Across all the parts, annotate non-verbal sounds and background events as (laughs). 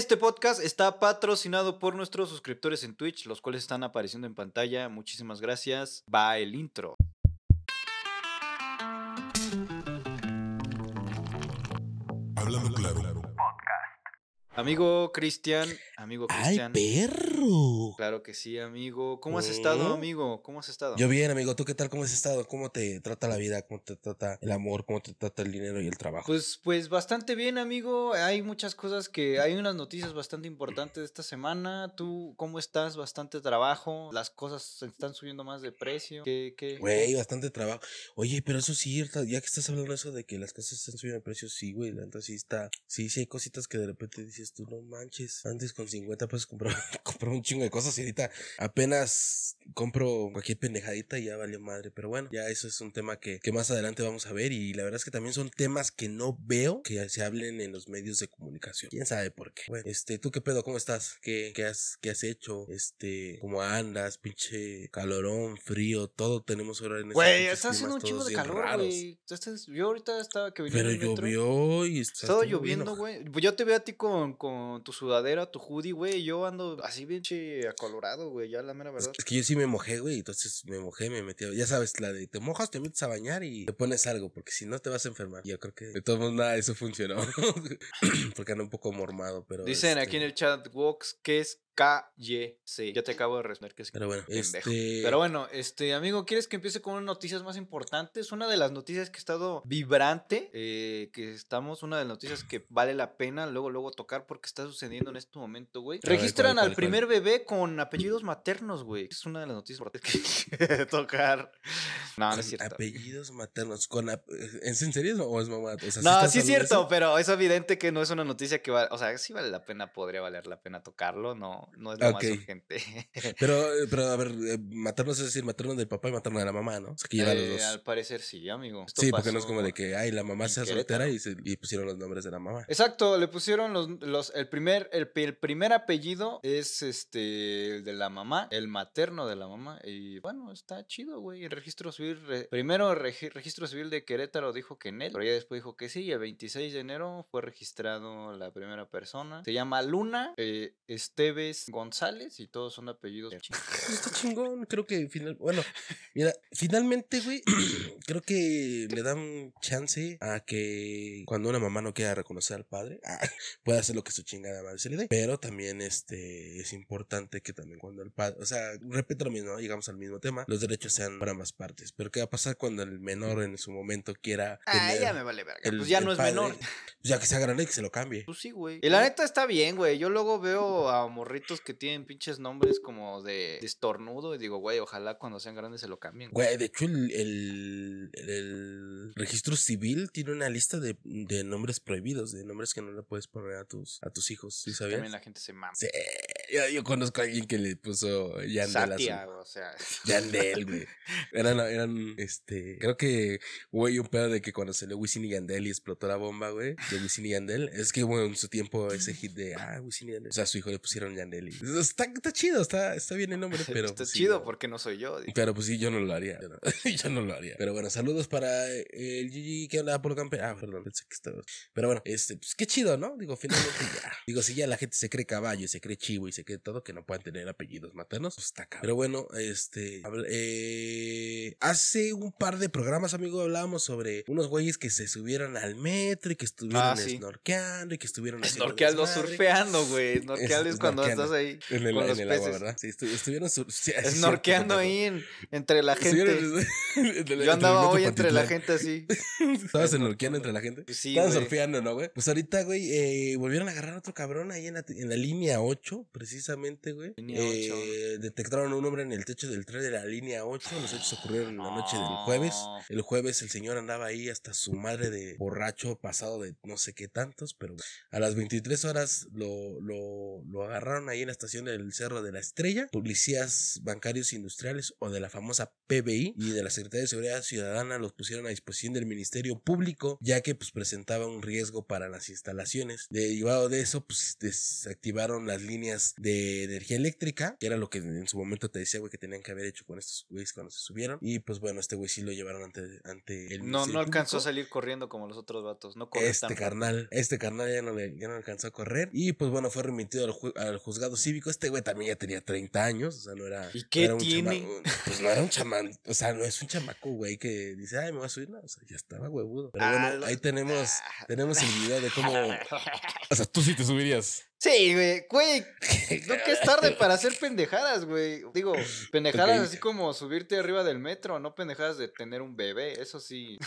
Este podcast está patrocinado por nuestros suscriptores en Twitch, los cuales están apareciendo en pantalla. Muchísimas gracias. Va el intro. Hablando claro. Amigo Cristian, amigo ¡Ay, Cristian. perro! Claro que sí, amigo. ¿Cómo has estado, amigo? ¿Cómo has estado? Yo bien, amigo. ¿Tú qué tal? ¿Cómo has estado? ¿Cómo te trata la vida? ¿Cómo te trata el amor? ¿Cómo te trata el dinero y el trabajo? Pues, pues bastante bien, amigo. Hay muchas cosas que. Hay unas noticias bastante importantes esta semana. ¿Tú cómo estás? Bastante trabajo. Las cosas se están subiendo más de precio. ¿Qué, qué? Güey, bastante trabajo. Oye, pero eso sí, ya que estás hablando de eso de que las cosas están subiendo de precio, sí, güey. Neta sí está. Sí, sí hay cositas que de repente dices tú, no manches. Antes con 50 pesos compraba, (laughs) compraba un chingo de cosas y ahorita apenas compro cualquier pendejadita y ya valió madre. Pero bueno, ya eso es un tema que, que más adelante vamos a ver. Y la verdad es que también son temas que no veo que se hablen en los medios de comunicación. Quién sabe por qué. Bueno, este, ¿tú qué pedo? ¿Cómo estás? ¿Qué, qué has, qué has hecho? Este, ¿cómo andas? Pinche calorón, frío, todo tenemos ahora en Güey, está haciendo un chingo de calor, güey. Yo ahorita estaba que Pero llovió y está- Estaba lloviendo, güey. Yo te veo a ti con, con tu sudadera, tu hoodie, güey. Yo ando así bien che acolorado, güey. Ya la mera verdad. es que yo sí me mojé, güey. Entonces me mojé, me metí. Ya sabes, la de te mojas, te metes a bañar y te pones algo, porque si no te vas a enfermar. Yo creo que de todos modos nada eso funcionó. (laughs) porque ando un poco mormado, pero. Dicen aquí en este, el chat Vox que es KYC. Ya te acabo de responder que es Pero bueno, este. Pero bueno, este amigo, ¿quieres que empiece con unas noticias más importantes? Una de las noticias que ha estado vibrante, eh, que estamos, una de las noticias que vale la pena luego, luego tocar porque está sucediendo en este momento, güey. Ver, Registran ¿cuál, al cuál, cuál? primer bebé con apellidos maternos, güey. Es una de las noticias importantes que (laughs) tocar. No, no es cierto. Apellidos maternos. Con ap- ¿Es en serio o es mamá? O sea, No, sí es cierto, eso? pero es evidente que no es una noticia que va, o sea, sí vale la pena, podría valer la pena tocarlo, no, no es lo más urgente. (laughs) Pero, eh, pero a ver, eh, maternos es decir, materno del papá y materno de la mamá, ¿no? O sea, que lleva a los Eh, dos. Al parecer sí, amigo. Esto Sí, porque no es como de que, ay, la mamá sea soltera y, se, y pusieron los nombres de la mamá. Exacto, le pusieron los, los el primer el, primer apellido es este el de la mamá, el materno de la mamá y bueno, está chido, güey. El registro civil re- primero regi- registro civil de Querétaro dijo que en él, pero ya después dijo que sí, y el 26 de enero fue registrado la primera persona. Se llama Luna eh, Esteves González y todos son apellidos. Pues (laughs) está chingón, creo que final, bueno, mira, finalmente, güey, (clears throat) creo que le dan chance a que cuando una mamá no quiera reconocer al padre, (laughs) ah, pueda hacer lo que su chingada madre se le dé. Pero también este es importante que también cuando el padre, o sea, repito lo mismo, llegamos al mismo tema, los derechos sean para ambas partes. Pero ¿qué va a pasar cuando el menor en su momento quiera Ah, ya me vale verga. el- pues ya no es padre? menor. Ya que sea grande y que se lo cambie. Pues sí, güey. Y la neta está bien, güey. Yo luego veo a que tienen pinches nombres como de, de estornudo y digo, güey, ojalá cuando sean grandes se lo cambien. güey. Güey, de hecho, el, el, el registro civil tiene una lista de, de nombres prohibidos, de nombres que no le puedes poner a tus, a tus hijos, ¿sí sabías? También la gente se mama. Sí, yo, yo conozco a alguien que le puso Yandel a su- Satia, o sea. (laughs) Yandel, güey. Eran, (laughs) eran, este, creo que ahí un pedo de que cuando salió Wisin y Yandel y explotó la bomba, güey, de Wisin y Yandel, es que, bueno, en su tiempo ese hit de, ah, Wisin y Yandel, o sea, a su hijo le pusieron Yandel y, está, está chido, está, está bien el nombre, (laughs) pero. Está pues, sí, chido no. porque no soy yo. digo. Pero pues sí, yo no lo haría. Yo no, yo no lo haría. Pero bueno, saludos para eh, el Gigi que andaba por campeón. Ah, perdón, pensé que estaba. Pero bueno, este, pues qué chido, ¿no? Digo, finalmente ya. Digo, si ya la gente se cree caballo, y se cree chivo y se cree todo, que no puedan tener apellidos maternos, pues está cabrón. Pero bueno, este. eh, hace un par de programas, amigo, hablábamos sobre unos güeyes que se subieron al metro y que estuvieron Ah, sí. snorkeando y que estuvieron Snorkeando, surfeando, güey. (laughs) Snorkeal es, Es- cuando snorkeando. estás ahí. En el, con en los el agua. ¿verdad? Sí, estu- estuvieron sur- sí, (laughs) cierto, ahí en- entre la gente. (laughs) Yo andaba hoy entre la gente así. Estabas snorkeando entre la gente. Pues sí, Estaban surfeando, ¿no, güey? Pues ahorita, güey, eh, volvieron a agarrar a otro cabrón ahí en la, en la línea 8, precisamente, güey. Línea Eh, detectaron un hombre en el techo del tren de la línea 8. Los hechos ocurrieron en la noche del jueves. El jueves el señor andaba ahí hasta su madre de borracho, pasado de no sé qué tantos, pero a las 23 horas lo, lo, lo agarraron ahí en la estación del Cerro de la Estrella. Policías bancarios industriales o de la famosa PBI y de la Secretaría de Seguridad Ciudadana los pusieron a disposición del Ministerio Público, ya que pues presentaba un riesgo para las instalaciones. Derivado de eso, pues desactivaron las líneas de energía eléctrica, que era lo que en su momento te decía, güey, que tenían que haber hecho con estos güeyes cuando se subieron. Y pues bueno, este güey sí lo llevaron ante, ante el No, no alcanzó a salir corriendo como los otros vatos. No corre Este tan carnal, este carnal ya no, le, ya no alcanzó a correr. Y pues bueno, fue remitido al, ju- al juzgado cívico. Este güey también ya tenía 30 años. O sea, no era. ¿Y no qué un tiene? chama- pues no era un chamán. O sea, no es un chamaco, güey, que dice, ay, me voy a subir. No, o sea, ya estaba huevudo. Pero Ah, bueno, lo- ahí tenemos, Ah. (laughs) tenemos el video de cómo. O sea, tú sí te subirías. Sí, güey, güey. (laughs) No que es tarde para hacer pendejadas, güey. Digo, pendejadas así como subirte arriba del metro, no pendejadas de tener un bebé. Eso sí.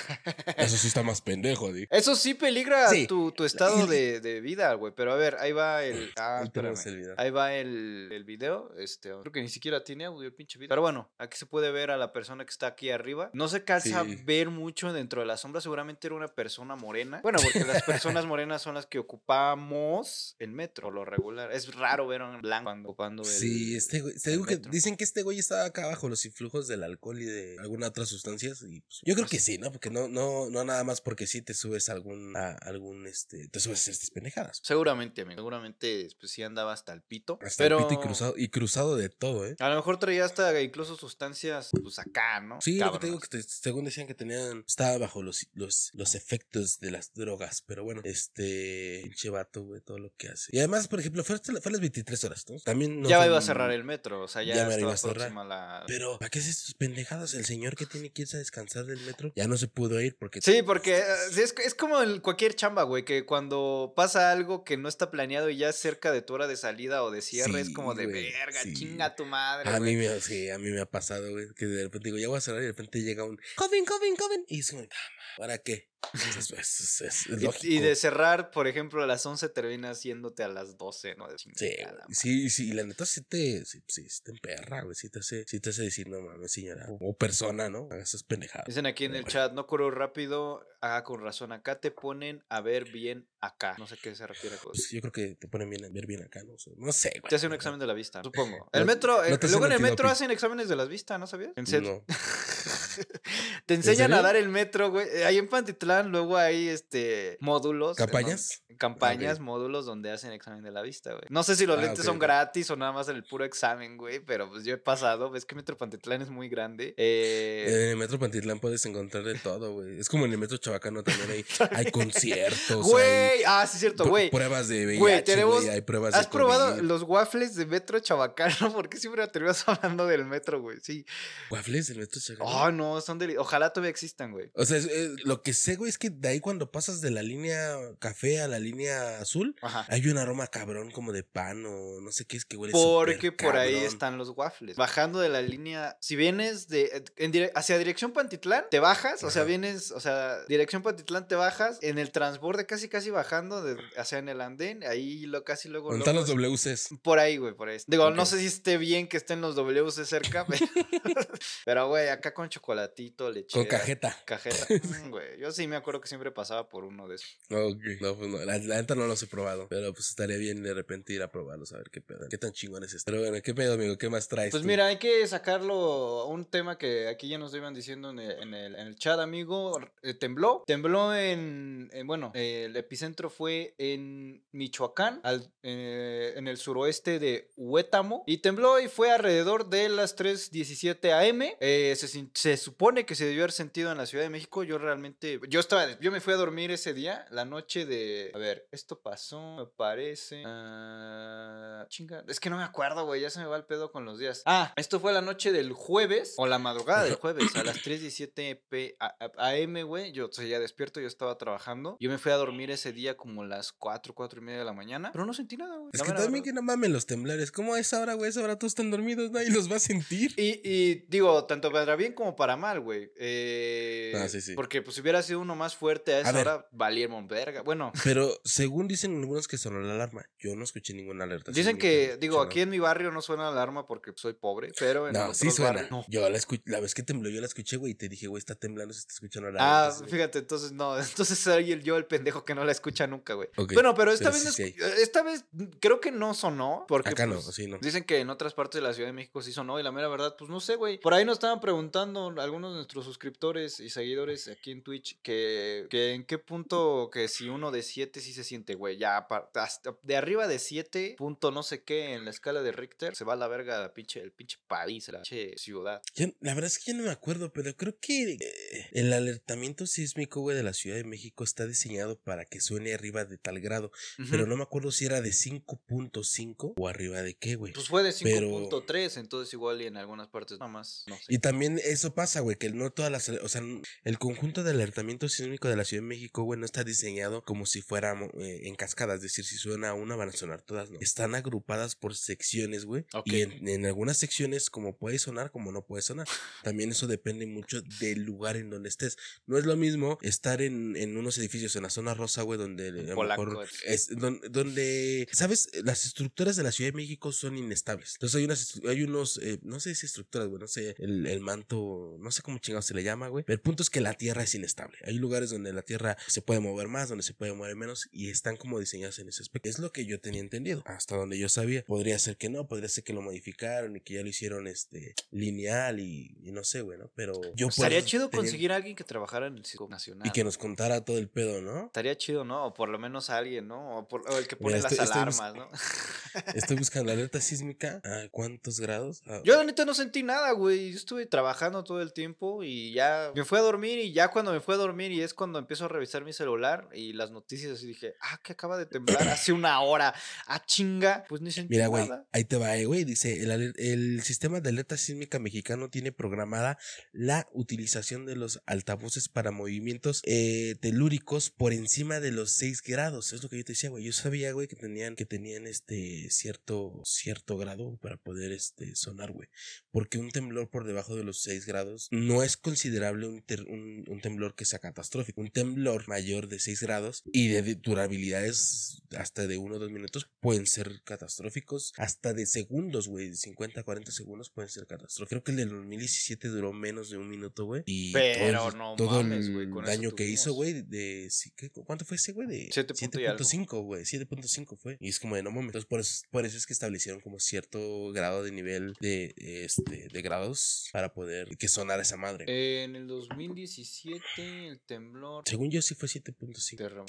Eso sí está (laughs) más pendejo, di. Eso sí peligra Sí. tu, tu estado de, de vida, güey. Pero a ver, ahí va el. (laughs) Ah, espérame. Ahí va el, el video. Este, creo que ni siquiera tiene audio el pinche video. Pero bueno, aquí se puede ver a la persona que está aquí arriba. No se cansa a Sí. ver mucho dentro de la sombra. Seguramente era una persona morena. Bueno, porque las personas morenas son las que ocupamos el metro, lo regular. Es raro ver a un blanco cuando ocupando el. Sí, este güey, te digo que dicen que este güey estaba acá bajo los influjos del alcohol y de alguna otras sustancias y pues, yo creo que sí, ¿no? Porque no, no, no nada más porque sí te subes a algún, a algún, este, te subes a estas pendejadas. Seguramente, amigo. Seguramente, pues sí andaba hasta el pito. Hasta pero. el pito y cruzado, y cruzado de todo, ¿eh? A lo mejor traía hasta incluso sustancias, pues acá, ¿no? Sí, lo que te digo que te- según decían que tenían, estaba bajo los, los, los efectos de las drogas, pero bueno, este, pinche vato, güey, todo lo que hace. Y además, por ejemplo, fue, a las 23 horas, ¿no? También no ya iba a cerrar el metro, o sea, ya, ya me iba a cerrar. próxima la... Pero, ¿para qué haces tus pendejadas? El señor que tiene que irse a descansar del metro ya no se pudo ir porque... Sí, porque eh, es, es como en cualquier chamba, güey, que cuando pasa algo que no está planeado y ya es cerca de tu hora de salida o de cierre, es como de güey, verga, sí. chinga tu madre. A güey". mí me, sí, a mí me ha pasado, güey, que de repente digo, ya voy a cerrar y de repente llega un joven, joven, joven. Y es como, "Ah, ¿para qué? Es, es- es- es Y- de cerrar, por ejemplo, a las 11 terminas yéndote a las 12, ¿no? De Sí, chingada, sí, sí, y la neta sí te, sí, te emperra, güey, sí te hace, sí te hace decir, no mames, señora, o persona, ¿no? Haga esas pendejadas. Dicen aquí en el chat, no corro rápido, haga con razón. Acá te ponen a ver bien acá. No sé qué se refiere con Pues yo creo que te ponen bien, ver bien acá, ¿no? No sé, güey. Te hacen un examen de la vista, supongo. (laughs) El metro, no eh, te luego en el metro hacen exámenes de las vistas, ¿no sabías? En serio. No. (laughs) Te enseñan a dar el metro, güey. Eh, Ahí en Pantitlán luego hay este módulos. en ¿Campañas? donde- campañas, módulos donde hacen examen de la vista, güey. No sé si los Ah, lentes son gratis o nada más el puro examen, güey, pero pues yo he pasado. Ves que Metro Pantitlán es muy grande. Eh, En el metro Pantitlán puedes encontrar de todo, güey. Es como en el metro Chabacano también hay, (laughs) hay conciertos, hay Güey, ah, sí es cierto, güey. pruebas de VIH, Güey, tenemos- hay pruebas de ¿Has probado los waffles de Metro Chabacano? (laughs) ¿Por qué siempre terminas (laughs) hablando del metro, güey? Sí. ¿Waffles del metro Chabacano? Oh, no, son deli- Ojalá todavía existan, güey. O sea, es- lo que sé, güey, es que de ahí cuando pasas de la línea café a la línea azul, Ajá. hay un aroma cabrón como de pan o no sé qué es que huele Porque por ahí están los waffles. Bajando de la línea, si vienes de en dire- hacia dirección Pantitlán, te bajas, o sea, vienes, o sea, dirección Pantitlán te bajas, en el transborde casi casi bajando de, hacia en el andén, ahí lo casi luego, ¿Dónde están los WCs? por ahí, güey, por ahí. Digo, no sé si esté bien que estén los WC cerca, (laughs) pero, güey, acá con chocolatito, leche. Con cajeta. Cajeta. (laughs) Mm, güey, yo sí me acuerdo que siempre pasaba por uno de esos. Ok. No, pues no, la, la neta no los he probado. Pero pues estaría bien de repente ir a probarlos, a ver qué pedo. Qué tan chingón es esto. Pero bueno, ¿qué pedo, amigo? ¿Qué más traes? Pues tú? mira, hay que sacarlo un tema que aquí ya nos iban diciendo en el, en el, en el chat, amigo. eh, tembló. Tembló en, en- bueno, eh, el epicentro fue en Michoacán, eh, en el suroeste de Huétamo. Y tembló y fue alrededor de las 3.17 am. Eh, se, se supone que se debió haber sentido en la Ciudad de México. Yo realmente, yo estaba, yo me fui a dormir ese día, la noche de, a ver, esto pasó, me parece. ah, chinga, es que no me acuerdo, güey, ya se me va el pedo con los días. Ah, esto fue la noche del jueves, o la madrugada del jueves, a las 3.17 p- a- a- am, güey. Yo seguía despierto, yo estaba trabajando. Yo me fui a dormir ese día como las 4, 4 y media de la mañana, pero no sentí nada, güey. Es la que mera también que no mamen los temblores. ¿Cómo a esa hora, güey? A esa hora todos están dormidos, nadie los va a sentir. Y, y digo, tanto para bien como para mal, güey. Eh, Ah, sí, sí. Porque pues si hubiera sido uno más fuerte a esa ver. hora, valieron verga. Bueno, (laughs) Pero según dicen algunos que sonó la alarma, yo no escuché ninguna alerta. dicen que, digo, sonó. aquí en mi barrio no suena alarma porque soy pobre, pero en No, otros sí suena. barrios- no. Yo la escuché, la vez que tembló, yo la escuché, güey, y te dije, güey, está temblando, se está escuchando la Ah, alerta. fíjate, entonces no, (laughs) entonces soy el, yo el pendejo que no la escucha nunca, güey. Bueno, pero esta pero vez, sí, no sí escu- esta vez creo que no sonó. Porque Acá no, pues, sí, no. Dicen que en otras partes de la Ciudad de México sí sonó y la mera verdad, pues no sé, güey. Por ahí nos estaban preguntando algunos de nuestros suscriptores y seguidores aquí en Twitch que, que en qué punto que si uno de 7 sí se siente, güey. Ya hasta de arriba de 7 punto no sé qué en la escala de Richter se va a la verga la pinche, el pinche país, la pinche ciudad. La verdad es que ya no me acuerdo, pero creo que eh, el alertamiento sísmico, güey, de la Ciudad de México está diseñado para que suene arriba de tal grado. Pero Ujú. no me acuerdo si era de 5.5 o arriba de qué, güey. Pues fue de pero- 5.3, entonces igual y en algunas partes nada más, no sé. Y también eso pasa, güey, que no todas las, o sea, el conjunto de alertamiento sísmico de la Ciudad de México, güey, no está diseñado como si fuera mo- eh, en cascadas, es decir, si suena una van a sonar todas, no. Están agrupadas por secciones, güey, Ok. y en, en algunas secciones como puede sonar, como no puede sonar. También eso depende mucho del lugar en donde estés. No es lo mismo estar en, en unos edificios en la zona rosa, güey, donde a Polaco, mejor es- es don- donde, ¿sabes? Las estructuras de la Ciudad de México son inestables. Entonces hay unas, hay unos, eh, no sé si estructuras, güey, no sé, el, el manto, no sé cómo chingados se le llama, güey. Pero el punto es que la tierra es inestable. Hay lugares donde la tierra se puede mover más, donde se puede mover menos y están como diseñadas en ese aspecto. Es lo que yo tenía entendido, hasta donde yo sabía. Podría ser que no, podría ser que lo modificaron y que ya lo hicieron, este, lineal y, y no sé, güey, ¿no? Pero yo Estaría eso chido conseguir a alguien que trabajara en el Circo Nacional. Y que nos contara todo el pedo, ¿no? Estaría chido, ¿no? O por lo menos a alguien, ¿no? O, por- o el que pone Mira, las estoy alarmas, ¿no? (laughs) Estoy buscando alerta sísmica. ¿A cuántos grados? Ah, Yo la neta no sentí nada, güey. Yo estuve trabajando todo el tiempo y ya me fui a dormir y ya cuando me fui a dormir y es cuando empiezo a revisar mi celular y las noticias y dije, ah, que acaba de temblar hace una hora. Ah, chinga. Pues ni sentí Mira, güey, ahí te va, eh, güey. Dice, el sistema de alerta sísmica mexicano tiene programada la utilización de los altavoces para movimientos eh, telúricos por encima de los 6 grados. Es lo que yo te decía, güey. Yo sabía, güey, que tenían, que tenían este cierto, cierto grado para poder este, sonar, güey. Porque un temblor por debajo de los 6 grados no es considerable un, ter- un, un temblor que sea catastrófico. Un temblor mayor de 6 grados y de, de durabilidades hasta de 1 o 2 minutos pueden ser catastróficos. Hasta de segundos, güey. 50, 40 segundos pueden ser catastróficos. Creo que el del 2017 duró menos de un minuto, güey. Y Pero todo, no todo mames, el eso daño que hizo, güey, de... sí, ¿qué? ¿Cuánto fue ese, güey? De Siete punto y algo. 7.5, güey. 7.5 fue. Y es como de no mames. Entonces, por eso, por eso es que establecieron como cierto grado de nivel de, este, de grados para poder que sonara esa madre. En el 2017 el temblor... Según yo, sí fue 7.5. terremo-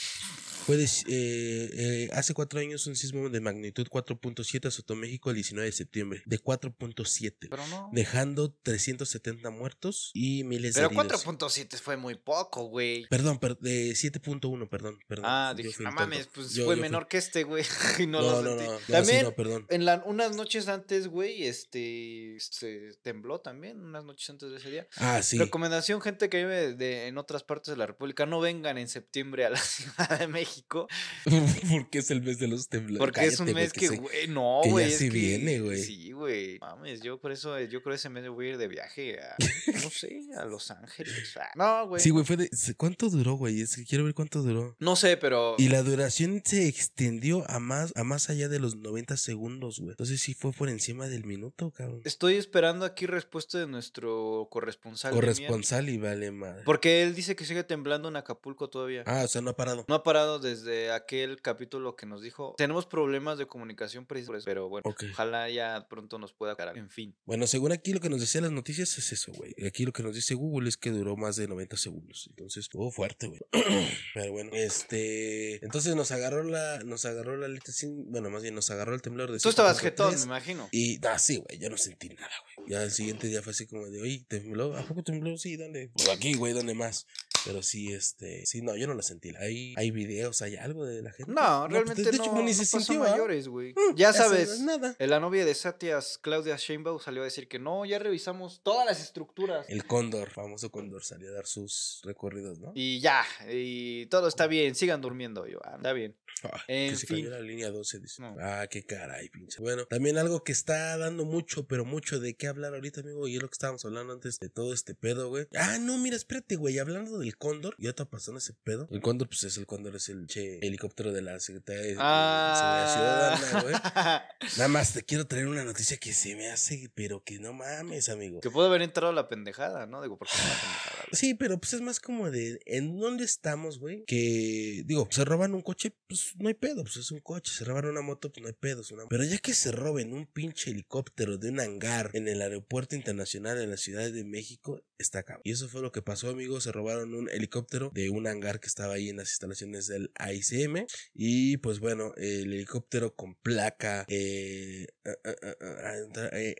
Fue de- eh, eh, hace cuatro años un sismo de magnitud 4.7 azotó México el 19 de septiembre. De 4.7. Pero no. Dejando 370 muertos y miles Pero de heridos. 4.7 fue muy poco, güey. Perdón, per- de 7.1, perdón, perdón. Ah, dije, no mames, pues Yo- fue yo menor que este, güey. (laughs) y no, No, lo no, sentí. no, sí, También, perdón. en la, unas noches antes, güey, este, se tembló también, unas noches antes de ese día. Ah, sí. Recomendación, gente que vive de, en otras partes de la República, no vengan en septiembre a la (laughs) Ciudad de México, (laughs) porque es el mes de los temblores. porque es un mes que, güey, no, güey, sí viene, güey. Sí, güey, mames, yo por eso, yo creo ese mes voy a ir de viaje a, no sé, a Los Ángeles. ah, No, güey. Sí, güey, fue de... ¿Cuánto duró, güey? Es que quiero ver cuánto duró. No sé, pero... Y la duración se extendió a más, a más allá de los 90 segundos, güey. Entonces sí fue por encima del minuto, cabrón. Estoy esperando aquí respuesta de nuestro corresponsal. Corresponsal y vale madre. Porque él dice que sigue temblando en Acapulco todavía. Ah, o sea, no ha parado. No ha parado desde aquel capítulo que nos dijo. Tenemos problemas de comunicación precisamente pero bueno, ojalá ya pronto nos pueda aclarar. En fin. Bueno, según aquí lo que nos decían las noticias es eso, güey. Aquí lo que nos dice Google es que duró más de 90 segundos. Entonces, estuvo fuerte, güey. (clears throat) Pero bueno, este... Entonces nos agarró la... Nos agarró la letra sin... Bueno, más bien nos agarró el temblor de Tú estabas 7.3. jetón, me imagino. Y, ah, sí, güey, yo no sentí nada, güey. Ya el siguiente día fue así como de, oye, ¿tembló? ¿A poco tembló? Sí, ¿dónde? Pues aquí, güey, ¿dónde más? Pero sí, este, sí, no, yo no la sentí. Hay, hay videos, hay algo de la gente. No, pues, realmente de no, hecho, ni no se sintió, ¿ah? mayores, güey. Mm, Ya no sabes, es nada. la novia de Satias, Claudia Sheinbaum, salió a decir que no, ya revisamos todas las estructuras. El cóndor, famoso cóndor, salió a dar sus recorridos, ¿no? Y ya, y todo está bien, sigan durmiendo. Yo, ah, está bien. Ah, En que se fin. cayó la línea 12, dice. No. Ah, qué caray, pinche. Bueno, también algo que está dando mucho, pero mucho de qué hablar ahorita, amigo, y es lo que estábamos hablando antes de todo este pedo, güey. Ah, no, mira, espérate, güey, hablando del cóndor, ya está pasando ese pedo. El cóndor, pues es el cóndor, es el che helicóptero de la Secretaría de, Ah. Seguridad Ciudadana, güey. (laughs) Nada más te quiero traer una noticia que se me hace, pero que no mames, amigo. que pudo haber entrado la pendejada, ¿no? Digo, porque es una pendejada. güey. Sí, pero pues es más como de en dónde estamos, güey. Que digo, se roban un coche, pues no hay pedo, pues es un coche. Se roban una moto, pues no hay pedo. Pero ya que se roben un pinche helicóptero de un hangar en el aeropuerto internacional de la Ciudad de México, está acá. Y eso fue lo que pasó, amigos. Se robaron un helicóptero de un hangar que estaba ahí en las instalaciones del AICM. Y pues bueno, el helicóptero con placa eh, ah, ah, ah, eh,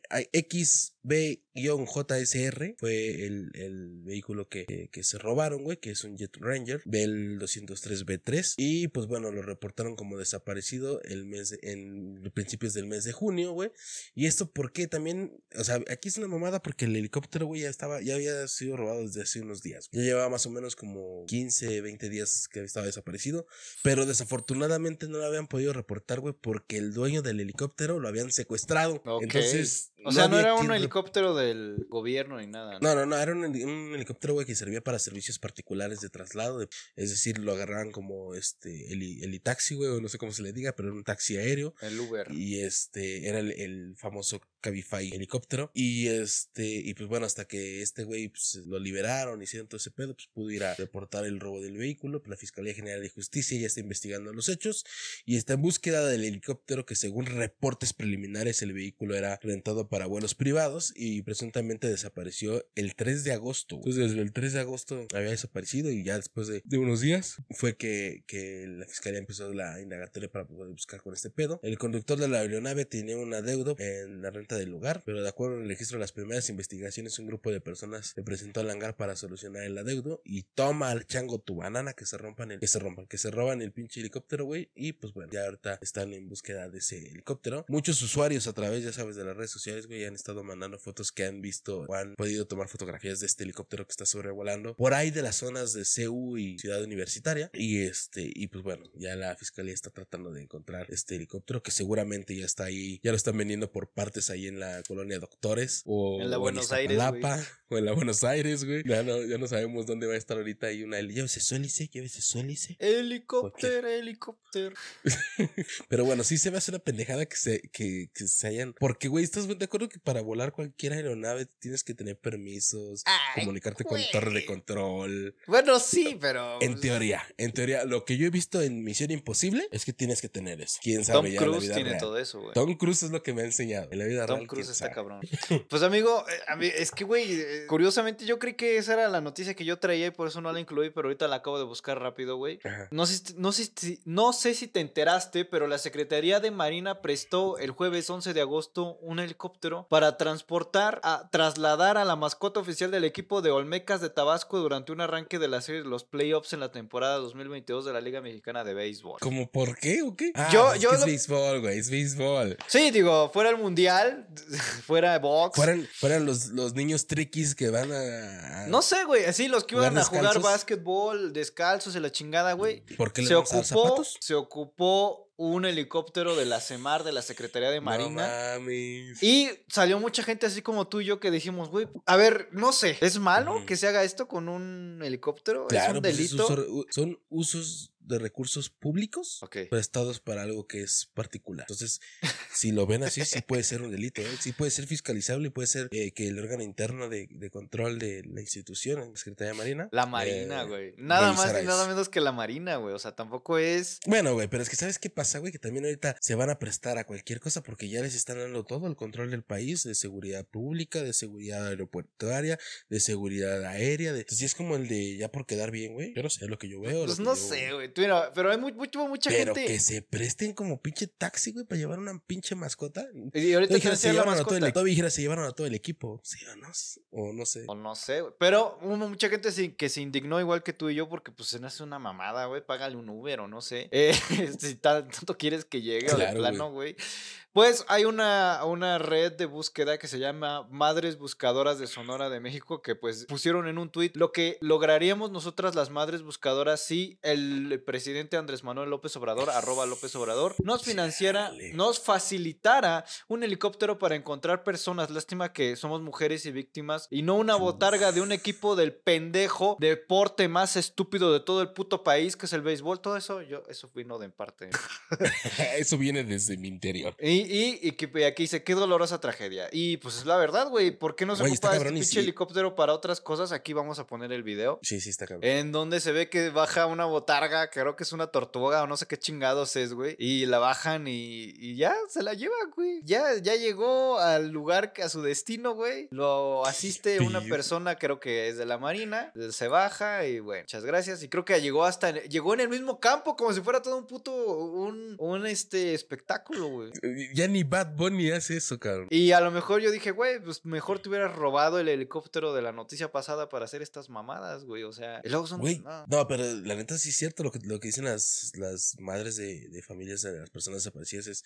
XB-JSR fue el, el vehículo que, que- se robaron, güey, que es un Jet Ranger del 203B3. Y pues bueno, lo reportaron como desaparecido el mes en principios del mes de junio, güey. Y esto porque también, o sea, aquí es una mamada porque el helicóptero, güey, ya estaba, ya había sido robado desde hace unos días. Ya llevaba más o menos como 15, 20 días que estaba desaparecido. Pero desafortunadamente no lo habían podido reportar, güey, porque el dueño del helicóptero lo habían secuestrado. Entonces. O sea, no era un rep- helicóptero del gobierno ni nada. no, no, no, era un, un helicóptero, güey, que servía para servicios particulares de traslado. de- es decir, lo agarraban como este heli, helitaxi, güey, o no sé cómo se le diga, pero era un taxi aéreo. El Uber. Y este era el, el famoso Cabify helicóptero. Y este, y pues bueno, hasta que este güey pues, lo liberaron, hicieron todo ese pedo, pues pudo ir a reportar el robo del vehículo. Pues la Fiscalía General de Justicia ya está investigando los hechos y está en búsqueda del helicóptero que según reportes preliminares el vehículo era rentado para vuelos privados y presuntamente desapareció el 3 de agosto. Entonces desde el 3 de agosto había desaparecido y ya después de, de unos días fue que, que la fiscalía empezó la indagatoria para poder buscar con este pedo. El conductor de la aeronave tenía un adeudo en la renta del lugar, pero de acuerdo al registro de las primeras investigaciones un grupo de personas se presentó al hangar para solucionar el adeudo y toma al chango tu banana que se rompan el, que se rompan, que se roban el pinche helicóptero, güey, y pues bueno, ya ahorita están en búsqueda de ese helicóptero. Muchos usuarios a través, ya sabes, de las redes sociales, güey, han estado mandando fotos que han visto o han podido tomar fotografías de este helicóptero que está sobrevolando por ahí de las zonas de CU y Ciudad Universitaria. Y este, y pues bueno, ya la fiscalía está tratando de encontrar este helicóptero que seguramente ya está ahí, ya lo están vendiendo por partes ahí en la colonia Doctores o En la o Buenos Aires, güey. Iztapalapa, (laughs) o en la Buenos Aires, güey. Ya no, ya no sabemos dónde va a estar ahorita ahí una. Llévese su hélice, llévese su hélice. Helicóptero, helicóptero. (laughs) Pero bueno, sí se me hace una pendejada que se, que, que se hayan. Porque, güey, ¿estás de acuerdo que para volar cualquier aeronave tienes que tener permisos, Ay, comunicarte con güey. torre de control? Bueno, sí, pero. En teoría, en teoría, lo que yo he visto en Misión Imposible es que tienes que tener eso. Quién sabe Tom ya en la Cruise vida tiene real. todo eso, güey. Tom Cruise es lo que me ha enseñado. En la vida Tom real. Cruise está sabe. cabrón. (laughs) Pues amigo, eh, a mí- es que güey, eh, curiosamente yo creí que esa era la noticia que yo traía y por eso no la incluí, pero ahorita la acabo de buscar rápido, güey. No sé, no, sé no sé si te enteraste, pero la Secretaría de Marina prestó el jueves 11 de agosto un helicóptero para transportar, a, trasladar a la mascota oficial del equipo de Olmecas de Tabasco durante un arranque de la serie de los playoffs en la temporada 2022 de la Liga Mexicana de Béisbol. ¿Cómo por qué o qué? Ah, Yo- pues es yo que es lo- béisbol, güey, es béisbol. Sí, digo, fuera el mundial, (laughs) fuera box. Fueran, fueran los, los niños triquis que van a. a- No sé, güey, así los que ¿Jugar iban a jugar básquetbol descalzos y la chingada, güey. ¿Por qué le Se a ocupó, zapatos? se ocupó un helicóptero de la CEMAR, de la Secretaría de No Marina. mames. y salió mucha gente así como tú y yo que dijimos, güey, a ver, no sé, ¿es malo que se haga esto con un helicóptero? ¿Es un pues es delito? son usos de recursos públicos prestados para algo que es particular. Entonces, si lo ven así, sí puede ser un delito, ¿eh? sí puede ser fiscalizable y puede ser eh, que el órgano interno de, de control de la institución, la Secretaría de Marina. La Marina, eh, güey. Nada más ni nada menos que la Marina, güey. O sea, tampoco es. Bueno, güey, pero es que ¿sabes qué pasa, güey? Que también ahorita se van a prestar a cualquier cosa porque ya les están dando todo el control del país, de seguridad pública, de seguridad aeroportuaria, de seguridad aérea. De... Entonces, sí es como el de ya por quedar bien, güey. Yo no sé lo que yo veo. Pues no yo- sé, güey. Mira, pero hay mucho- mucha Pero gente. que se presten como pinche taxi, güey, para llevar una pinche mascota. Y ahorita dijera, se llevaron a todo el, todavía dijera, se llevaron a todo el equipo. Sí o no, o no sé. O no sé, güey. Pero hubo mucha gente que se indignó igual que tú y yo porque pues se me hace una mamada, güey. Págale un Uber o no sé. (laughs) Eh, (laughs) si ta- tanto quieres que llegue o de Claro, plano, güey. Pues hay una, una red de búsqueda que se llama Madres Buscadoras de Sonora de México que pues pusieron en un tuit lo que lograríamos nosotras las madres buscadoras si el presidente Andrés Manuel López Obrador, arroba López Obrador, nos financiara, nos facilitara un helicóptero para encontrar personas. Lástima que somos mujeres y víctimas y no una botarga de un equipo del pendejo deporte más estúpido de todo el puto país que es el béisbol. Todo eso, yo, eso vino de en parte. (laughs) Eso viene desde mi interior. Y, y, y que y aquí dice, qué dolorosa tragedia. Y pues es la verdad, güey. ¿Por qué no se está ocupa este pinche sí. helicóptero para otras cosas? Aquí vamos a poner el video. Sí, sí, está cabrón. En donde se ve que baja una botarga, creo que es una tortuga o no sé qué chingados es, güey. Y la bajan y, y ya se la llevan, güey. Ya, ya llegó al lugar, a su destino, güey. Lo asiste una persona, creo que es de la marina. Se baja y bueno, muchas gracias. Y creo que llegó hasta, llegó en el mismo campo como si fuera todo un puto, un, un este espectáculo, güey. Ya ni Bad Bunny hace eso, cabrón. Y a lo mejor yo dije, güey, pues mejor te hubieras robado el helicóptero de la noticia pasada para hacer estas mamadas, güey. O sea, y luego son. Güey, no. no, pero la neta sí es cierto lo que, lo que dicen las, las madres de, de familias de las personas desaparecidas es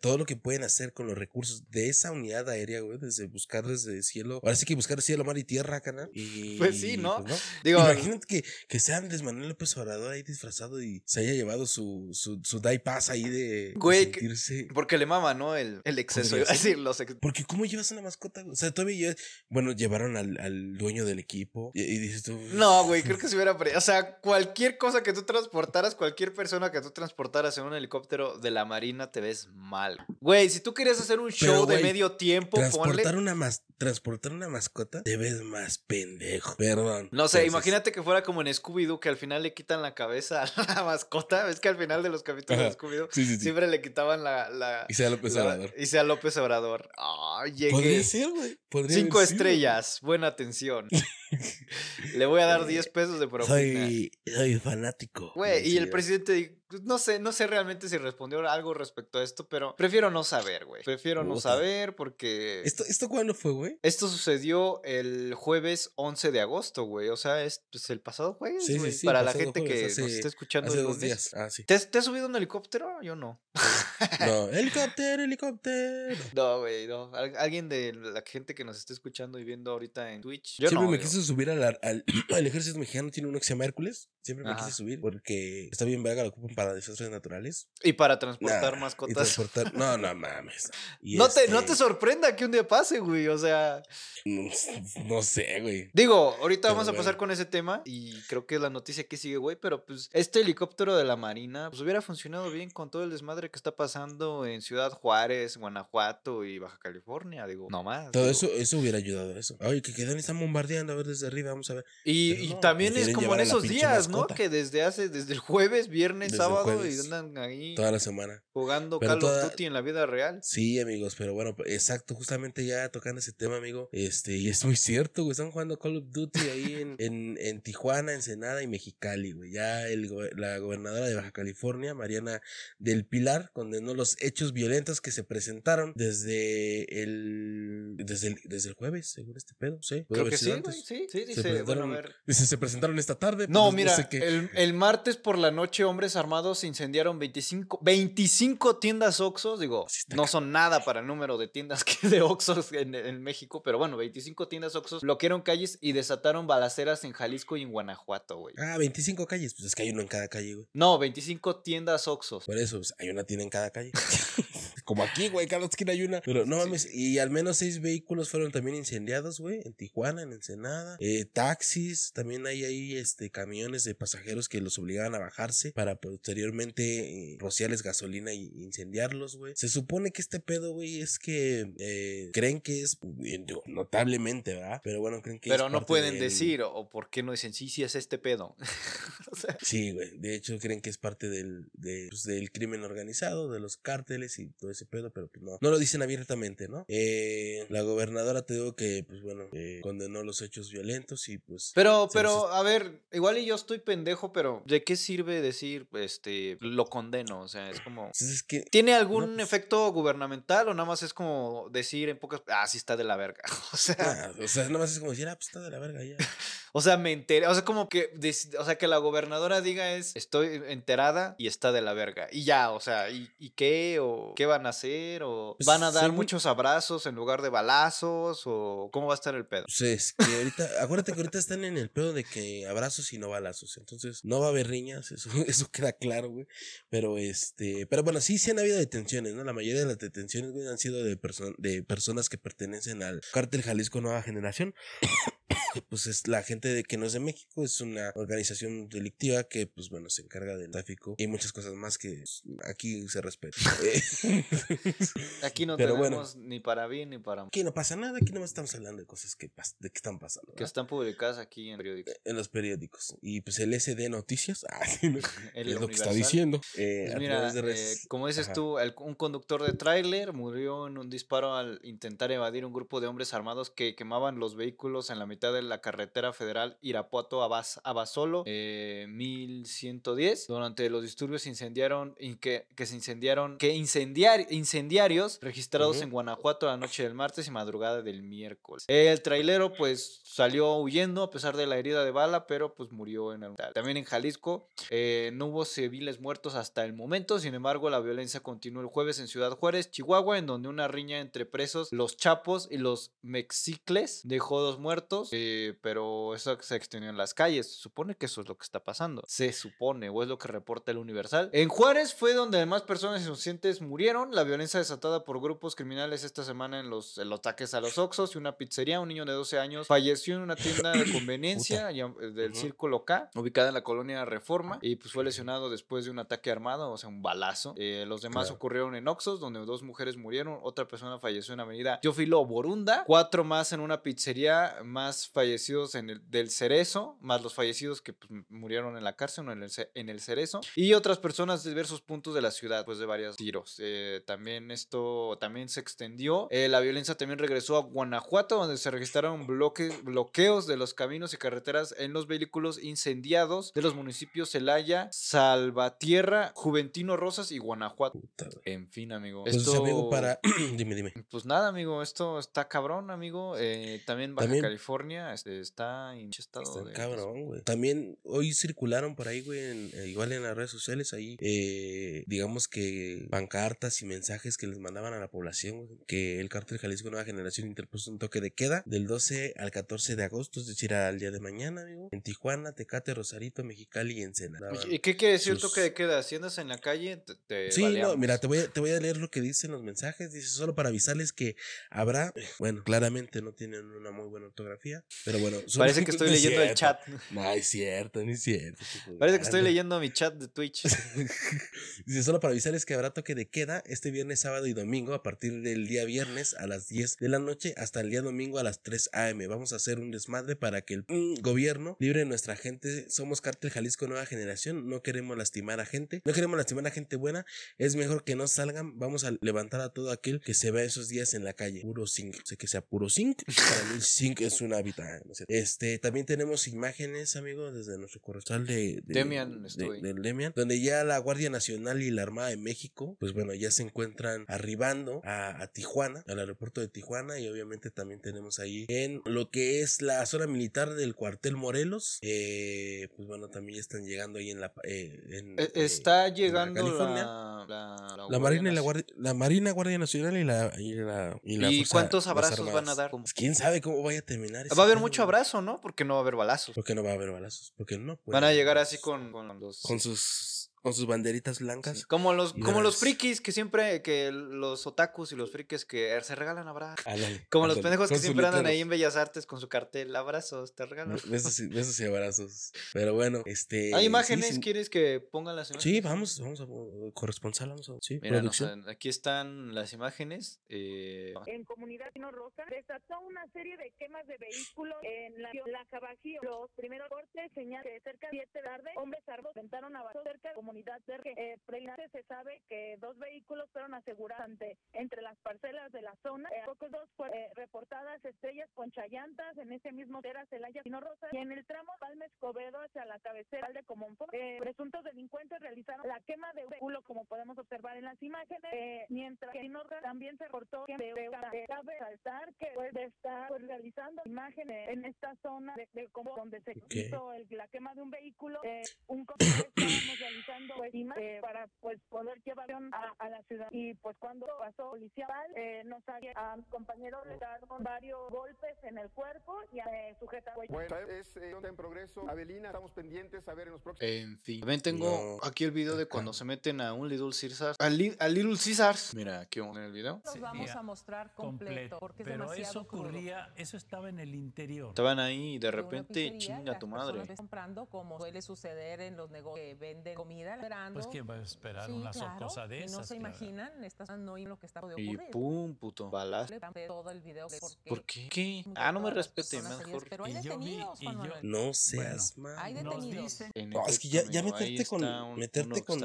todo lo que pueden hacer con los recursos de esa unidad aérea, güey, desde buscar desde cielo, ahora sí que buscar cielo, mar y tierra, canal. Y, Pues sí, ¿no? pues Digo, Imagínate que, que sea Andrés Manuel López Obrador ahí disfrazado y se haya llevado su, su, su day pass ahí de, Güey, sentirse. porque le mama, ¿no? El, el exceso. Iba a decir, los ex- Porque ¿cómo llevas una mascota? O sea, todavía, bueno, llevaron al, al dueño del equipo y, y dices tú... No, güey, creo que se hubiera. O sea, cualquier cosa que tú transportaras, cualquier persona que tú transportaras en un helicóptero de la marina, te ves mal. Güey, si tú querías hacer un Pero, show de güey, medio tiempo, ponle. Transportar una, mas transportar una mascota te ves más pendejo. Perdón. No sé, Entonces, imagínate que fuera como en Scooby-Doo, que al final le quitan la cabeza a la mascota. (laughs) ¿Ves que al final de los capítulos de. Scooby-Doo Sí, sí, sí. siempre le quitaban la. la Y López Obrador. Y sea López Obrador. Ah, llegué. Podría ser, güey. Cinco estrellas, buena atención. (laughs) Le voy a dar 10 pesos de propina. Soy, soy fanático. Güey, y el presidente, no sé, no sé realmente si respondió algo respecto a esto, pero prefiero no saber, güey. Prefiero no saber porque ¿Esto, ¿Esto cuándo fue, güey? esto sucedió el jueves 11 de agosto, güey. O sea, es pues, el pasado jueves, Sí, sí, Para la gente jueves, que hace- nos está escuchando Hace el dos lunes. días. Ah, sí. ¿Te, has- te has subido un helicóptero? Yo no. (laughs) No, (laughs) helicóptero, helicóptero. No, güey, no. Al- alguien de la gente que nos está escuchando y viendo ahorita en Twitch. Yo Siempre no. me quise subir al, al, (clears throat) al ejército mexicano, tiene uno que se llama Hércules. Siempre me Ajá. quise subir porque está bien verga, lo ocupan para desastres naturales. Y para transportar Nah, y mascotas. transportar- No, no (laughs) mames. Y No te, no este, te sorprenda que un día pase, güey. O sea, No, (laughs) no sé, güey. digo, ahorita Pero vamos a pasar bueno. con ese tema y creo que es la noticia que sigue, güey. Pero pues este helicóptero de la Marina, pues hubiera funcionado bien con todo el desmadre que está pasando en Ciudad Juárez, Guanajuato y Baja California, digo, no más. Todo digo. eso, eso hubiera ayudado a eso. Oye, que quedan están bombardeando, a ver desde arriba, vamos a ver. Y, y también es como en esos días, ¿no? Que desde hace, desde el jueves, viernes, Desde sábado y andan ahí Toda la semana. jugando Pero Call toda- of Duty en la vida real. Sí, amigos, pero bueno, exacto, justamente ya tocando ese tema, amigo. Este, y es muy cierto, güey. Están jugando Call of Duty ahí en, en, en Tijuana, Ensenada y Mexicali, güey. Ya el, la gobernadora de Baja California, Mariana del Pilar, condenó los hechos violentos que se presentaron desde el, desde el, desde el jueves, según este pedo, sí. Creo que sí, güey. Sí, sí, Se dice, bueno, a presentaron, ver. dice, (laughs) se presentaron esta tarde. No, pues, mira, sé qué. el, el martes por la noche hombres armados incendiaron 25, 25 tiendas Oxxos. Digo, no son nada para el número de tiendas (laughs) que de Oxxos en, en México, pero bueno, 25 tiendas Oxxos bloquearon calles y desataron balaceras en Jalisco y en Guanajuato, güey. Ah, 25 calles, pues es que hay uno en cada calle, güey. No, 25 tiendas Oxxos. Por eso, pues, hay una tienda en cada calle. (laughs) Como aquí, güey, cada esquina hay una. Pero no mames, y al menos seis vehículos fueron también incendiados, güey, en Tijuana, en Ensenada. Eh, taxis, también hay ahí este, camiones de pasajeros que los obligaban a bajarse para posteriormente eh, rociarles gasolina y incendiarlos, güey. Se supone que este pedo, güey, es que eh, creen que es, eh, notablemente, ¿verdad? Pero bueno, creen que es Pero no pueden decir, o, o por qué no dicen, sí, sí, es este pedo. (laughs) O sea, Sí, güey. De hecho, creen que es parte del, de, pues, del crimen organizado, de los cárteles y todo ese pedo, pero pues no. No lo dicen abiertamente, ¿no? Eh, la gobernadora te digo que, pues bueno, eh, condenó los hechos violentos y pues. Pero, pero, a ver, igual y yo estoy pendejo, pero ¿de qué sirve decir, este, lo condeno? O sea, es como... Pues, es que. ¿Tiene algún pues- efecto gubernamental o nada más es como decir en pocas... Ah, sí está de la verga. (laughs) O sea, ah, o sea, nada más es como decir, ah, pues está de la verga ya. (laughs) O sea, me enteré. O sea, como que. O sea, que la gobernadora diga es. Estoy enterada y está de la verga. Y ya, o sea, ¿y, y qué? ¿O qué van a hacer? ¿O Pues, van a dar según- muchos abrazos en lugar de balazos? ¿O cómo va a estar el pedo? Pues es que ahorita, acuérdate que ahorita están en el pedo de que abrazos y no balazos. Entonces, no va a haber riñas, eso, (laughs) eso queda claro, güey. Pero este, pero bueno, sí, sí han habido detenciones, ¿no? La mayoría de las detenciones, güey, han sido de, perso- de personas que pertenecen al cártel Jalisco Nueva Generación. (coughs) pues es la gente de que no es de México, es una organización delictiva que, pues bueno, se encarga del tráfico y muchas cosas más que pues, aquí se respetan. Eh, (laughs) Aquí no Pero bueno. tenemos ni para bien ni para mal. aquí no pasa nada, aquí nomás estamos hablando de cosas que, pas- de que están pasando. Que están publicadas aquí en periódicos. en los periódicos. Y pues el SD Noticias, (laughs) ah, sí, ¿no? (laughs) El es lo que está diciendo. Eh, Pues mira, eh, como dices Ajá. tú, el- un conductor de tráiler murió en un disparo al intentar evadir un grupo de hombres armados que quemaban los vehículos en la mitad de la carretera federal Irapuato a Bas- a Basolo, eh, 1110. Durante los disturbios se incendiaron y que, que se incendiaron, que incendiar, incendiarios registrados en Guanajuato la noche del martes y madrugada del miércoles. El trailero pues salió huyendo a pesar de la herida de bala, pero pues murió en el hospital. También en Jalisco eh, no hubo civiles muertos hasta el momento, sin embargo la violencia continuó el jueves en Ciudad Juárez, Chihuahua, en donde una riña entre presos, los chapos y los mexicles dejó dos muertos, eh, pero eso se extendió en las calles. Se supone que eso es lo que está pasando. Se supone, o es lo que reporta el Universal. En Juárez fue donde más personas inocentes murieron. La violencia desatada por grupos criminales esta semana en los, en los ataques a los Oxos y una pizzería. Un niño de 12 años falleció en una tienda de (coughs) conveniencia eh, del Ujú. Círculo K, ubicada en la colonia Reforma, y pues fue lesionado después de un ataque armado, o sea, un balazo. Eh, los demás Claro. ocurrieron en Oxos, donde dos mujeres murieron, otra persona falleció en Avenida Teófilo Borunda, cuatro más en una pizzería, más fallecidos en el del Cerezo, más los fallecidos que pues, murieron en la cárcel o en el, en el Cerezo, y otras personas de diversos puntos de la ciudad, pues de varios tiros. Eh, también esto también se extendió. Eh, la violencia también regresó a Guanajuato, donde se registraron bloques, bloqueos de los caminos y carreteras en los vehículos incendiados de los municipios Celaya, Salvatierra, Juventino Rosas y Guanajuato. Puta. En fin, amigo. Pues, esto... amigo, para. (clears throat) dime, dime. Pues nada, amigo, esto está cabrón, amigo. Eh, también Baja También- California este, está en pinche estado Está de... cabrón, güey. También hoy circularon por ahí, güey, en- eh, igual en las redes sociales, ahí, eh, digamos que pancartas y mensajes que les mandaban a la población, güey, que el cártel Jalisco Nueva Generación interpuso un toque de queda del 12 al 14 de agosto, es decir, al día de mañana, amigo, en Tijuana, Tecate, Rosarito, Mexicali y Ensenada. Oye, ¿Y qué quiere decir sus- toque de queda? Si andas en la calle, te, te Sí, no, mira, te voy, a, te voy a leer lo que dicen los mensajes. Dice solo para avisarles que habrá. Bueno, claramente no tienen una muy buena ortografía, pero bueno. Parece que estoy no es leyendo el chat. No, es cierto, no es cierto. (laughs) Parece que estoy leyendo mi chat de Twitch. (laughs) Dice solo para avisarles que habrá toque de queda este viernes, sábado y domingo a partir del día viernes a las 10 de la noche hasta el día domingo a las 3 a.m. Vamos a hacer un desmadre para que el mm, gobierno libre nuestra gente. Somos Cártel Jalisco Nueva Generación. No queremos lastimar a gente. No queremos lastimar a gente buena. Es mejor que no salgan. Vamos a levantar a todo aquel que se vea esos días en la calle. Puro zinc. Sé que sea puro zinc. Para mí, zinc es un hábitat. ¿no Este, también tenemos imágenes, amigos, desde nuestro corresponsal de, de- Demian, de- donde ya la Guardia Nacional y la Armada de México, pues bueno, ya se encuentran arribando a, a Tijuana, al aeropuerto de Tijuana, y obviamente también tenemos ahí en lo que es la zona militar del cuartel Morelos, eh, pues bueno, también ya están llegando ahí en la... eh, en, Eh, eh, Está llegando California. la, la, la La Marina y la Guardia la Marina, Guardia Nacional y la y la, y ¿Y Fuerza- cuántos abrazos van a dar? Pues quién sabe cómo vaya a terminar. Va a haber mucho abrazo, ¿no? Porque no va a haber balazos. Porque no va a haber balazos. Porque no. Van a llegar haber así con, con los... con sus con sus banderitas blancas. sí, como los, como los frikis que siempre, que los otakus y los frikis que se regalan abrazos. Ándale, Como los ándale, pendejos que siempre andan ahí en Bellas Artes con su cartel, abrazos, te regalo. Besos y, besos y abrazos. Pero bueno, este. ¿Hay sí, imágenes? sí, ¿Quieres que pongan las imágenes? Sí, vamos, vamos a corresponsal, vamos a. Sí, Mira, no, producción. o sea, aquí están las imágenes. eh, en Comunidad Pino Rosa desató una serie de quemas de vehículos en la, la Cabajío. Los primeros cortes señalan que cerca de 7 de tarde, hombres armados intentaron avanzar cerca de la comunidad unidad de que eh, se sabe que dos vehículos fueron asegurados ante, entre las parcelas de la zona. Eh, pocos dos fueron eh, reportadas estrellas con chayantas en ese mismo era Celaya Pino Rosa y en el tramo Palma Escobedo hacia la cabecera de Comonfort. Eh, presuntos delincuentes realizaron la quema de un vehículo como podemos observar en las imágenes, eh, mientras que Pino Rosa también se reportó que de, de, cabe resaltar que pues está pues, realizando imágenes en esta zona de, de donde se Ok. hizo el- la quema de un vehículo, eh, un (coughs) realizando pues, eh, para pues poder llevar a, a la ciudad y pues cuando pasó policía eh, nos había- a mi compañero le dieron varios golpes en el cuerpo y eh, sujeta Bueno, es eh, en progreso. Avelina, estamos pendientes a ver en los próximos. En fin. También tengo No. aquí el video de cuando se meten a un Little Caesars. A, Li- a Little Caesars. Mira, aquí vamos en el video. los vamos a mostrar completo, porque es Pero demasiado eso crudo. ocurría, eso estaba en el interior. Estaban ahí y de repente chinga tu madre. comprando como suele suceder en los negocios que venden comida, esperando. Pues quién va a esperar Sí, una claro, cosa de esas. no se claro. imaginan, estas no oyen lo que está de Y pum, puto. Balazo. Todo el video de ¿Por qué? ¿Qué? de Ah, no me respete, mejor. Pero hay Y yo vi- detenidos, y Juan yo- Manuel. No seas Hay mal. Nos detenidos. dicen En No, es que ya- ya meterte con- un- meterte está con-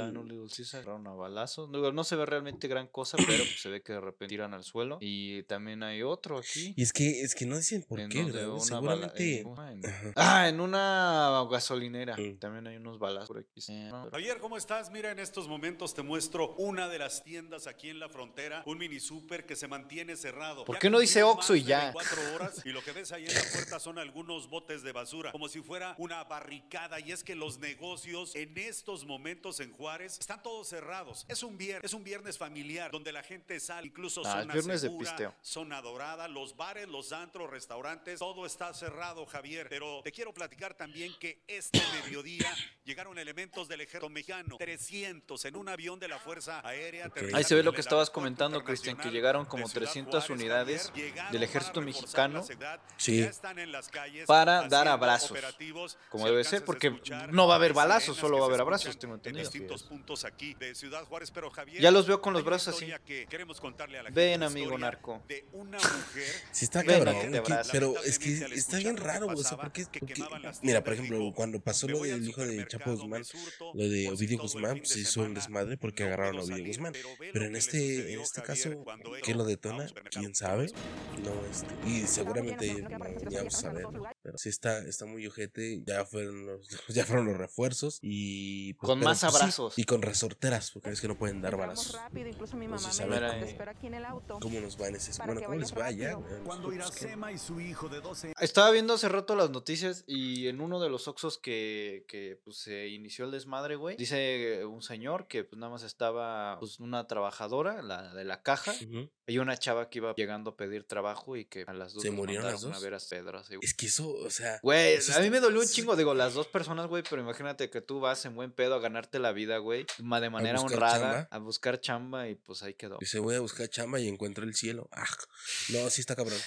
balazos. No se ve realmente gran cosa, pero pues, se ve que de repente tiran al suelo. Y también hay otro aquí. Y es que, es que no dicen por en qué. Ah, en una gasolinera. Mm. También hay unos balazos por aquí. No, Javier, ¿cómo estás? Mira, en estos momentos te muestro una de las tiendas aquí en la frontera, un mini super que se mantiene cerrado. ¿Por qué no dice Oxxo y de ya? 24 horas y lo que ves ahí en la puerta son algunos botes de basura, como si fuera una barricada. Y es que los negocios en estos momentos en Juárez están todos cerrados. Es un viernes, es un viernes familiar donde la gente sale, incluso Ah, zona viernes de segura, pisteo. zona dorada, los bares, los antros, restaurantes, todo está cerrado, Javier. Pero te quiero platicar también que este mediodía llegaron elementos del ejército mexicano, 300 en un avión de la Fuerza Aérea. Ahí se ve lo que estabas comentando, Cristian, que llegaron como Ciudad 300 Juárez, unidades del ejército mexicano Sí. para dar abrazos, como debe ser, porque no va a haber balazos, solo va a haber abrazos, tengo En entendido. distintos puntos aquí de Ciudad Juárez, pero Javier, Ya los veo con los brazos así. Ven, amigo narco. De una mujer (laughs) Sí está cabrón, pero es que está bien raro, o sea, porque, que porque- quemaban las mira, por ejemplo, cuando pasó "Me lo del hijo de Chapo Guzmán, lo de Ovidio Guzmán, se hizo un desmadre porque no agarraron a Ovidio salir, Guzmán. pero lo en este, en este caso, ¿qué lo detona? ¿Quién sabe? No, este, y seguramente no, ni vamos a saber, ¿no? Pero sí está, está muy ojete, ya fueron los, (laughs) ya fueron los refuerzos y... pues, Con pero, más pues, sí, abrazos. y con resorteras, porque es que no pueden dar balazos. rápido, incluso mi No mamá me aquí en el auto. ¿Cómo nos va en ese? Para Bueno, que ¿cómo les va ya? Cuando pues, y su hijo de 12 años Estaba viendo hace rato las noticias y en uno de los Oxxos que, que pues, se inició el desmadre, güey, dice un señor que pues nada más estaba pues una trabajadora, la de la caja, Ujú. y una chava que iba llegando a pedir trabajo y que a las dos ¿Se murieron las a dos? ver a Pedro, así, güey. Es que eso, o sea... Güey, a mí me dolió un chingo, digo, las dos personas, güey, pero imagínate que tú vas en buen pedo a ganarte la vida, güey, de manera honrada, chamba. a buscar chamba y pues ahí quedó. Dice, voy a buscar chamba y encuentro el cielo. Ah, (laughs) no, sí está cabrón.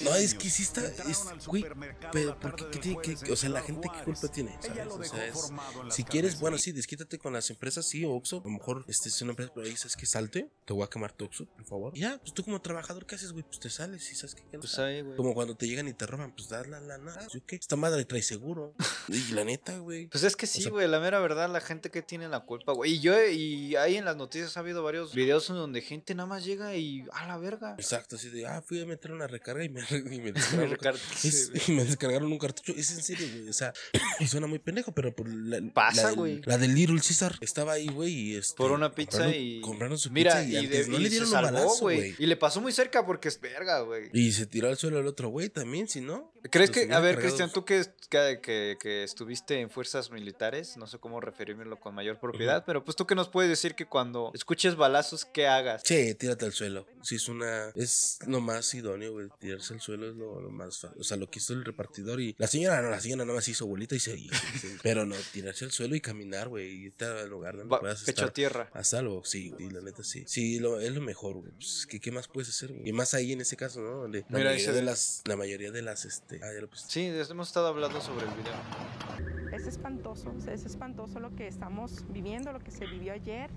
No, es que sí está, es, güey, pero ¿por qué, tiene que, o sea, la gente qué culpa tiene, ¿sabes? O sea, es- si quieres, bueno. Sí, desquítate con las empresas, sí, Oxxo, a lo mejor este es una empresa, pero ahí sabes que salte, te voy a quemar tu Oxxo, por favor. Y ya, pues tú como trabajador, ¿qué haces, güey? Pues te sales y sabes que, no Pues ahí, güey. Como cuando te llegan y te roban, pues das la lana. ¿Yo qué? Esta madre trae seguro. Y la neta, güey. Pues es que sí, sea- güey, la mera verdad, la gente que tiene la culpa, güey. Y yo, y ahí en las noticias ha habido varios videos en donde gente nada más llega y a la verga. Exacto, así de, ah, fui a meter una recarga y me, y me (laughs) Me descargaron, recar- es- y me descargaron un cartucho. Es en serio, güey. O sea, y (coughs) suena muy pendejo, pero por la, Pasa, güey. La del Little Caesar estaba ahí, güey, y este, Por una pizza compraron- y. Compraron su Mira, pizza y, y, antes de- no y le se dieron un salvó, güey. Y le pasó muy cerca porque es verga, güey. Y se tiró al suelo el otro güey también, si no. ¿Crees que, a ver, Cristian, tú que, que, que, que estuviste en fuerzas militares, no sé cómo referírmelo con mayor propiedad, pero pues tú que nos puedes decir que cuando escuches balazos, ¿qué hagas? Sí, tírate al suelo. Si es una. Es lo más idóneo, güey. Tirarse al suelo es lo, lo más. fa- O sea, lo que hizo el repartidor y. La señora no, la señora nada más hizo bolita y se. y se- (laughs) pero no, tirarse al suelo y caminar, güey. Y irte al lugar donde Va- puedas pecho estar a tierra. a salvo. Sí, güey, la neta sí. Sí, lo, es lo mejor, güey. Pues, ¿qué, ¿qué más puedes hacer, güey? Y más ahí en ese caso, ¿no? Donde la Mira, mayoría de las. La mayoría de las, este. Ah, ya lo puse. Sí, hemos estado hablando sobre el video. Es espantoso, es espantoso lo que estamos viviendo, lo que se vivió ayer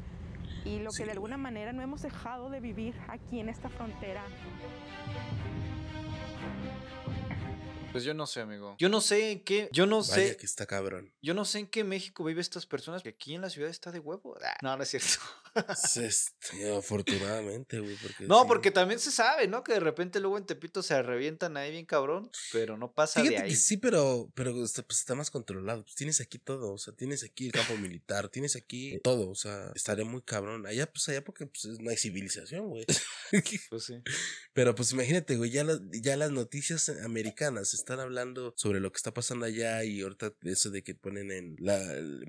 y lo Sí. que de alguna manera no hemos dejado de vivir aquí en esta frontera. Pues yo no sé, amigo. Yo no sé en qué. Yo no Vaya sé. que está cabrón. Yo no sé en qué México vive estas personas. Que aquí en la ciudad está de huevo. Ah, no, no es cierto. (laughs) Este, afortunadamente, güey. Porque No, sí. porque también se sabe, ¿no? Que de repente luego en Tepito se revientan ahí bien cabrón. Pero no pasa de Fíjate ahí. que sí, pero, pero está, pues, está más controlado. Pues tienes aquí todo, o sea, tienes aquí el campo militar, tienes aquí todo, o sea, estaré muy cabrón. Allá, pues allá porque pues, no hay civilización, güey. (laughs) Pues sí. (laughs) Pero pues imagínate, güey, ya, las- ya las noticias americanas están hablando sobre lo que está pasando allá y ahorita eso de que ponen en la,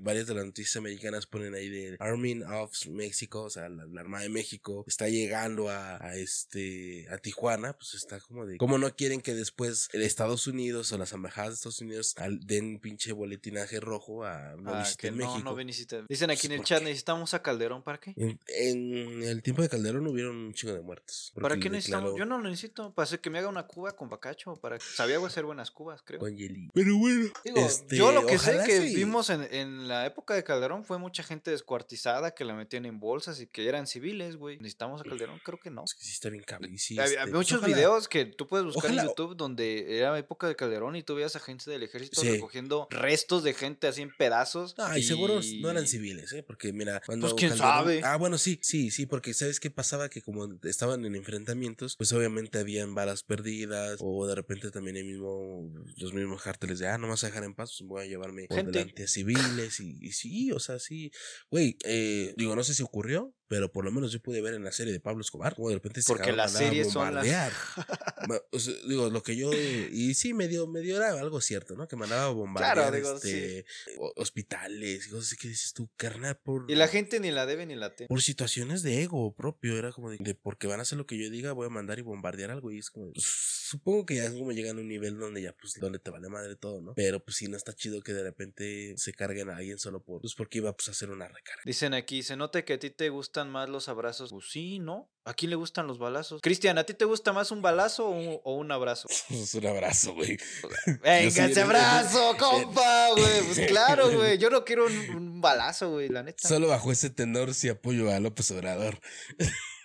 varias de las noticias americanas ponen ahí de Army of México, o sea, la, la Armada de México está llegando a, a este, a Tijuana, pues está como de, como no quieren que después el Estados Unidos o las embajadas de Estados Unidos al- den pinche boletinaje rojo a no Ah, visiten que no, México. no visiten. Dicen aquí en Pues, el ¿por chat, qué? necesitamos a Calderón. ¿Para qué? En, en el tiempo de Calderón hubieron un chingo de muertos. ¿Para qué necesitamos? Yo no lo necesito. Para hacer que me haga una cuba con bacacho. Para... Sabía hacer buenas cubas, creo. Con Yeli. Pero bueno, Digo, este, yo lo que sé que sí. vimos en, en la época de Calderón fue mucha gente descuartizada que la metían en bolsas y que eran civiles, güey. ¿Necesitamos a Calderón? Creo que no. Es que sí está bien cabrón. y sí, Había, este, pues, muchos ojalá. videos que tú puedes buscar ojalá- en YouTube donde era época de Calderón y tú veías a gente del ejército Sí. recogiendo restos de gente así en pedazos. Ah, y seguro no eran civiles, ¿eh? Porque mira, cuando. Pues, quién sabe. Ah, bueno, sí, sí, sí, porque ¿sabes qué pasaba? Que como estaban en enfrentamientos, pues obviamente habían balas perdidas, o de repente también el mismo, los mismos cárteles de, ah, no me vas a dejar en paz, pues voy a llevarme por Gente. delante a civiles, y, y sí, o sea, sí. Güey, eh, digo, no sé si ocurrió, pero por lo menos yo pude ver en la serie de Pablo Escobar, como de repente se Porque las series son las. (laughs) O sea, digo, lo que yo. Y sí, medio, medio era algo cierto, ¿no? Que mandaba a bombardear digo, este, ho- hospitales y cosas así que dices tú, carnal, por. Y la gente ni la debe ni la teme. Por situaciones de ego propio, era como de, de porque van a hacer lo que yo diga, voy a mandar y bombardear algo. Y es como, supongo que ya es como llegan a un nivel donde ya, pues, donde te vale madre todo, ¿no? Pero pues sí, no está chido que de repente se carguen a alguien solo por, pues, porque iba pues, a hacer una recarga. Dicen aquí, se nota que a ti te más los abrazos. Pues sí, ¿no? ¿A quién le gustan los balazos? Cristian, ¿a ti te gusta más un balazo o un, o un abrazo? (laughs) Es un abrazo, güey. (laughs) Venga, ese abrazo, (laughs) compa, güey. Pues claro, güey. Yo no quiero un, un balazo, güey, la neta. Solo bajo ese tenor sí apoyo a López Obrador.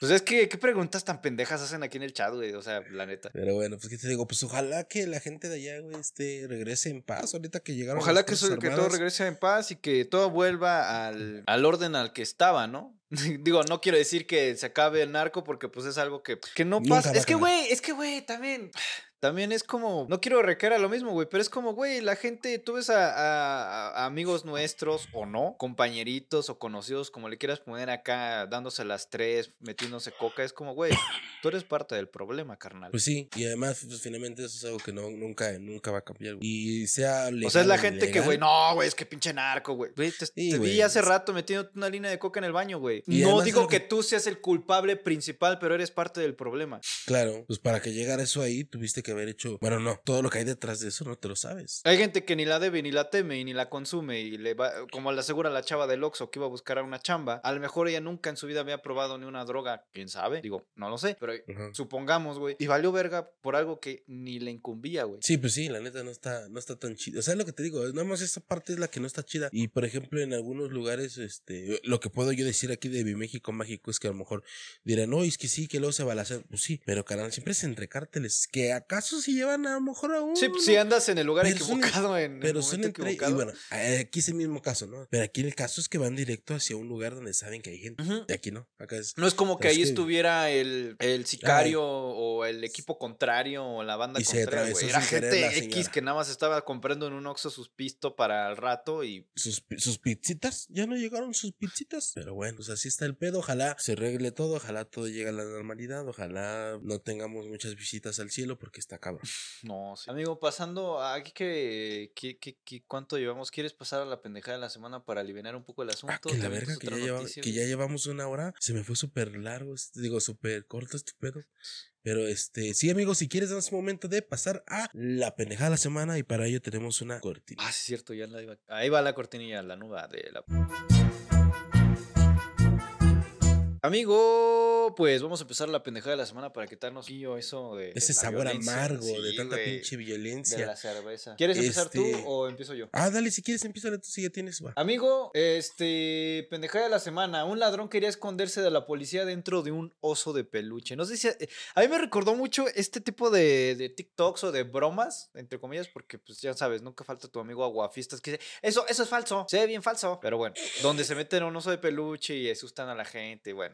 Pues es que, ¿qué preguntas tan pendejas hacen aquí en el chat, güey? O sea, la neta. Pero bueno, pues qué te digo, pues ojalá que la gente de allá, güey, este, regrese en paz ahorita que llegaron. Ojalá las que, eso- que todo regrese en paz y que todo vuelva al, al orden al que estaba, ¿no? Digo, no quiero decir que se acabe el narco porque pues es algo que, que no pasa. Es que, güey, es que, güey, también... También es como, no quiero recaer a lo mismo, güey, pero es como, güey, la gente, tú ves a, a- a amigos nuestros o no, compañeritos o conocidos, como le quieras poner acá, dándose las tres, metiéndose coca, es como, güey, tú eres parte del problema, carnal. Pues sí, y además, pues, finalmente eso es algo que no, nunca, nunca va a cambiar. güey. Y sea legal O sea, es la gente que, güey, no, güey, es que pinche narco, güey. Güey, te, Sí, te vi hace rato metiéndote una línea de coca en el baño, güey. Y No digo que... que- tú seas el culpable principal, pero eres parte del problema. Claro, pues para que llegara eso ahí, tuviste que haber hecho, bueno, no, todo lo que hay detrás de eso no te lo sabes. Hay gente que ni la debe, ni la teme, y ni la consume, y le va, como le asegura la chava del Oxxo que iba a buscar a una chamba, a lo mejor ella nunca en su vida había probado ni una droga, quién sabe, digo, no lo sé, pero supongamos, güey, y valió verga por algo que ni le incumbía, güey. Sí, pues sí, la neta no está, no está tan chido. O sea, lo que te digo, nada más esta parte es la que no está chida. Y por ejemplo, en algunos lugares, este, lo que puedo yo decir aquí de mi México mágico es que a lo mejor dirán, no, es que sí, que luego se balacen. Pues sí, pero carnal, siempre es entre cárteles. Que acaso se llevan a lo mejor a uno. Sí, si andas en el lugar Pero son- equivocado, en Pero el son entre. Y equivocado. bueno, eh, aquí es el mismo caso, ¿no? Pero aquí el caso es que van directo hacia un lugar donde saben que hay gente. Ujú. Y aquí no. Acá es. No es como que ahí que- estuviera el, el sicario o el equipo contrario o la banda Y se contraria, güey. Era gente X que nada más estaba comprando en un Oxxo sus pisto para el rato y sus, sus pizzitas, ya no llegaron sus pizzitas. Pero bueno, pues así está el pedo. Ojalá se arregle todo, ojalá todo llegue a la normalidad, ojalá no tengamos muchas visitas al cielo porque está cabrón. (laughs) no sé. Amigo, pasando a aquí que, que, que- que- ¿cuánto llevamos? ¿Quieres pasar a la pendejada de la semana para aliviar un poco el asunto? Ah, que la ¿También verga, que ya, lleva- que ya llevamos una hora. Se me fue súper largo, digo, súper corto este pedo. Pero este, sí, amigos, si quieres, es momento de pasar a la pendejada de la semana y para ello tenemos una cortina. Ah, sí, es cierto, ya la iba. Ahí va la cortinilla, la nuba de la. Amigo, pues vamos a empezar la pendejada de la semana para quitarnos pillo eso de. de Ese sabor amargo de tanta pinche De violencia. la cerveza. ¿Quieres empezar tú Este- o empiezo yo? Ah, dale, si quieres, empieza tú si ya tienes, va. Amigo, este, pendejada de la semana. Un ladrón quería esconderse de la policía dentro de un oso de peluche. No sé si. eh, A mí me recordó mucho este tipo de, de TikToks o de bromas, entre comillas, porque, pues ya sabes, nunca falta tu amigo aguafiestas que dice: Eso, eso es falso, se ve bien falso. Pero bueno, donde se meten en un oso de peluche y asustan a la gente. Bueno,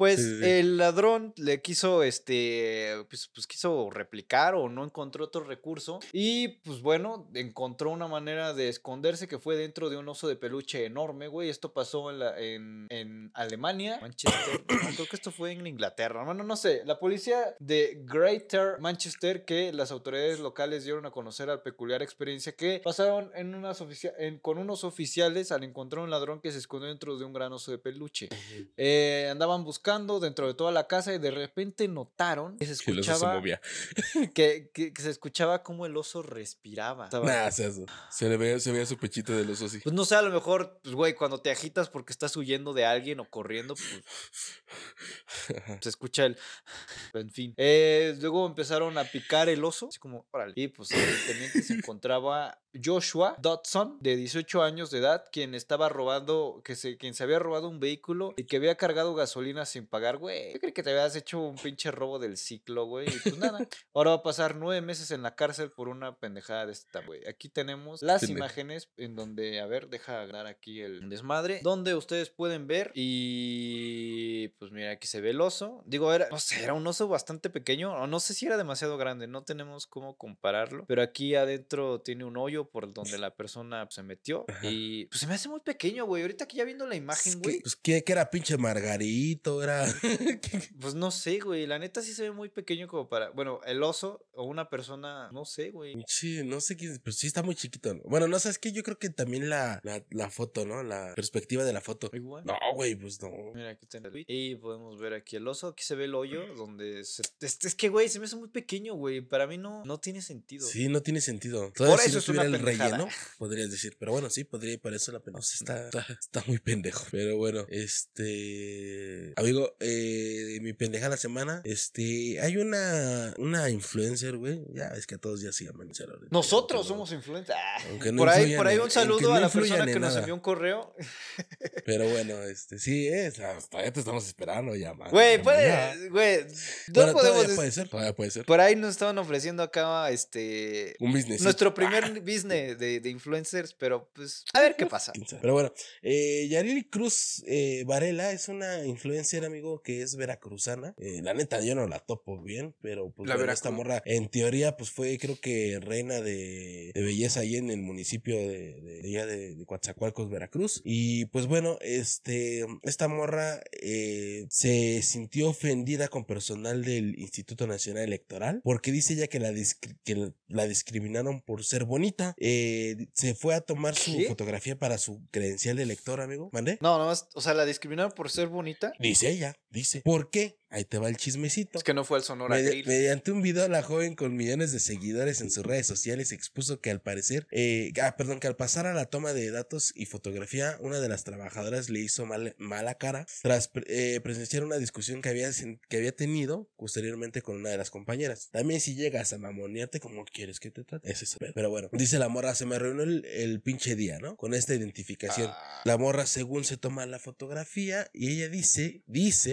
pues Sí, sí, sí. el ladrón le quiso, este, pues, pues quiso replicar o no encontró otro recurso. Y pues bueno, encontró una manera de esconderse que fue dentro de un oso de peluche enorme, güey. Esto pasó en, la- en, en Alemania, Manchester. no, creo que esto fue en Inglaterra. Bueno, no sé. La policía de Greater Manchester, que las autoridades locales dieron a conocer la peculiar experiencia que pasaron en unas en- con unos oficiales al encontrar un ladrón que se escondió dentro de un gran oso de peluche. Eh, andaban buscando dentro de toda la casa y de repente notaron que se Que escuchaba (laughs) que, que- que se escuchaba como el oso respiraba. Estaba- Nah, o sea, se le veía, se veía su pechito del oso así. Pues no sé, a lo mejor, pues güey, cuando te agitas porque estás huyendo de alguien o corriendo, pues se escucha el. (laughs) En fin. Eh, luego empezaron a picar el oso. Así como, órale. Y pues evidentemente se encontraba Joshua Dodson, de 18 años de edad, quien estaba robando, que se, quien se había robado un vehículo y que había cargado gasolina sin pagar, güey. Yo creí que te habías hecho un pinche robo del ciclo, güey. Y pues nada. (laughs) Ahora va a pasar nueve meses en la cárcel por una pendejada de esta, güey. Aquí tenemos las imágenes en donde, a ver, deja ganar aquí el desmadre, donde ustedes pueden ver y pues mira, aquí se ve el oso. Digo, era, no sé, era un oso bastante pequeño, o no sé si era demasiado grande, no tenemos cómo compararlo, pero aquí adentro tiene un hoyo por donde (laughs) la persona se metió Ajá. y pues se me hace muy pequeño, güey. Ahorita que ya viendo la imagen, que, güey, pues, ¿qué, qué era pinche Margarito? Era. (laughs) pues no sé, güey, la neta sí se ve muy pequeño como para, bueno, el oso o una persona, no sé, güey. Pinche, no sé quién, pero sí está muy chiquito. ¿no? Bueno, no sé, es que yo creo que también la, la, la foto, ¿no? La perspectiva de la foto. Igual. No, güey, pues no. Mira, aquí está el tweet. Y podemos ver aquí el oso. Aquí se ve el hoyo donde se... Es, es que, güey, se me hace muy pequeño, güey. Para mí no, no tiene sentido. Sí, no tiene sentido. Todavía Por si eso no es una tuviera el pendejada. relleno, (laughs) podrías decir. Pero bueno, sí, podría ir para eso la pena. No sé, está, está, está muy pendejo. Pero bueno, este. Amigo, eh, mi pendeja de la semana. Este. Hay una. Una influencer, güey. Ya es que a todos ya se llaman influencer ahorita, Nosotros no- somos influencers. Ah. no por ahí, por ahí un saludo no a la persona que nos envió un correo. (laughs) Pero bueno, este. Sí, es. Todavía te estamos esperando ya, man. Güey, puede, güey. No Bueno, podemos. todavía puede ser. Todavía puede ser. Por ahí nos estaban ofreciendo acá, este. Un business. Nuestro primer business de, de influencers, pero pues, a ver qué pasa. Pero bueno, eh, Yarili Cruz eh, Varela es una influencer, amigo, que es veracruzana. Eh, la neta, yo no la topo bien, pero pues La bueno, esta Veracruz. morra, en teoría, pues fue, creo que reina de, de belleza ahí en el municipio de, de, de allá de, de Coatzacoalcos, Veracruz. Y pues bueno, este, esta morra eh, se sintió ofendida con personal del Instituto Nacional Electoral porque dice ella que la, discri- que la discriminaron por ser bonita. Eh, se fue a tomar su ¿Qué? fotografía para su credencial de elector, amigo. ¿Mandé? No, nomás, o sea, la discriminaron por ser bonita. Dice ella, dice. ¿Por qué? Ahí te va el chismecito. Es que no fue al Sonora Medi- Grill. mediante un video, la joven con millones de seguidores en sus redes sociales expuso que al parecer, eh, ah, perdón, que al pasar a la toma de datos y fotografía, una de las trabajadoras le hizo mal- mala cara tras eh, presenciar una discusión que había, que había tenido posteriormente con una de las compañeras. También si llegas a mamonearte como quieres que te trate, es eso. Pero bueno, dice la morra, se me reunió el, el pinche día, ¿no? Con esta identificación. Ah. La morra según se toma la fotografía y ella dice, dice,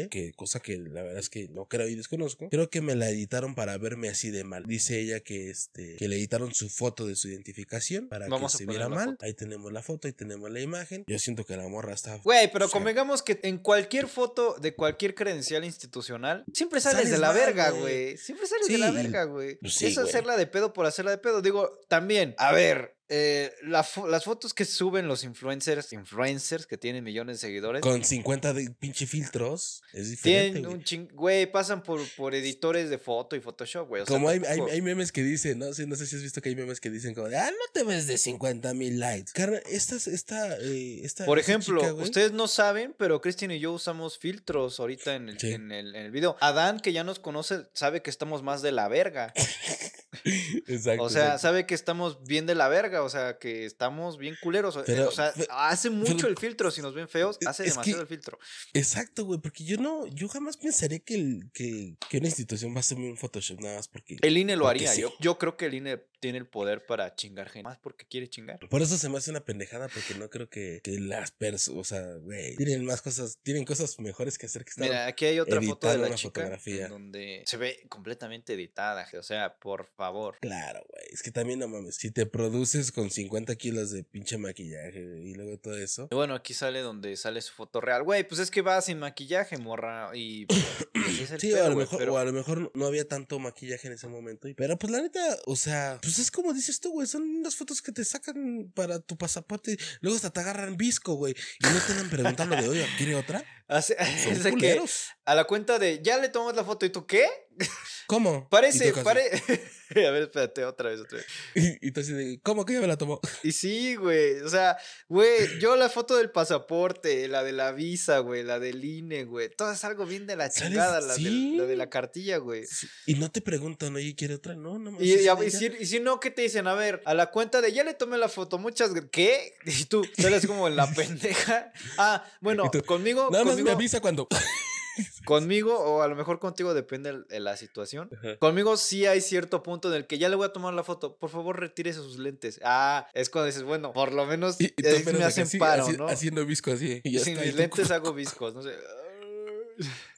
que cosa que la verdad es que no creo y desconozco, creo que me la editaron para verme así de mal. Dice ella que este, que le editaron su foto de su identificación para Vamos que se viera mal. foto. Ahí tenemos la foto, ahí tenemos la imagen. Yo siento que la morra está... Güey, pero o sea, convengamos que en cualquier foto de cualquier credencial institucional, siempre sales, Sales de la mal, verga, güey. Siempre sales de la verga, güey. pues sí, hacerla de pedo por hacerla de pedo. Digo, también, a ver, eh, la fo- las fotos que suben los influencers, influencers que tienen millones de seguidores, Con 50 de pinche filtros es diferente. tienen güey. un ching... Güey, pasan por, por editores de foto y Photoshop, güey. O sea, Como hay, hay, tampoco- hay memes que dicen, ¿no? Sí, no sé si has visto que hay memes que dicen como de, ah, no te ves de 50 mil likes. Carnal, esta, esta, eh, esta Por ejemplo, chica, ustedes no saben, pero Cristian y yo usamos filtros ahorita en el, Sí. en, el, en el video. Adán, que ya nos conoce, sabe que estamos más de la verga. (laughs) Exacto. O sea, exacto. sabe que estamos bien de la verga, o sea, que estamos bien culeros. o- Pero- o sea, hace mucho pero- el filtro. Si nos ven feos, Es- hace demasiado que- el filtro. Exacto, güey, porque yo no, yo jamás pensaría que, el, que, que una institución va a hacer un Photoshop nada más porque. El INE lo haría. sí. Yo, yo creo que el INE tiene el poder para chingar gente. Más porque quiere chingar. Por eso se me hace una pendejada, porque no creo que, que las personas, o sea, güey, tienen más cosas, tienen cosas mejores que hacer que estar. Mira, aquí hay otra foto de la chica en donde se ve completamente editada. O sea, por favor. Claro, güey. Es que también no mames. Si te produces con 50 kilos de pinche maquillaje y luego todo eso. Y bueno, aquí sale donde sale su foto real. Güey, pues es que va sin maquillaje, morra. Y pues, así es el Sí, pedo, o a lo mejor, pero- o a lo mejor no había tanto maquillaje en ese momento. y- Pero pues la neta, o sea, pues es como dices tú, güey. Son unas fotos que te sacan para tu pasaporte. Luego hasta te agarran visco, güey. Y no te andan preguntando de, oye, ¿quiere otra? (laughs) (laughs) Son es que a la cuenta de ya le tomamos la foto y tú qué? ¿Cómo? Parece, tú casi- pare. (laughs) a ver, espérate, otra vez, otra vez. Y, tú de, ¿cómo que ya me la tomó? (laughs) Y sí, güey. O sea, güey, yo la foto del pasaporte, la de la visa, güey, la del INE, güey. Todo es algo bien de la chingada, la, de la cartilla, güey. Sí, Y no te preguntan, oye, ¿quiere otra? No, no Y, y, a- y si, y si no, ¿qué te dicen? A ver, a la cuenta de ya le tomé la foto, muchas. ¿Qué? (laughs) Y tú sales como en la pendeja. Ah, bueno, tú, conmigo. Nada más me avisa cuando. Conmigo, o a lo mejor contigo, depende de la situación. Ajá. Conmigo sí hay cierto punto en el que ya le voy a tomar la foto. Por favor, retírese sus lentes. Ah, es cuando dices, bueno, por lo menos Y, y me hacen así, paro, así- ¿no? Haciendo visco así. y Sin mis lentes hago viscos, no sé.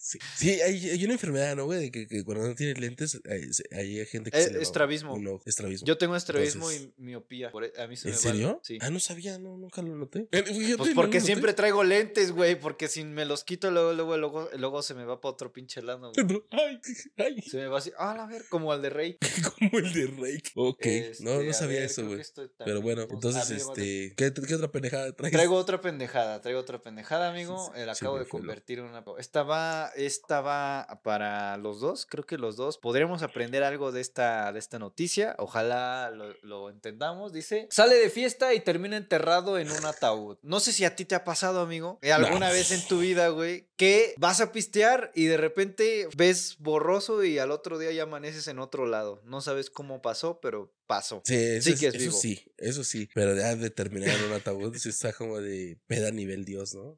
Sí, sí, hay, hay una enfermedad, ¿no, güey? De que, que cuando no tienes lentes, hay, hay gente que Eh, se estrabismo. un ojo, estrabismo. Yo tengo estrabismo Entonces- y miopía. por e- a mí se ¿En me serio? Sí. Ah, no sabía, no, nunca lo noté. Eh, (laughs) fíjate, Pues porque siempre traigo lentes, güey. Porque si me los quito, luego, luego, luego, luego se me va para otro pinche lado. güey. (laughs) Ay, (laughs) ay, Se me va así. Ah, a ver, como al de Rey. como el de Rake. Ok, no, Este, no sabía ver, eso, güey. Pero bueno, entonces, ver, este, ¿qué, ¿qué otra pendejada traes? Traigo otra pendejada, traigo otra pendejada, amigo. Sí, acabo de convertir en una. Esta va, esta va para los dos. Creo que los dos podremos aprender algo de esta, de esta noticia. Ojalá lo, lo entendamos. Dice: sale de fiesta y termina enterrado en un ataúd. No sé si a ti te ha pasado, amigo. eh, alguna No. vez en tu vida, güey, que vas a pistear y de repente ves borroso y al otro día ya amaneces en otro lado. No sabes cómo pasó, pero pasó. Sí, eso, Sí es- que es eso vivo. sí, eso sí. Pero ya de terminar en un ataúd, sí está como de peda nivel Dios, ¿no?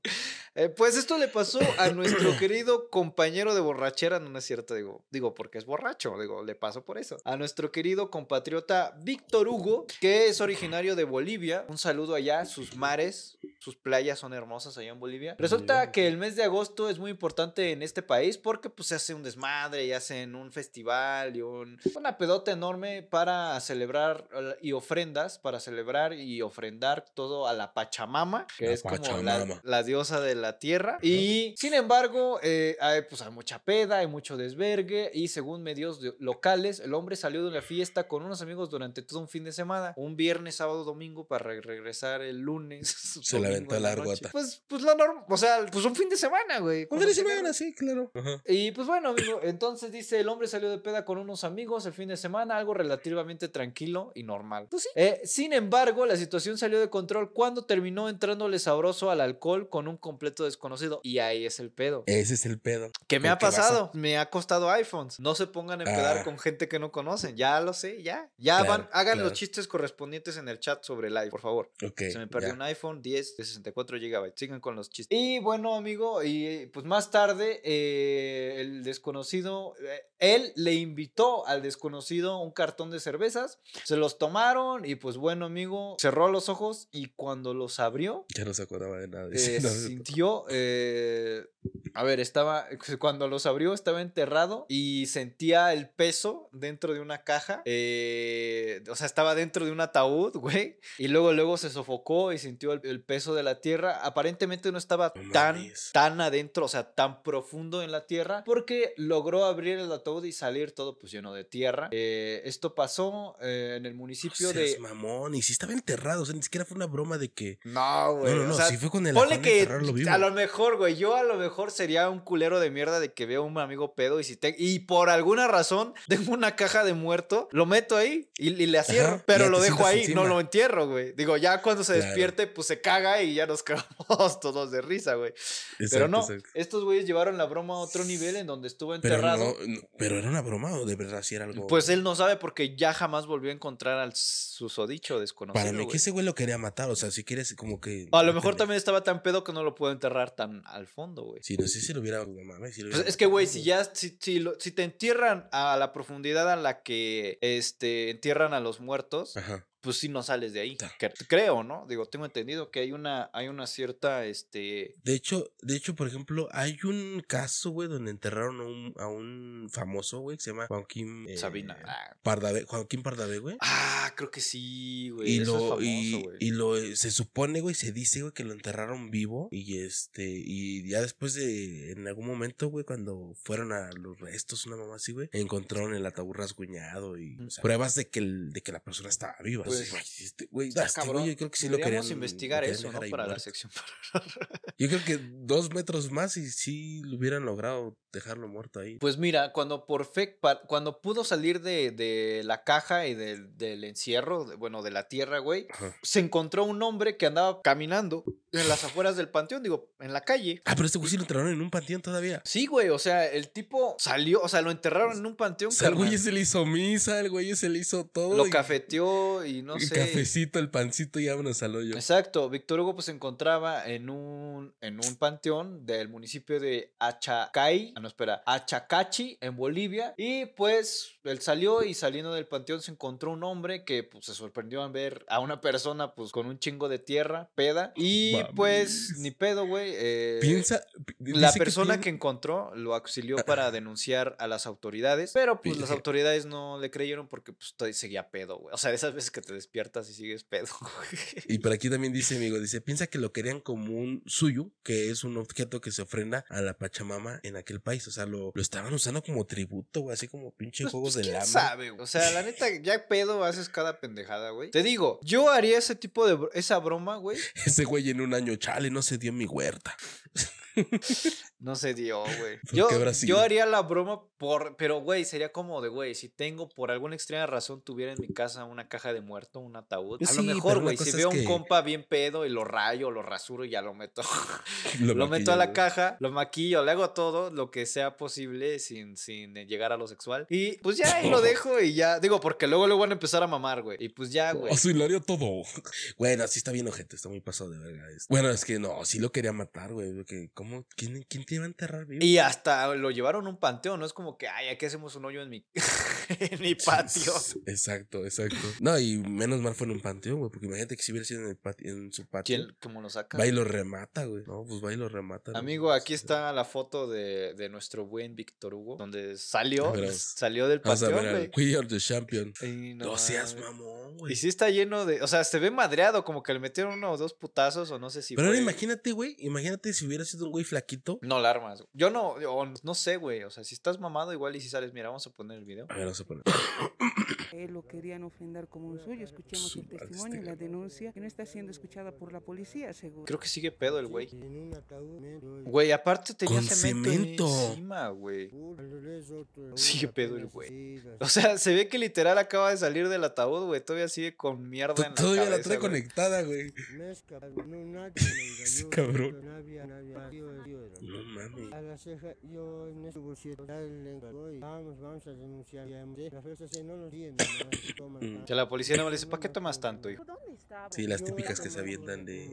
Eh, pues esto le pasó a nuestro querido compañero de borrachera, no, no es cierto, digo, digo porque es borracho, digo, le pasó por eso. A nuestro querido compatriota Víctor Hugo, que es originario de Bolivia. Un saludo allá, sus mares, sus playas son hermosas allá en Bolivia. Resulta que el mes de agosto es muy importante en este país porque pues se hace un desmadre y hacen un festival y un, una pedota enorme para celebrar eh, y ofrendas, para celebrar y ofrendar todo a la Pachamama, que La es como la, Pachamama. la diosa de la tierra. Y sin embargo, eh, hay, pues hay mucha peda, hay mucho desvergue. Y según medios locales, el hombre salió de la fiesta con unos amigos durante todo un fin de semana. Un viernes, sábado, domingo, para re- regresar el lunes. (laughs) Se la aventó en la largota. noche. Pues, pues la norma, o sea, pues un fin de semana, güey. Un fin de se semana, sí, claro. Y pues bueno, amigo, entonces dice, el hombre salió de peda con unos amigos el fin de semana, algo relativamente tranquilo y normal. Pues sí. Eh, sin embargo, la situación salió de control cuando terminó entrándole sabroso al alcohol con un completo desconocido. Y ahí es el pedo. Ese es el pedo. ¿Qué me ha a- pasado? Me ha costado iPhones. No se pongan a empedar Ah. con gente que no conocen. Ya lo sé, ya. Ya Claro, van, hagan claro. los chistes correspondientes en el chat sobre el iPhone, por favor. Ok, Se me perdió ya. un iPhone 10 de 64 GB. Sigan con los chistes. Y bueno, amigo, y pues más tarde, eh, el desconocido, eh, él le invitó al desconocido un cartón de cervezas. Se los tomaron y pues bueno, amigo, cerró los ojos y cuando los abrió, Ya no se acordaba de nada. (laughs) eh, no, sintió, eh, a ver, estaba, (laughs) cuando los abrió estaba enterrado y sentía el peso dentro de una caja, eh, o sea, estaba dentro de un ataúd, (laughs) güey, y luego, luego se sofocó y sintió el, el peso de la tierra. Aparentemente no estaba No tan, tan adentro, o sea, tan profundo en la tierra, porque logró abrir el ataúd y salir todo pues lleno de tierra. Eh, esto pasó eh, en el No municipio seas de... mamón. Y si estaba enterrado, o sea, ni siquiera fue una broma de que. No, güey. No, no, no. o sea, fue con el Ponle afán que vivo. a lo mejor, güey, yo a lo mejor sería un culero de mierda de que veo a un amigo pedo y si te y por alguna razón (laughs) tengo una caja de muerto, lo meto ahí y, y le acierro, Ajá, pero lo dejo ahí, no lo entierro, güey. Digo, ya cuando se Claro. despierte, pues se caga y ya nos (laughs) quedamos todos de risa, güey. Pero no, exacto. estos güeyes llevaron la broma a otro nivel en donde estuvo Pero, enterrado. no, no, pero era una broma o de verdad sí era algo. Pues él no sabe porque ya jamás volvió a encontrar al susodicho desconocido. Para mí que ese güey lo quería matar. O sea, si quieres, como que. A lo mejor también estaba tan pedo que no lo pudo enterrar tan al fondo, güey. Si no sé si lo hubiera. No mames, si lo Pues hubiera es que, güey, si ya, si, si, lo- si te entierran a la profundidad a la que este, entierran a los muertos, Ajá. Pues sí no sales de ahí. Que- creo, ¿no? Digo, tengo entendido que hay una, hay una cierta, este... De hecho, de hecho, por ejemplo, hay un caso, güey, donde enterraron a un, a un famoso, güey, que se llama Joaquín eh, Sabina. Ah, Pardavé, Joaquín Pardavé, güey. Ah, creo que sí, güey. Y eso es lo, famoso, y, güey. y lo eh, se supone, güey, se dice, güey, que lo enterraron vivo. Y este, y ya después de, en algún momento, güey, cuando fueron a los restos, una mamá así, güey, encontraron el ataúd rasguñado y o sea, pruebas de que, el, de que la persona estaba viva. Pues, Así, güey, este, este yo creo que sí lo querían. investigar eso, ¿no? Para la sección. (laughs) Yo creo que dos metros más y sí lo hubieran logrado dejarlo muerto ahí. Pues mira, cuando por fe, pa- cuando pudo salir de, de la caja y del, del encierro, de- bueno, de la tierra, güey, Ajá. se encontró un hombre que andaba caminando en las afueras del panteón, digo, en la calle. Ah, pero este güey sí lo enterraron en un panteón todavía. Sí, güey, o sea, el tipo salió, o sea, lo enterraron en un panteón. O sea, el güey se le hizo misa, el güey se le hizo todo. Lo y- cafeteó y no el sé. cafecito, el pancito y vámonos al hoyo. Exacto, Víctor Hugo pues se encontraba en un, en un panteón del municipio de Achacay, ah no espera, Achacachi en Bolivia y pues él salió y saliendo del panteón se encontró un hombre que pues se sorprendió en ver a una persona pues con un chingo de tierra, peda y pues ni pedo güey. eh, Piensa. pi- la persona pien- que encontró lo auxilió (laughs) para denunciar a las autoridades, pero pues las autoridades no le creyeron porque pues seguía pedo, güey. O sea, de esas veces que te despiertas y sigues pedo. Y por aquí también dice, amigo, dice, piensa que lo querían como un suyo, que es un objeto que se ofrenda a la Pachamama en aquel país. O sea, lo, lo estaban usando como tributo, güey, así como pinche Pues, juegos pues, ¿quién hambre. sabe? O sea, la neta, (laughs) ya pedo haces cada pendejada, güey. Te digo, yo haría ese tipo de esa broma, güey. Ese güey en un año, chale, no se dio mi huerta. (laughs) No se dio, güey. (laughs) ¿Por Yo, yo haría la broma por. Pero, güey, sería como de, güey, si tengo por alguna extraña razón tuviera en mi casa una caja de muerto, un ataúd. Pues a lo mejor, güey, si veo es un que- compa bien pedo y lo rayo, lo rasuro y ya lo meto. (laughs) (laughs) Lo, meto a la caja, lo maquillo, le hago todo lo que sea posible sin, sin llegar a lo sexual. Y pues ya ahí lo dejo y ya. Digo, porque luego le van a empezar a mamar, güey. Y pues ya, güey. O sea, lo haría todo. Bueno, sí está bien ojete, está muy pasado de verga. esto. Bueno, es que no, sí lo quería matar, güey. porque ¿Cómo? ¿Quién, quién te iba a enterrar vivo? Y hasta lo llevaron a un panteón, no es como que, ay, aquí hacemos un hoyo en mi, (laughs) en mi patio. Exacto, exacto. No, y menos mal fue en un panteón, güey, porque imagínate que si hubiera sido en, el pati- en su patio. ¿Quién, cómo lo saca? Va y lo remata, güey. No, pues va y lo remata. ¿no? Amigo, aquí está la foto de, de nuestro buen Víctor Hugo, donde salió, A ver, salió del panteón, güey. We are the champion. Y No, seas mamón, Y güey. sí está lleno de, o sea, se ve madreado, como que le metieron uno o dos putazos, o no sé si Pero ahora imagínate, güey. Imagínate si hubiera sido un güey flaquito. No la armas. güey. Yo no, o no sé, güey. O sea, si estás mamado igual y si sales, mira, vamos a poner el video. A ver, vamos a poner. Él lo querían ofender como un suyo. Escuchemos el Su madre, testimonio y este la denuncia que no está siendo escuchada por la policía, seguro. Creo que sigue pedo el güey. Güey, aparte tenía Con cemento, cemento. encima, güey. Sigue pedo el güey. O sea, se ve que literal acaba de salir del ataúd, güey. Todavía sigue con mierda en la Todavía la cabeza, trae güey. conectada, güey. No mames. A la ceja, yo en ese bolsillo, voy, vamos, vamos a denunciar. Ya, La fuerza se no nos toman. Que la policía no le dice, ¿para qué tomas tanto, hijo? Sí, las típicas que se avientan de.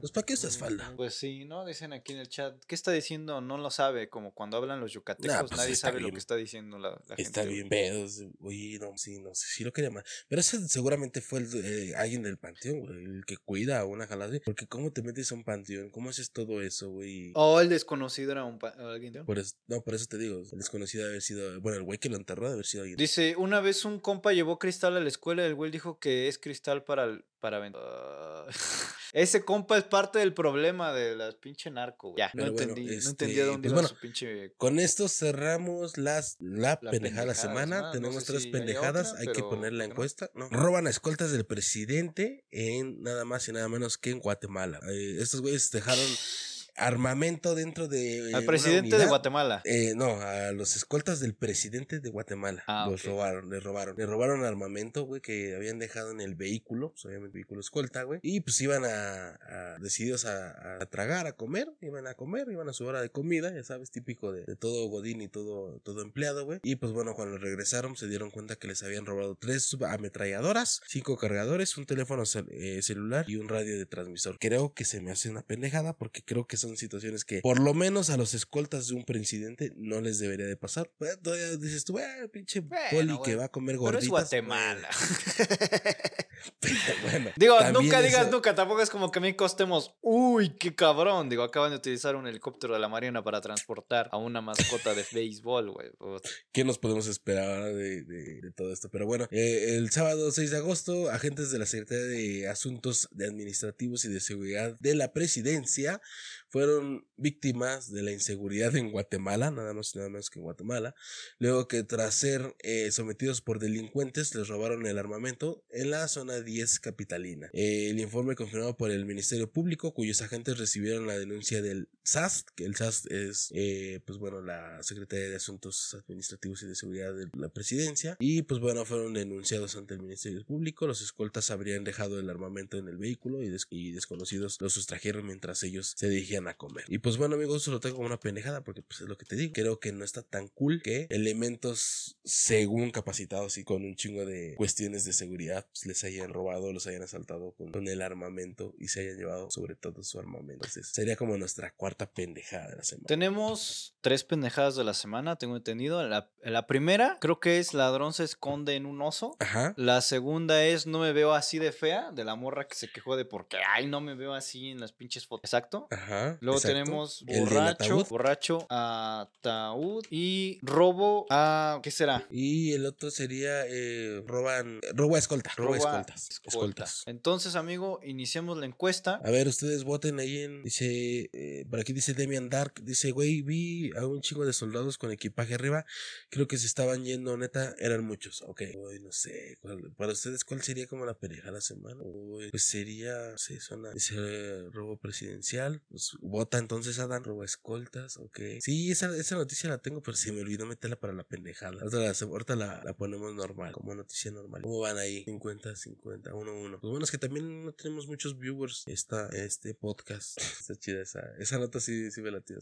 Pues, ¿para qué usas falda? Pues sí, ¿no? Dicen aquí en el chat. ¿Qué está diciendo? No lo sabe. Como cuando hablan los yucatecos, Nah, pues nadie sabe lo bien. que está diciendo la, la Está gente. bien pedos. Oye, no, sí, no sé, sí lo quería más. Pero ese seguramente fue el, eh, alguien del panteón, güey, el que cuida a una jalada. Porque ¿cómo te metes a un panteón? ¿Cómo haces todo eso, güey? O el desconocido era un alguien. ¿no? Por eso, no, por eso te digo, el desconocido de haber sido, bueno, el güey que lo enterró de haber sido alguien. Dice, una vez un compa llevó cristal a la escuela y el güey dijo que es cristal para el- para vender. Ah, (laughs) ese compa es parte del problema de las pinche narco, güey. Ya, no bueno, entendí, no este, entendí a dónde pues iba bueno, su pinche Con esto cerramos las, la, La pendejada de la semana. No Tenemos sé tres si pendejadas. otra, Hay que poner la encuesta. ¿no? Roban a escoltas del presidente en nada más y nada menos que en Guatemala. Eh, estos güeyes dejaron armamento dentro de. Al una presidente de. Guatemala. Eh, no, a los escoltas del presidente de Guatemala. Ah, los robaron, le robaron. Le robaron armamento, güey, que habían dejado en el vehículo, pues, obviamente vehículo escolta, güey. Y pues iban a, a- decididos a, a tragar, a comer, iban a comer, iban a su hora de comida, ya sabes, típico de, de todo Godín y todo, todo empleado, güey. Y pues bueno, cuando regresaron se dieron cuenta que les habían robado tres ametralladoras, cinco cargadores, un teléfono cel- eh, celular y un radio de transmisor. Creo que se me hace una pendejada porque creo que son situaciones que por lo menos a los escoltas de un presidente no les debería de pasar. Pues, todavía dices tú, "Ah, pinche poli que va a comer Pero gorditas. es Guatemala. (laughs) (laughs) (laughs) Bueno, Digo, nunca eso- digas nunca, tampoco es como que a mí costemos, uy, qué cabrón. Digo, acaban de utilizar un helicóptero de la Marina para transportar a una mascota de béisbol, güey. ¿Qué nos podemos esperar de, de- de todo esto? Pero bueno, eh, el sábado 6 de agosto, agentes de la Secretaría de Asuntos de Administrativos y de Seguridad de la Presidencia fueron víctimas de la inseguridad en Guatemala, nada más y nada más que en Guatemala, luego que tras ser eh, sometidos por delincuentes les robaron el armamento en la zona 10 capitalina. El informe confirmado por el Ministerio Público, cuyos agentes recibieron la denuncia del SAST, que el SAST es, eh, pues bueno, la Secretaría de Asuntos Administrativos y de Seguridad de la Presidencia, y pues bueno, fueron denunciados ante el Ministerio Público, los escoltas habrían dejado el armamento en el vehículo y, des- y desconocidos lo sustrajeron mientras ellos se dirigían a comer. Y pues bueno, amigos, eso lo tengo como una pendejada porque pues es lo que te digo, creo que no está tan cool que elementos según capacitados y con un chingo de cuestiones de seguridad pues, les hayan robado, los hayan asaltado con, con el armamento y se hayan llevado sobre todo su armamento. Entonces, sería como nuestra cuarta pendejada de la semana. Tenemos tres pendejadas de la semana, tengo entendido. La, la primera, creo que es ladrón se esconde en un oso. Ajá. La segunda es no me veo así de fea, de la morra que se quejó de porque, ay, no me veo así en las pinches fotos. Exacto. Ajá. Luego exacto. tenemos borracho, ataúd. borracho, ataúd y robo a, ¿qué será? Y el otro sería eh, roban, robo a escolta. Robo a Roba escoltas. escolta. Escoltas. Entonces, amigo, iniciemos la encuesta. A ver, ustedes voten ahí en. Dice. eh, por aquí dice Demian Dark. Dice, güey, vi a un chingo de soldados con equipaje arriba. Creo que se estaban yendo, neta. Eran muchos. Ok. Uy, no sé. ¿cuál- para ustedes, ¿cuál sería como la pareja de la semana? Uy, pues sería. No sé, suena. Dice robo presidencial. Pues vota entonces, Adán. Robo escoltas. Ok. Sí, esa, esa noticia la tengo, pero se me olvidó meterla para la pendejada. Ahorita la, ahorita la, la ponemos normal. Como noticia normal. ¿Cómo van ahí? 50, 50, 1, 1. Pues bueno, es que también no tenemos muchos viewers esta, este podcast. (laughs) Está chida esa. Esa nota sí, sí me la tío.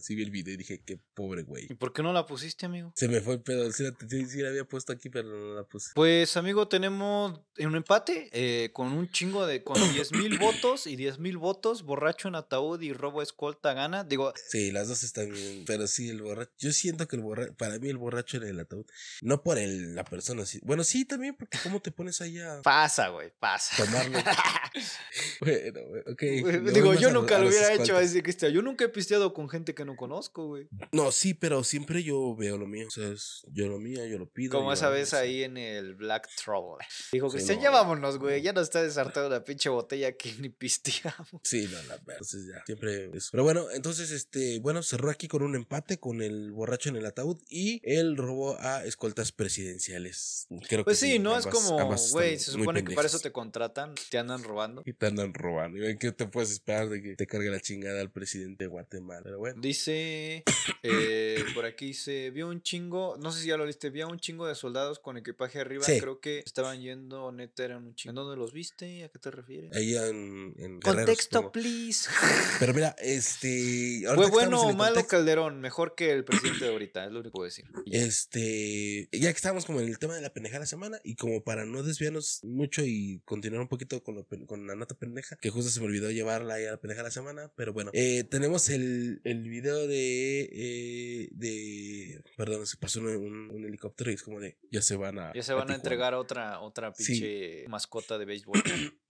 Sí vi el video y dije, qué pobre güey. ¿Y por qué no la pusiste, amigo? Se me fue el pedo. Sí la, sí, la había puesto aquí, pero no la puse. Pues, amigo, tenemos un empate eh, con un chingo de. con (coughs) 10 mil votos y 10 mil votos. Borracho en ataúd y robo escolta gana. Digo, Sí, las dos están bien. Pero sí, el borracho. Yo siento que el borracho. Para mí, el borracho en el ataúd. No por el, la persona. Sí. Bueno, sí, también, porque ¿cómo te pones ahí a pasa, güey, pasa. (laughs) bueno, güey, ok. Digo, yo nunca a lo hubiera hecho, así Cristian. Yo nunca he pisteado con gente que no conozco, güey. No, sí, pero siempre yo veo lo mío. O sea, es yo lo mío, yo lo pido. Como esa vez ahí en el Black Trouble. Dijo, Sí, Cristian, no, ya no, vámonos, güey. Ya nos está desartando la pinche botella que ni pisteamos. Sí, no, la verdad. Entonces ya, siempre eso. Pero bueno, entonces, este, bueno, cerró aquí con un empate con el borracho en el ataúd y el robo a escoltas presidenciales. Creo Pues que sí, no es como, güey, se muy supone que para eso te contratan, te andan robando. Y te andan robando. ¿Y qué te puedes esperar de que te cargue la chingada al presidente de Guatemala? Pero bueno. Dice, eh, (coughs) por aquí se vio un chingo, no sé si ya lo viste, vio un chingo de soldados con equipaje arriba, Sí. creo que estaban yendo, neta, eran un chingo. ¿En dónde los viste? ¿A qué te refieres? Ahí en, Contexto, please. (laughs) Pero mira, este. ¿Fue bueno o malo contexto- Calderón? Mejor que el presidente de ahorita, es lo único que puedo decir. Este, ya que estamos como en el tema de la pendeja de la semana y como para no desviarnos mucho y continuar un poquito con, lo con la nota pendeja, que justo se me olvidó llevarla ahí a la pendeja de la semana, pero bueno, eh, tenemos el, el video de, eh, de, perdón, se pasó un, un- un helicóptero y es como de, ya se van a... Ya se van a entregar otra, otra Sí. pinche mascota de béisbol.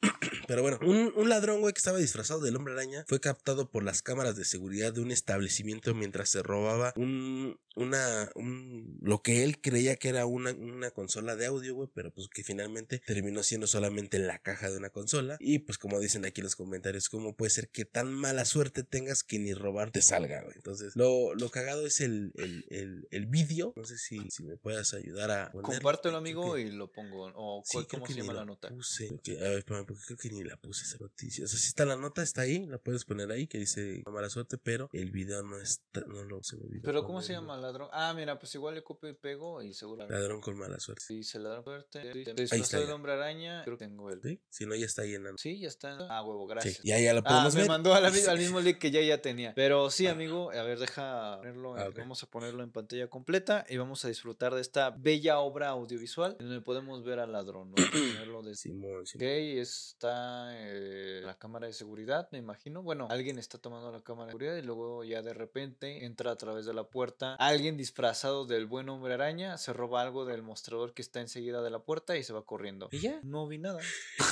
(clears throat) Pero bueno, un, un ladrón, güey, que estaba disfrazado del hombre araña fue captado por las cámaras de seguridad de un establecimiento mientras se robaba un, una, un, lo que él creía que era una, una consola de audio, güey, pero pues que finalmente terminó siendo solamente la caja de una consola. Y pues como dicen aquí en los comentarios, ¿cómo puede ser que tan mala suerte tengas que ni robar te salga, güey? Entonces, lo, lo cagado es el, el, el, el vídeo. No sé si, si me puedas ayudar a. Compártelo, amigo, que- y lo pongo. O Sí, ¿cuál- creo ¿Cómo se llama la nota? puse. Que- a ver, porque creo que ni la puse esa noticia. O sea, si está la nota, está ahí, la puedes poner ahí, que dice mala suerte, pero el video no está, no lo se me olvidó Pero ¿cómo se llama ladrón? Ah, mira, pues igual le copio y pego y seguramente. Ladrón con mala suerte. Sí, se ladrón se Ahí disfrazó está del hombre araña. Creo que tengo el. ¿Sí? Si no, ya está ahí en la Sí, ya está. Ah, huevo, Sí, gracias. ya, ya la Ah, podemos me ver. mandó a la al (laughs) mismo link que ya ya tenía. Pero sí, amigo, a ver, deja ponerlo, en- Ah, vamos a ponerlo en pantalla completa y vamos a disfrutar de esta bella obra audiovisual en donde podemos ver al ladrón. A (coughs) ponerlo de Simón, Ok, Simón. Está eh, la cámara de seguridad, me imagino. Bueno, alguien está tomando la cámara de seguridad y luego ya de repente entra a través de la puerta alguien disfrazado del buen hombre araña, se roba algo del mostrador que está enseguida de la puerta y se va corriendo. Y ya, no vi nada.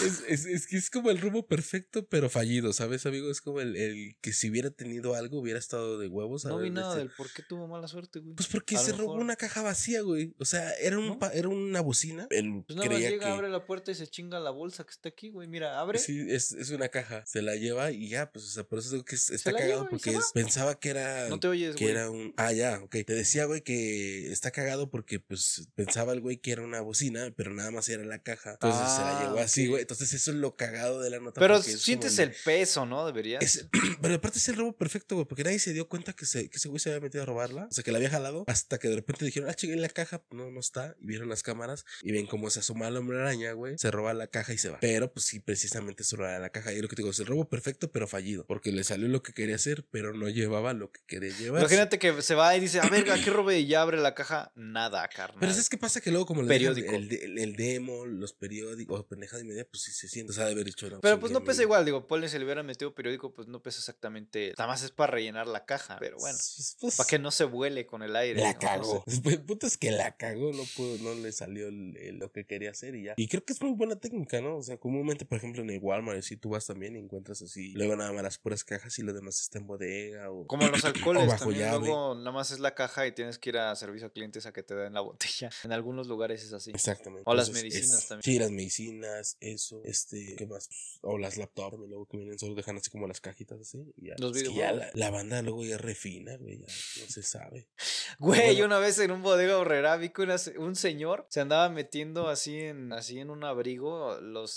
Es, es, es que es como el robo perfecto, pero fallido, ¿sabes, amigo? Es como el, el que si hubiera tenido algo, hubiera estado de huevos. No vi nada este- del por qué tuvo mala suerte, güey. Pues porque A se robó mejor- una caja vacía, güey. O sea, era, un ¿No? pa- era una bocina. Él Pues nada más llega, que... abre la puerta y se chinga la bolsa que está aquí, güey. Mira, abre. Sí, es, es una caja. Se la lleva y ya, pues, o sea, por eso digo que es- está la cagado porque es- pensaba que era. No te oyes, que güey. era un. Ah, ya, ok. Te decía, güey, que está cagado porque, pues, pensaba el güey que era una bocina, pero nada más era la caja. Entonces se la Ah, llevó así, ok. güey. Entonces eso es lo cagado de la nota. Pero sientes el peso, ¿no? Deberías. es- (clears throat) pero aparte es el robo perfecto, güey, porque nadie se dio cuenta que, se, que ese güey se había metido a robarla. O sea, que la había jalado hasta que de repente dijeron, ah, en la caja, no, no está. Y vieron las cámaras y ven cómo se asoma el hombre araña, güey. Se roba la caja y se va. Pero, pues sí, precisamente era la caja. Y lo que te digo, es el robo perfecto, pero fallido. Porque le salió lo que quería hacer, pero no llevaba lo que quería llevar. Imagínate que se va y dice, a verga, ¿qué robé? Y ya abre la caja. Nada, carnal. Pero ¿sabes qué pasa? Que luego, como le el, el, el demo, los periódicos, o pendejada y media, pues sí se siente. O sea, de haber no. Pero pues no pesa igual, digo, ponle si le hubieran metido periódico, pues no pesa exactamente. Nada más es para rellenar la caja, pero bueno. Pues, pues, Para que no se vuele con el aire. La ¿no? cagó. (laughs) El punto es que la cagó, no pudo, no le salió el- lo que quería hacer y ya. Y creo que es muy buena técnica, ¿no? O sea, comúnmente, por ejemplo, en el Walmart, si tú vas también y encuentras así, luego nada más las puras cajas y lo demás está en bodega o. Como los (clears throat) alcoholes, O bajo también llave. luego nada más es la caja y tienes que ir a servicio a clientes a que te den la (laughs) botella. En algunos lugares es así. Exactamente. O las medicinas es- también. Sí, las medicinas, eso, este, ¿qué más? O las laptops, luego que vienen solo dejan así como las cajitas así. Y ya. Los Es que ya la, la banda luego ya refina, güey, ya no se sabe. (laughs) Güey, Bueno. una vez en un bodega horrera vi que una un señor se andaba metiendo así en, así en un abrigo los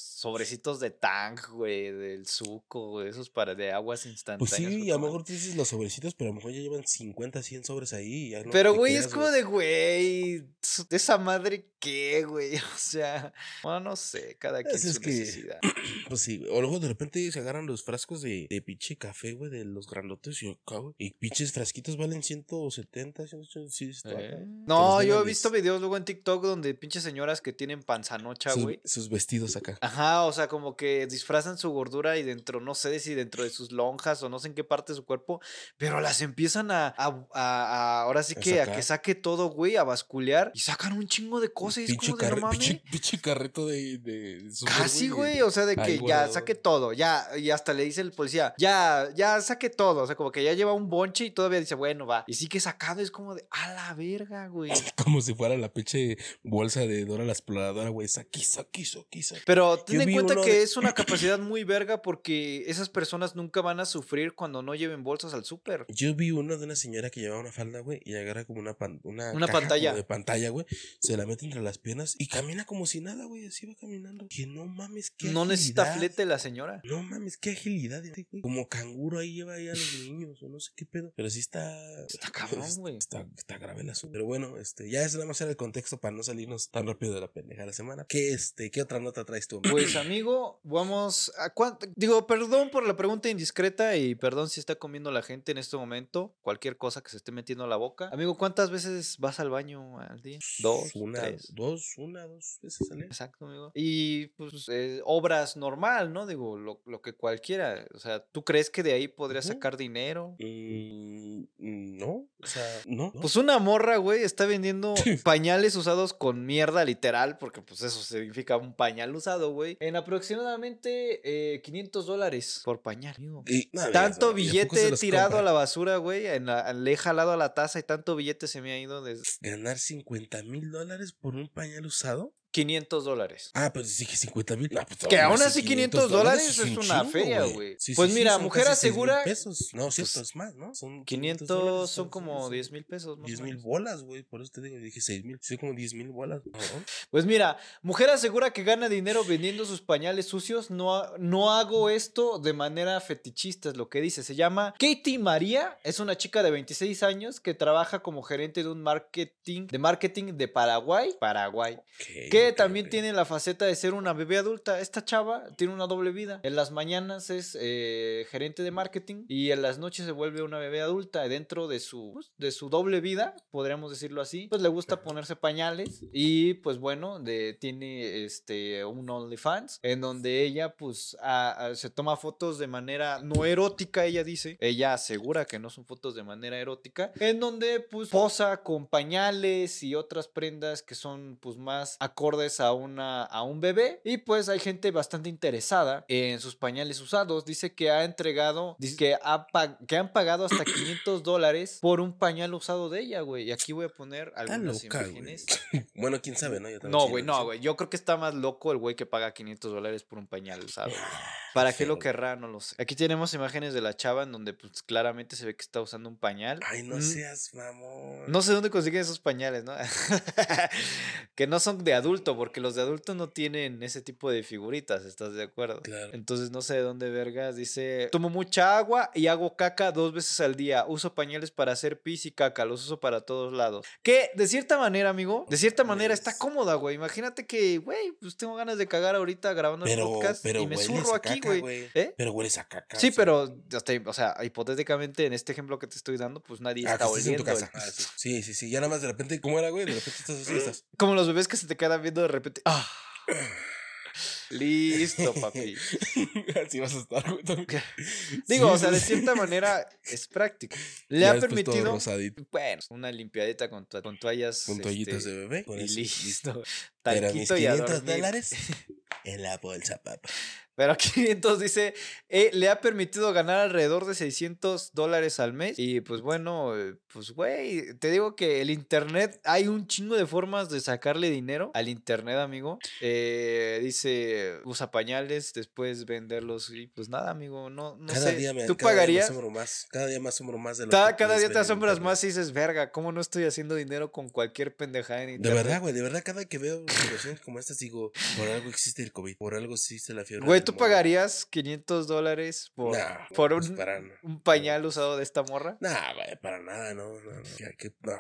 sobrecitos de tang, güey, del suco, güey, esos para de aguas Pues instantáneas. sí, fue a lo mejor tú dices los sobrecitos, pero a lo mejor ya llevan 50, 100 sobres ahí. ya no Pero, güey, es como de, güey, esa madre qué, güey. (laughs) O sea, bueno, no sé, cada quien Pues es su que- necesidad. (clears throat) Pues sí, güey. O luego de repente se agarran los frascos de, de pinche café, güey, de los grandotes y acá, güey. Y pinches frasquitos valen 170, 180, sí, está acá. Eh. No, yo he visto videos luego en TikTok donde pinches señoras que tienen panzanocha, sus, güey. sus vestidos acá. Ajá, o sea, como que disfrazan su gordura y dentro, no sé si dentro de sus lonjas o no sé en qué parte de su cuerpo, pero las empiezan a, a, a- a- ahora sí que a que saque todo, güey, a basculear y sacan un chingo de cosas y es como de no carre- mames. pinche, pinche carreto de, de Casi, güey, o sea, de que ya saque todo, ya, y hasta le dice el policía, ya, ya saque todo, o sea, como que ya lleva un bonche y todavía dice, bueno, va, y sigue sacando, es como de, a la verga, güey. (laughs) Como si fuera la pinche bolsa de Dora la exploradora, güey. Saqui, saqui, saqui. Pero ten en cuenta que de- es una capacidad muy verga porque esas personas nunca van a sufrir cuando no lleven bolsas al súper. Yo vi uno de una señora que llevaba una falda, güey, y agarra como una, pan- una, Una caja pantalla. como de pantalla, güey. Se la mete entre las piernas y camina como si nada, güey. Así va caminando. Que no mames, qué No necesita flete la señora. No mames, qué agilidad, güey. Como canguro ahí lleva ahí a los niños, o no sé qué pedo. Pero sí está. Está cabrón, (laughs) güey. Está, está grave el asunto. Pero bueno, este, ya es nada más era el contexto para no salirnos tan rápido de la pendeja de la semana. ¿Qué, este, qué otra nota traes tú? Pues amigo, vamos a cuánto digo, perdón por la pregunta indiscreta y perdón si está comiendo la gente en este momento, cualquier cosa que se esté metiendo a la boca. Amigo, ¿cuántas veces vas al baño al día? Dos, una, tres. dos, una, dos veces al día. Exacto, amigo. Y pues eh, obras normal, ¿no? Digo, lo, lo que cualquiera. O sea, ¿tú crees que de ahí podría Ujú. sacar dinero? Mm, no, o sea, no. no. Pues una morra, güey, está vendiendo (laughs) pañales usados con mierda literal, porque pues eso significa un pañal usado, güey, en aproximadamente eh, 500 dólares por pañal. amigo. Y- no, Tanto ya, ¿y a billete he los tirado compra? a la basura, güey, en la- le he jalado a la taza y tanto billete se me ha ido desde... ¿Ganar 50 mil dólares por un pañal usado? 500 dólares. Ah, si dije 50 mil. Ah, pues Que aún así 500 dólares es un una chingo, feria, güey. Sí, Pues sí, mira, son mujer asegura- pesos. No, cierto, Pues, es más, ¿no? Son 500 dólares, son como sí, 10 mil pesos. más o 10 mil bolas, güey. Por eso te digo, dije 6 mil. Sí, como 10 mil bolas. ¿no? Pues mira, mujer asegura que gana dinero vendiendo sus pañales sucios. No, no hago esto de manera fetichista, es lo que dice. Se llama Katie María. Es una chica de 26 años que trabaja como gerente de un marketing de marketing de Paraguay. Paraguay. Que también tiene la faceta de ser una bebé adulta. Esta chava tiene una doble vida. En las mañanas es eh, gerente de marketing y en las noches se vuelve una bebé adulta. Dentro de su, pues, de su doble vida, podríamos decirlo así, pues le gusta ponerse pañales y pues bueno, de, tiene este, un OnlyFans en donde ella pues a- a- se toma fotos de manera no erótica, ella dice. Ella asegura que no son fotos de manera erótica, en donde pues posa con pañales y otras prendas que son pues más acordes a una a un bebé y pues hay gente bastante interesada en sus pañales usados. Dice que ha entregado dice que ha que han pagado hasta 500 dólares por un pañal usado de ella güey. Y aquí voy a poner algunas loca, imágenes. (laughs) Bueno, quién sabe, ¿no? Yo no güey no güey. Yo creo que está más loco el güey que paga 500 dólares por un pañal usado güey. para qué lo querrá no lo sé. Aquí tenemos imágenes de la chava en donde pues claramente se ve que está usando un pañal. Ay, no Mm, seas mamón. no sé dónde consiguen esos pañales, ¿no? (laughs) que no son de adulto, porque los de adulto no tienen ese tipo de figuritas, ¿estás de acuerdo? Claro. Entonces no sé de dónde vergas. Dice, tomo mucha agua y hago caca dos veces al día. Uso pañales para hacer pis y caca, los uso para todos lados. Que de cierta manera, amigo, de cierta manera está cómoda, güey. Imagínate que, güey, pues tengo ganas de cagar ahorita grabando el Pero, podcast pero y me zurro aquí, güey. ¿Eh? Pero hueles a caca. Sí, o sea. pero, hasta- o sea, hipotéticamente en este ejemplo que te estoy dando, pues nadie Ah, está estés en tu oliendo. casa. el- Ah, sí. sí, sí, sí. Ya nada más de repente, ¿cómo era, güey? De repente estás así, (laughs) estás. Como los bebés que se te quedan viendo de repente. ¡Ah! Listo, (laughs) papi. así vas a estar, güey. Digo, Sí, o sea, de cierta manera es práctico. Le Ya ha permitido. Bueno, una limpiadita con, to- con toallas. Con toallitas este, de bebé. con Y eso, listo. Pero (laughs) mis Talquito y a 500 dormir. dólares (laughs) en la bolsa, papá. Pero 500 dice, eh, le ha permitido ganar alrededor de 600 dólares al mes. Y pues bueno, pues güey, te digo que el internet, hay un chingo de formas de sacarle dinero al internet, amigo. Eh, dice, usa pañales, después venderlos y pues nada, amigo, no, no cada sé. día me ¿Tú cada día me pagarías? más. Cada día me asombro más de lo Cada, que cada día te asombras más y dices, verga, ¿cómo no estoy haciendo dinero con cualquier pendejada en De internet? verdad, güey, de verdad, cada que veo situaciones como estas, digo, por algo existe el COVID, por algo existe la fiebre. Güey, ¿tú pagarías 500 dólares por, Nah, por pues un, para no. un pañal usado de esta morra? Nah, güey, para nada, no, no,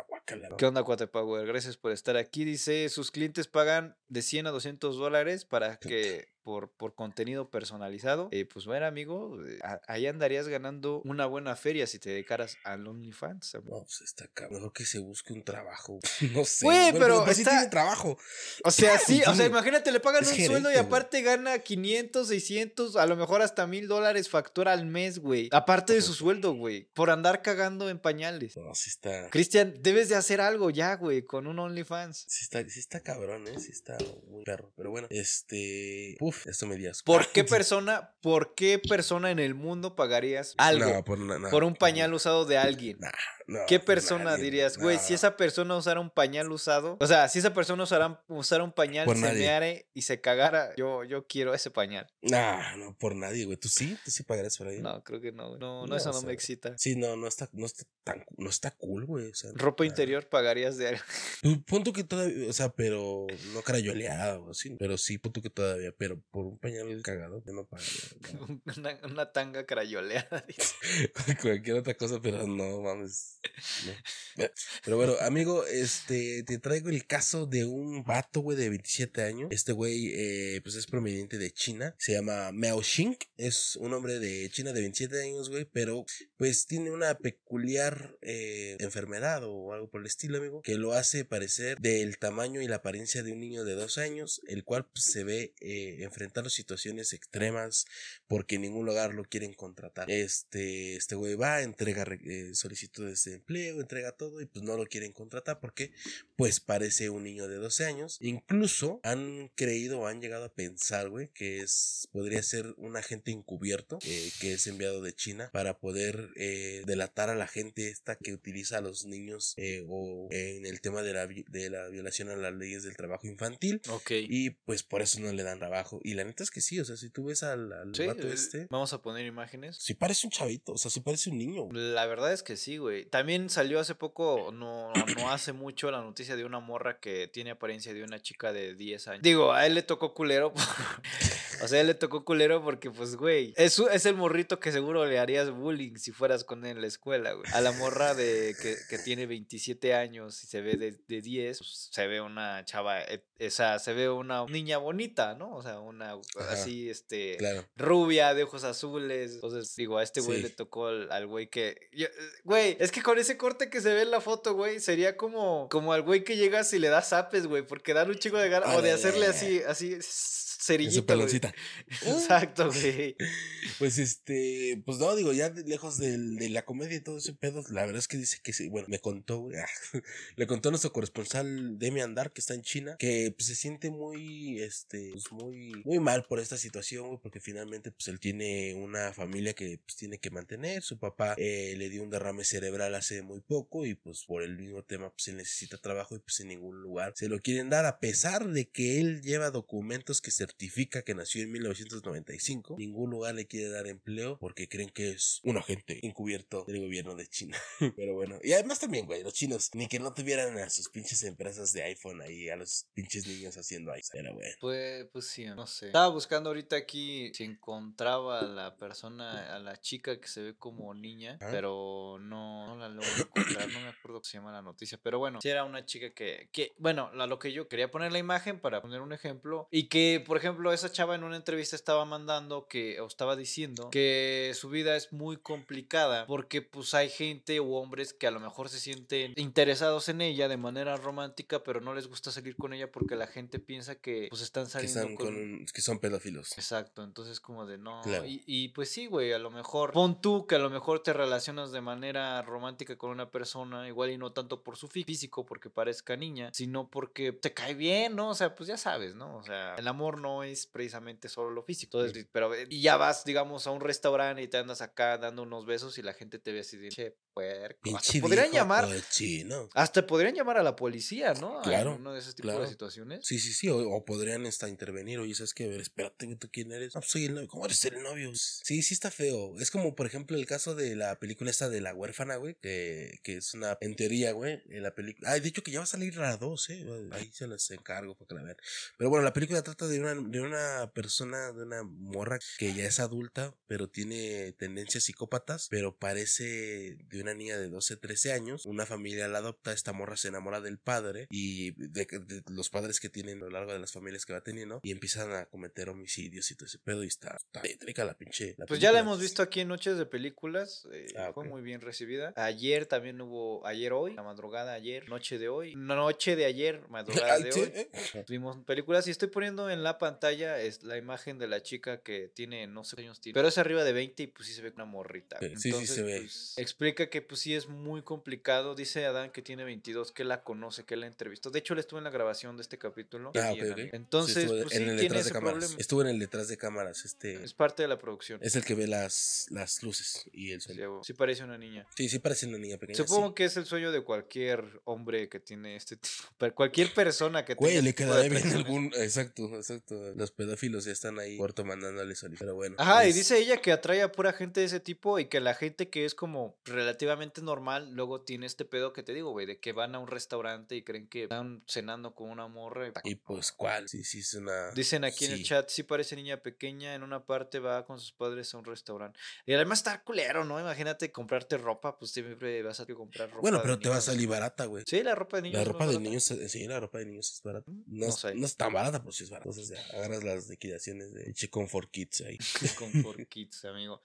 guácala, no. ¿Qué onda, Cuatepower? Gracias por estar aquí. Dice, sus clientes pagan de 100 a 200 dólares para que, it por, por contenido personalizado. Eh, pues bueno, amigo, eh, a- ahí andarías ganando una buena feria si te dedicaras al OnlyFans. amigo. No, pues está cabrón. Que se busque un trabajo. (laughs) No sé. Güey, Bueno, pero pues sí está- tiene trabajo. O sea, (laughs) sí, o sea, imagínate, le pagan es un sueldo y aparte gana 500, 600, a lo mejor hasta mil dólares factura al mes, güey. Aparte de su sueldo, güey, por andar cagando en pañales. No, sí está. Cristian, debes de hacer algo ya, güey, con un OnlyFans. Sí está, sí está cabrón, ¿eh? Sí está muy perro. Pero bueno, este. Uf, esto me dio. ¿Por qué (laughs) persona, por qué persona en el mundo pagarías algo No, por, no, por un pañal usado de alguien? no, ¿Qué por persona nadie, dirías, güey, si esa persona usara un pañal usado? O sea, si esa persona usara, usara un pañal, Por se nadie. meare y se cagara, yo, yo quiero ese pañal. Nah, no, por nadie, güey. ¿Tú sí? ¿Tú sí pagarías por ahí? No, creo que no, güey. no, no, eso no sea, me excita. Sí, no, no está, no está tan, no está cool, güey. O sea, Ropa interior pagarías de algo. (laughs) Pues, Punto que todavía, o sea, pero no crayoleado, así, pero sí, punto que todavía, pero por un pañal cagado, yo no pagaría. Una, una tanga crayoleada. (laughs) (laughs) Cualquier otra cosa, pero no mames. no. Pero bueno, amigo, este, te traigo el caso de un vato, güey, de 27 años. Este güey, eh, pues es proveniente de China. Se llama Mao Xing. Es un hombre de China de 27 años, güey, pero pues tiene una peculiar eh, enfermedad o algo por el estilo, amigo, que lo hace parecer del tamaño y la apariencia de un niño de dos años, el cual pues, se ve eh, enfrentando situaciones extremas porque en ningún lugar lo quieren contratar. Este, este güey va, entrega re- eh, solicitudes de empleo, entrega todo y pues no lo quieren contratar porque pues parece un niño de 12 años. Incluso han creído o han llegado a pensar, güey, que es, podría ser un agente encubierto eh, que es enviado de China para poder eh, delatar a la gente gente esta que utiliza a los niños eh, o en el tema de la, de la violación a las leyes del trabajo infantil. Ok. Y pues por eso no le dan trabajo. Y la neta es que sí, o sea, si tú ves al, al Sí, vato este, Vamos a poner imágenes. sí parece un chavito, o sea, sí parece un niño. La verdad es que sí, güey. También salió hace poco, no, no hace mucho, la noticia de una morra que tiene apariencia de una chica de 10 años. Digo, a él le tocó culero. (laughs) o sea, a él le tocó culero porque, pues, güey, es, es el morrito que seguro le harías bullying si fueras con él en la escuela, güey. A la morra de que, que tiene 27 años y se ve de, de 10, pues, se ve una chava, eh, esa, se ve una niña bonita, ¿no? O sea, una Ajá, así, este Claro. rubia, de ojos azules. Entonces, digo, a este güey Sí. le tocó al al güey que. yo- Güey, es que con ese corte que se ve en la foto, güey, sería como, como al güey que llegas y le das zapes, güey, porque dan un chico de ganas. O de hacerle así, así, En cerillito. su güey. peloncita. (laughs) Exacto, güey. Pues este, pues no, digo, ya de- lejos de, la comedia y todo ese pedo, la verdad es que dice que sí, bueno, me contó, güey, (laughs) le contó nuestro corresponsal Demi Andar, que está en China, que pues, se siente muy, este, pues muy, muy mal por esta situación, güey, porque finalmente, pues él tiene una familia que pues tiene que mantener, su papá eh, le dio un derrame cerebral hace muy poco y pues por el mismo tema, pues él necesita trabajo y pues en ningún lugar se lo quieren dar, a pesar de que él lleva documentos que certifica que nació en 1995, ningún lugar le quiere dar empleo porque creen que es un agente encubierto del gobierno de China. (laughs) Pero bueno, y además también, güey, los chinos, ni que no tuvieran a sus pinches empresas de iPhone ahí, a los pinches niños haciendo iPhone. Pero bueno. Pues, pues sí, no sé. Estaba buscando ahorita aquí si encontraba a la persona, a la chica que se ve como niña, Ah. pero no, no la logro encontrar, no me acuerdo cómo se llama la noticia, pero bueno, sí era una chica que, que bueno, a lo que yo quería poner la imagen para poner un ejemplo, y que, por ejemplo, esa chava en una entrevista estaba mandando que, o estaba diciendo que su vida es muy complicada porque pues hay gente u hombres que a lo mejor se sienten interesados en ella de manera romántica, pero no les gusta salir con ella porque la gente piensa que pues están Que, saliendo están con... con que son pedófilos. Exacto, entonces como de no. Claro. Y, y pues sí, güey, a lo mejor pon tú que a lo mejor te relacionas de manera romántica con una persona, igual y no tanto por su fí- físico, porque parezca niña, sino porque te cae bien, ¿no? O sea, pues ya sabes, ¿no? O sea, el amor no es precisamente solo lo físico. Entonces, pero eh, y ya vas, digamos, a un restaurante y te andas acá dando unos besos y la gente te ve así de, che, puerco. Podrían llamar, cochino. hasta podrían llamar a la policía, ¿no? Claro, uno de esos tipos claro. de situaciones. Sí, sí, sí, o, o podrían hasta intervenir, oye, ¿sabes qué? A ver, espérate, ¿tú quién eres? No, pues soy el novio. ¿Cómo eres el novio? Sí, sí está feo. Es como, por ejemplo, el caso de la película esta de La Huérfana, güey, que, que es una, en teoría, güey, en la película... Ay, de hecho que ya va a salir la 2, eh, ahí se las encargo para que la vean. Pero bueno, la película trata de una, de una persona, de una morra que ya es adulta, pero tiene tendencias psicópatas, pero parece de una niña de 12, 13 años. Una familia la adopta, esta morra se enamora del padre y de, de los padres que tienen a lo largo de las familias que va teniendo y empiezan a cometer homicidios y todo ese pedo y está, está tétrica la pinche. la Pues ya la hemos visto aquí en Noches de Películas. eh, Ah, Fue muy bien recibida. Ayer también hubo, ayer hoy, la madrugada ayer, noche de hoy, noche de ayer, madrugada de hoy. Tuvimos películas y estoy poniendo en la pantalla es la imagen de la chica que tiene, no sé qué años tiene, pero es arriba de 20 y pues sí se ve una morrita. Sí, sí, sí se ve. pues, explica que pues sí es muy complicado. Dice Adán que tiene 22, que la conoce, que la entrevistó. De hecho, él estuvo en la grabación de este capítulo. Ah, y ok, en ok. la- Sí, Entonces, estuvo pues en sí el tiene detrás de ese cámaras. problema. Estuvo en el detrás de cámaras, este. Es parte de la producción. Es el que ve las, las luces y el Sí, sonido. sí parece una niña. Sí, sí parece una niña pequeña. Supongo sí. que es el sueño de cualquier hombre que tiene este tipo. (laughs) pero Cualquier persona que Güey, tenga le este tipo de quedaría bien algún. Exacto, exacto. Los pedófilos ya están ahí corto mandándole solito. Pero bueno. Ajá, y dice ella que atrae a pura gente de ese tipo y que la gente que es como relativamente normal luego tiene este pedo que te digo, güey, de que van a un restaurante y creen que están cenando con una morra. y- Y pues, ¿cuál? Sí, sí, es una. Dicen aquí en el chat, sí parece niña pequeña, en una parte va con sus padres a un restaurante. Y además está culero, ¿no? Imagínate comprarte ropa, pues siempre vas a comprar ropa. Bueno, pero te va a niños. salir barata, güey. Sí, la ropa de niños. La ropa de barata. niños, sí, la ropa de niños es barata. No, no es, sé. no es tan barata, pero sí es barata. Entonces ya, agarras las liquidaciones de Che Comfort Kids ahí. (laughs) Comfort Kids, amigo.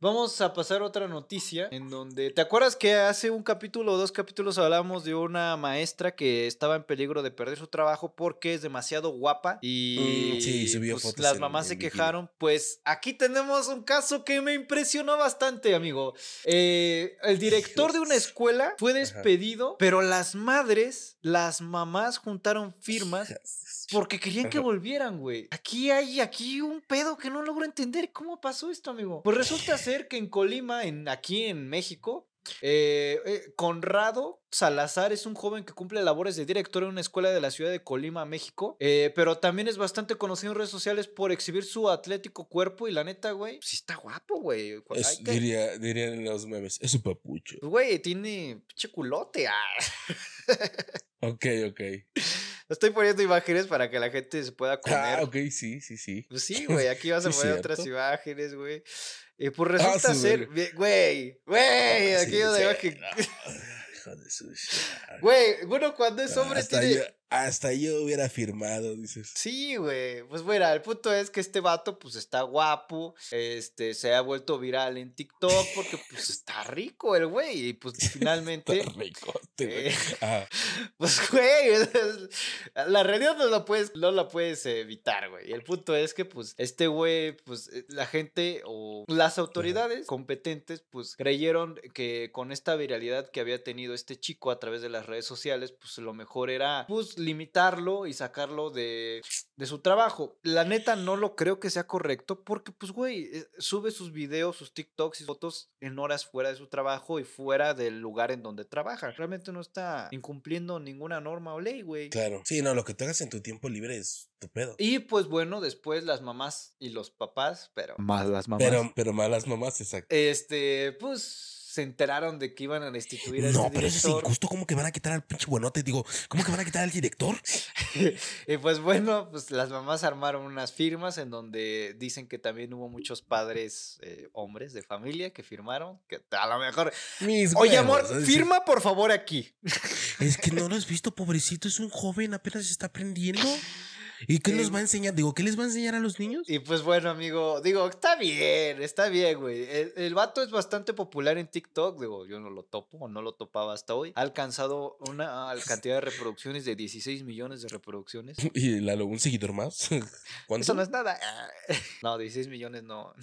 Vamos a pasar a otra noticia en donde, ¿te acuerdas que hace un capítulo o dos capítulos hablamos de una maestra que estaba en peligro de perder su trabajo porque es demasiado guapa y Mm, sí, subió pues, fotos las mamás en se quejaron? Pues aquí tenemos un caso que me impresionó bastante, amigo. Eh, el director de una escuela fue despedido, pero las madres, las mamás juntaron firmas porque querían que volvieran, güey. Aquí hay aquí un pedo que no logro entender. ¿Cómo pasó esto, amigo? Pues resulta (laughs) ser que en Colima, en, aquí en México, Eh, eh, Conrado Salazar es un joven que cumple labores de director en una escuela de la ciudad de Colima, México. eh, pero también es bastante conocido en redes sociales por exhibir su atlético cuerpo. Y la neta, güey, sí está guapo, güey. Es- que- diría, dirían los memes, es un papucho. Güey, tiene pinche culote. ah. (laughs) Ok, ok. Estoy poniendo imágenes para que la gente se pueda comer. Ah, ok, sí, sí, sí. Pues sí, güey, aquí vas (laughs) a Sí, poner cierto. otras imágenes, güey. Y pues resulta su ser, verga. bien- güey, güey, Ah, aquí sí, una sí, imagen. Hijo de su. Güey, bueno, cuando es hombre hasta, tiene... yo, hasta yo hubiera firmado, dices. Sí, güey. Pues bueno, el punto es que este vato, pues está guapo. Este, se ha vuelto viral en TikTok porque, pues, está rico el güey. Y pues (laughs) finalmente. Está güey. eh, Ajá. (laughs) Pues, güey, la realidad no la puedes, no la puedes evitar, güey. El punto es que, pues, este güey, pues, eh, la gente o las autoridades competentes, pues, creyeron que con esta viralidad que había tenido este chico a través de las redes sociales, pues, lo mejor era, pues, limitarlo y sacarlo de, de su trabajo. La neta, no lo creo que sea correcto porque, pues, güey, eh, sube sus videos, sus TikToks y fotos en horas fuera de su trabajo y fuera del lugar en donde trabaja. Realmente no está incumpliendo ninguna norma o ley, güey. Claro. Sí, no, lo que tú hagas en tu tiempo libre es tu pedo. Y pues bueno, después las mamás y los papás, pero más las mamás. Pero, pero malas mamás, exacto. este, pues se enteraron de que iban a destituir a No, este pero eso es injusto. ¿Cómo que van a quitar al pinche buenote? Digo, ¿cómo que van a quitar al director? (laughs) y pues bueno, pues las mamás armaron unas firmas en donde dicen que también hubo muchos padres eh, hombres de familia que firmaron, que a lo mejor... Mis Oye, huevos, amor, firma por favor aquí. Es que no (laughs) lo has visto, pobrecito. Es un joven, apenas está aprendiendo. ¿Y qué nos va a enseñar? Digo, ¿qué les va a enseñar a los niños? Y pues bueno, amigo, digo, está bien, está bien, güey. El, el vato es bastante popular en TikTok, digo, yo no lo topo o no lo topaba hasta hoy. Ha alcanzado una cantidad de reproducciones de 16 millones de reproducciones. (laughs) Y Lalo, un seguidor más. (laughs) ¿Cuánto? Eso no es nada. (laughs) No, 16 millones no.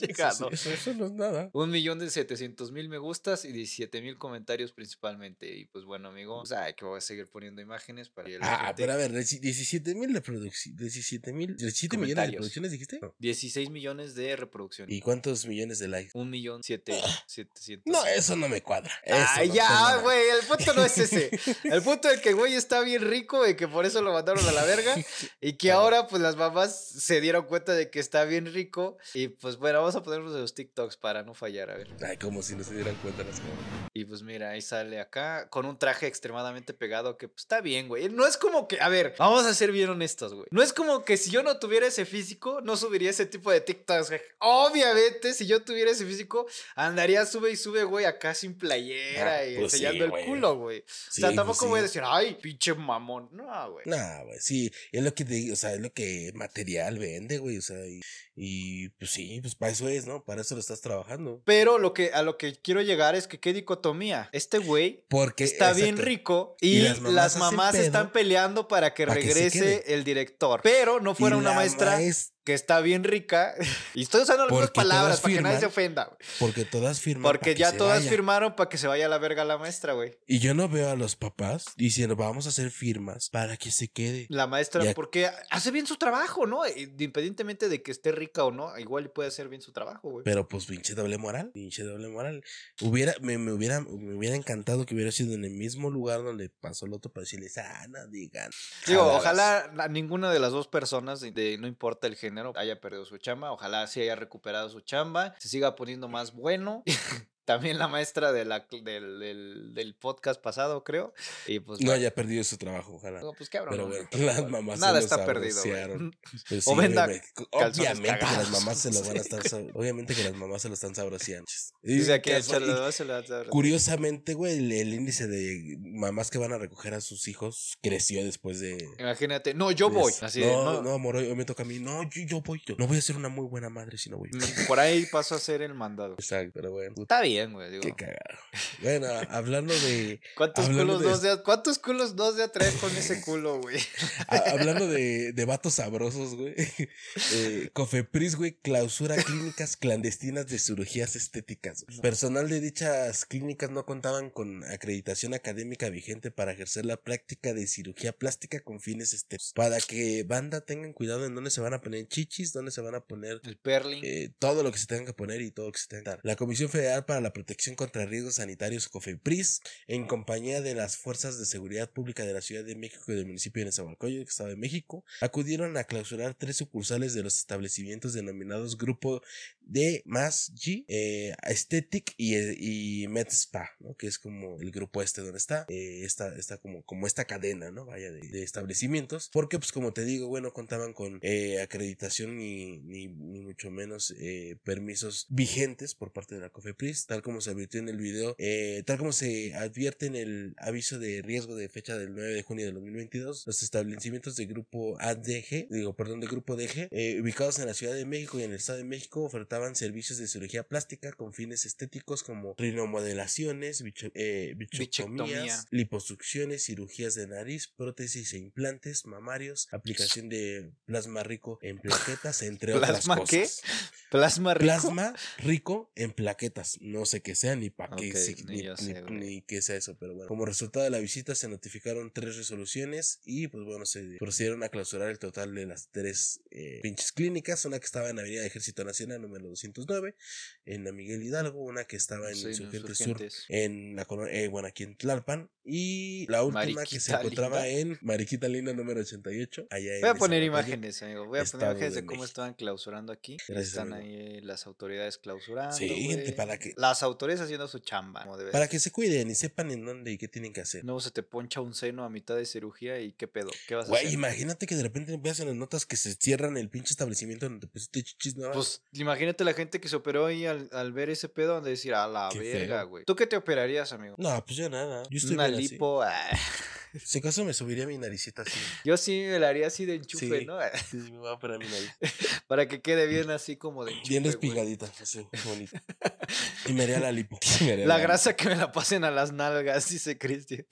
llegado. Eso, eso no es nada. Un millón de 700 mil me gustas y 17 mil comentarios principalmente. Y pues bueno, amigo, o sea, que voy a seguir poniendo imágenes para que Ah, gente- pero a ver, 17 mil reproducciones. 17 mil. 17 millones de reproducciones, dijiste? 16 millones de reproducciones. ¿Y cuántos millones de likes? Un millón siete, setecientos. No, eso no me cuadra. Ay, no ya, güey, el punto no es ese. (laughs) El punto es que el güey está bien rico y que por eso lo mandaron a la verga. (laughs) Y que ahora, pues, las mamás se dieron cuenta de que está bien rico. Y pues, bueno, vamos a ponernos los TikToks para no fallar, a ver. Ay, como si no se dieran cuenta las cosas. Y pues, mira, ahí sale acá con un traje extremadamente pegado que, pues, está bien, güey. No es como que, a ver, vamos a ser bien honestos, güey. No es como que si yo no tuviera ese físico, no subiría ese tipo de TikToks. güey. Obviamente, si yo tuviera ese físico, andaría sube y sube, güey, acá sin playera Ah, y pues sí, enseñando el güey. culo, güey. Sí, o sea, pues tampoco voy a decir, ay, pinche mamón. No, güey. Nah, güey, sí, es lo que o sea, es lo que material vende, güey, o sea, y, y pues sí, pues para eso es, ¿no? Para eso lo estás trabajando. Pero lo que, a lo que quiero llegar es que qué dicotomía. Este güey Porque está bien rico y, las mamás, están peleando para que regrese quede. el director. Pero no fuera una maestra maes- que está bien rica. (laughs) y estoy usando algunas palabras para que nadie se ofenda. Porque todas firman. Porque ya todas vaya. firmaron para que se vaya a la verga la maestra, güey. Y yo no veo a los papás diciendo, vamos a hacer firmas para que se quede. La maestra, Ya- porque hace bien su trabajo, ¿no? Independientemente de que esté rica o no, igual puede hacer bien su trabajo, güey. Pero pues pinche doble moral, pinche doble moral. Hubiera, me, me hubiera, me hubiera encantado que hubiera sido en el mismo lugar donde pasó el otro para decirles, ah, no digan. Digo, jaladas". ojalá ninguna de las dos personas, de- de, no importa el género, haya perdido su chamba. Ojalá sí haya recuperado su chamba, se siga poniendo más bueno. (laughs) También la maestra de la, del, del, del podcast pasado, creo. Y pues, No bueno, haya perdido su trabajo, ojalá. no, pues cabrón. Pero bueno, (laughs) las mamás Nada se está perdido. (laughs) Pues O sí, venda obviamente, que las mamás se lo van a estar (laughs) obviamente que las mamás se lo están sabroseando. Y Dice aquí, Curiosamente, güey, el, el índice de mamás que van a recoger a sus hijos creció después de. Imagínate, no, yo voy. Así de, no, no, no, amor, hoy hoy me toca a mí. No, yo, yo voy. Yo no voy a ser una muy buena madre si no voy. mm, Por ahí paso a ser el mandado. Exacto, pero bueno. Está bien, güey. digo. Qué cagado. Bueno, hablando de. (laughs) ¿Cuántos hablando culos, de- dos de, ¿Cuántos culos dos de a tres con ese culo, güey? (laughs) hablando de, de vatos sabrosos, güey. (laughs) Eh, Cofepris, güey, clausura clínicas clandestinas de cirugías estéticas. güey. Personal de dichas clínicas no contaban con acreditación académica vigente para ejercer la práctica de cirugía plástica con fines estéticos. Para que banda tengan cuidado en dónde se van a poner chichis, dónde se van a poner El perling. eh, todo lo que se tenga que poner y todo lo que se tenga que dar. La Comisión Federal para la Protección contra Riesgos Sanitarios COFEPRIS, en compañía de las Fuerzas de Seguridad Pública de la Ciudad de México y del municipio de Nezahualcóyotl, Estado de México, acudieron a clausurar tres sucursales de los establecimientos denominados Grupo D más G, eh, Aesthetic y, y Med Spa. Que es como el grupo este donde está, eh, está, está como, como esta cadena, ¿no? Vaya, de, de establecimientos, porque pues como te digo, bueno, contaban con eh, acreditación ni, ni, ni mucho menos eh, permisos vigentes por parte de la COFEPRIS, tal como se advirtió en el video, eh, tal como se advierte en el aviso de riesgo de fecha del 9 de junio de 2022, los establecimientos de grupo ADG, digo, perdón, de grupo DG, eh, ubicados en la Ciudad de México y en el Estado de México, ofertaban servicios de cirugía plástica con fines estéticos como rinomodelaciones, bicho, eh, bichectomías, Bichectomía. liposucciones, cirugías de nariz, prótesis e implantes, mamarios, aplicación de plasma rico en plaquetas, entre (laughs) otras ¿Plasma cosas. qué? ¿Plasma rico? Plasma rico en plaquetas. No sé qué sea ni para qué sig- ni ni, qué sea eso, pero bueno. Como resultado de la visita se notificaron tres resoluciones y pues bueno, se procedieron a clausurar el total de las tres eh, pinches clínicas. Una que estaba en Avenida Ejército Nacional número 209, en la Miguel Hidalgo, una que estaba en Sí, en Insurgentes Sur, en la colo- eh, bueno, aquí en Tlalpan, y la última que se encontraba en Mariquita Linda número 88, allá Voy a poner imágenes, amigo. Voy a poner imágenes de de cómo estaban clausurando aquí. Gracias, Están amigo. ahí las autoridades clausurando. Sí, gente, güey. para que- Las autoridades haciendo su chamba. Para que se cuiden y sepan en dónde y qué tienen que hacer. Luego se te poncha un seno a mitad de cirugía y qué pedo. ¿Qué vas a Güey, hacer? imagínate que de repente veas en las notas que se cierran el pinche establecimiento donde te pusiste chichis nuevas. Pues imagínate la gente que se operó ahí al, al ver ese pedo donde decir, a la Qué verga, güey. ¿Tú qué te operarías, amigo? no, pues yo nada. Yo estoy Una bien así. (laughs) Si acaso me subiría mi naricita así. Yo sí me la haría así de enchufe, Sí. ¿no? (laughs) Sí, me voy a operar mi nariz. (laughs) Para que quede bien así como de enchufe. Bien güey. respigadita, así, bonita. (laughs) Y me haría la lipo. Me haría La grasa que me la pasen a las nalgas, dice Cristian.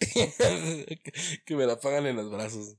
que, me la pagan en los brazos.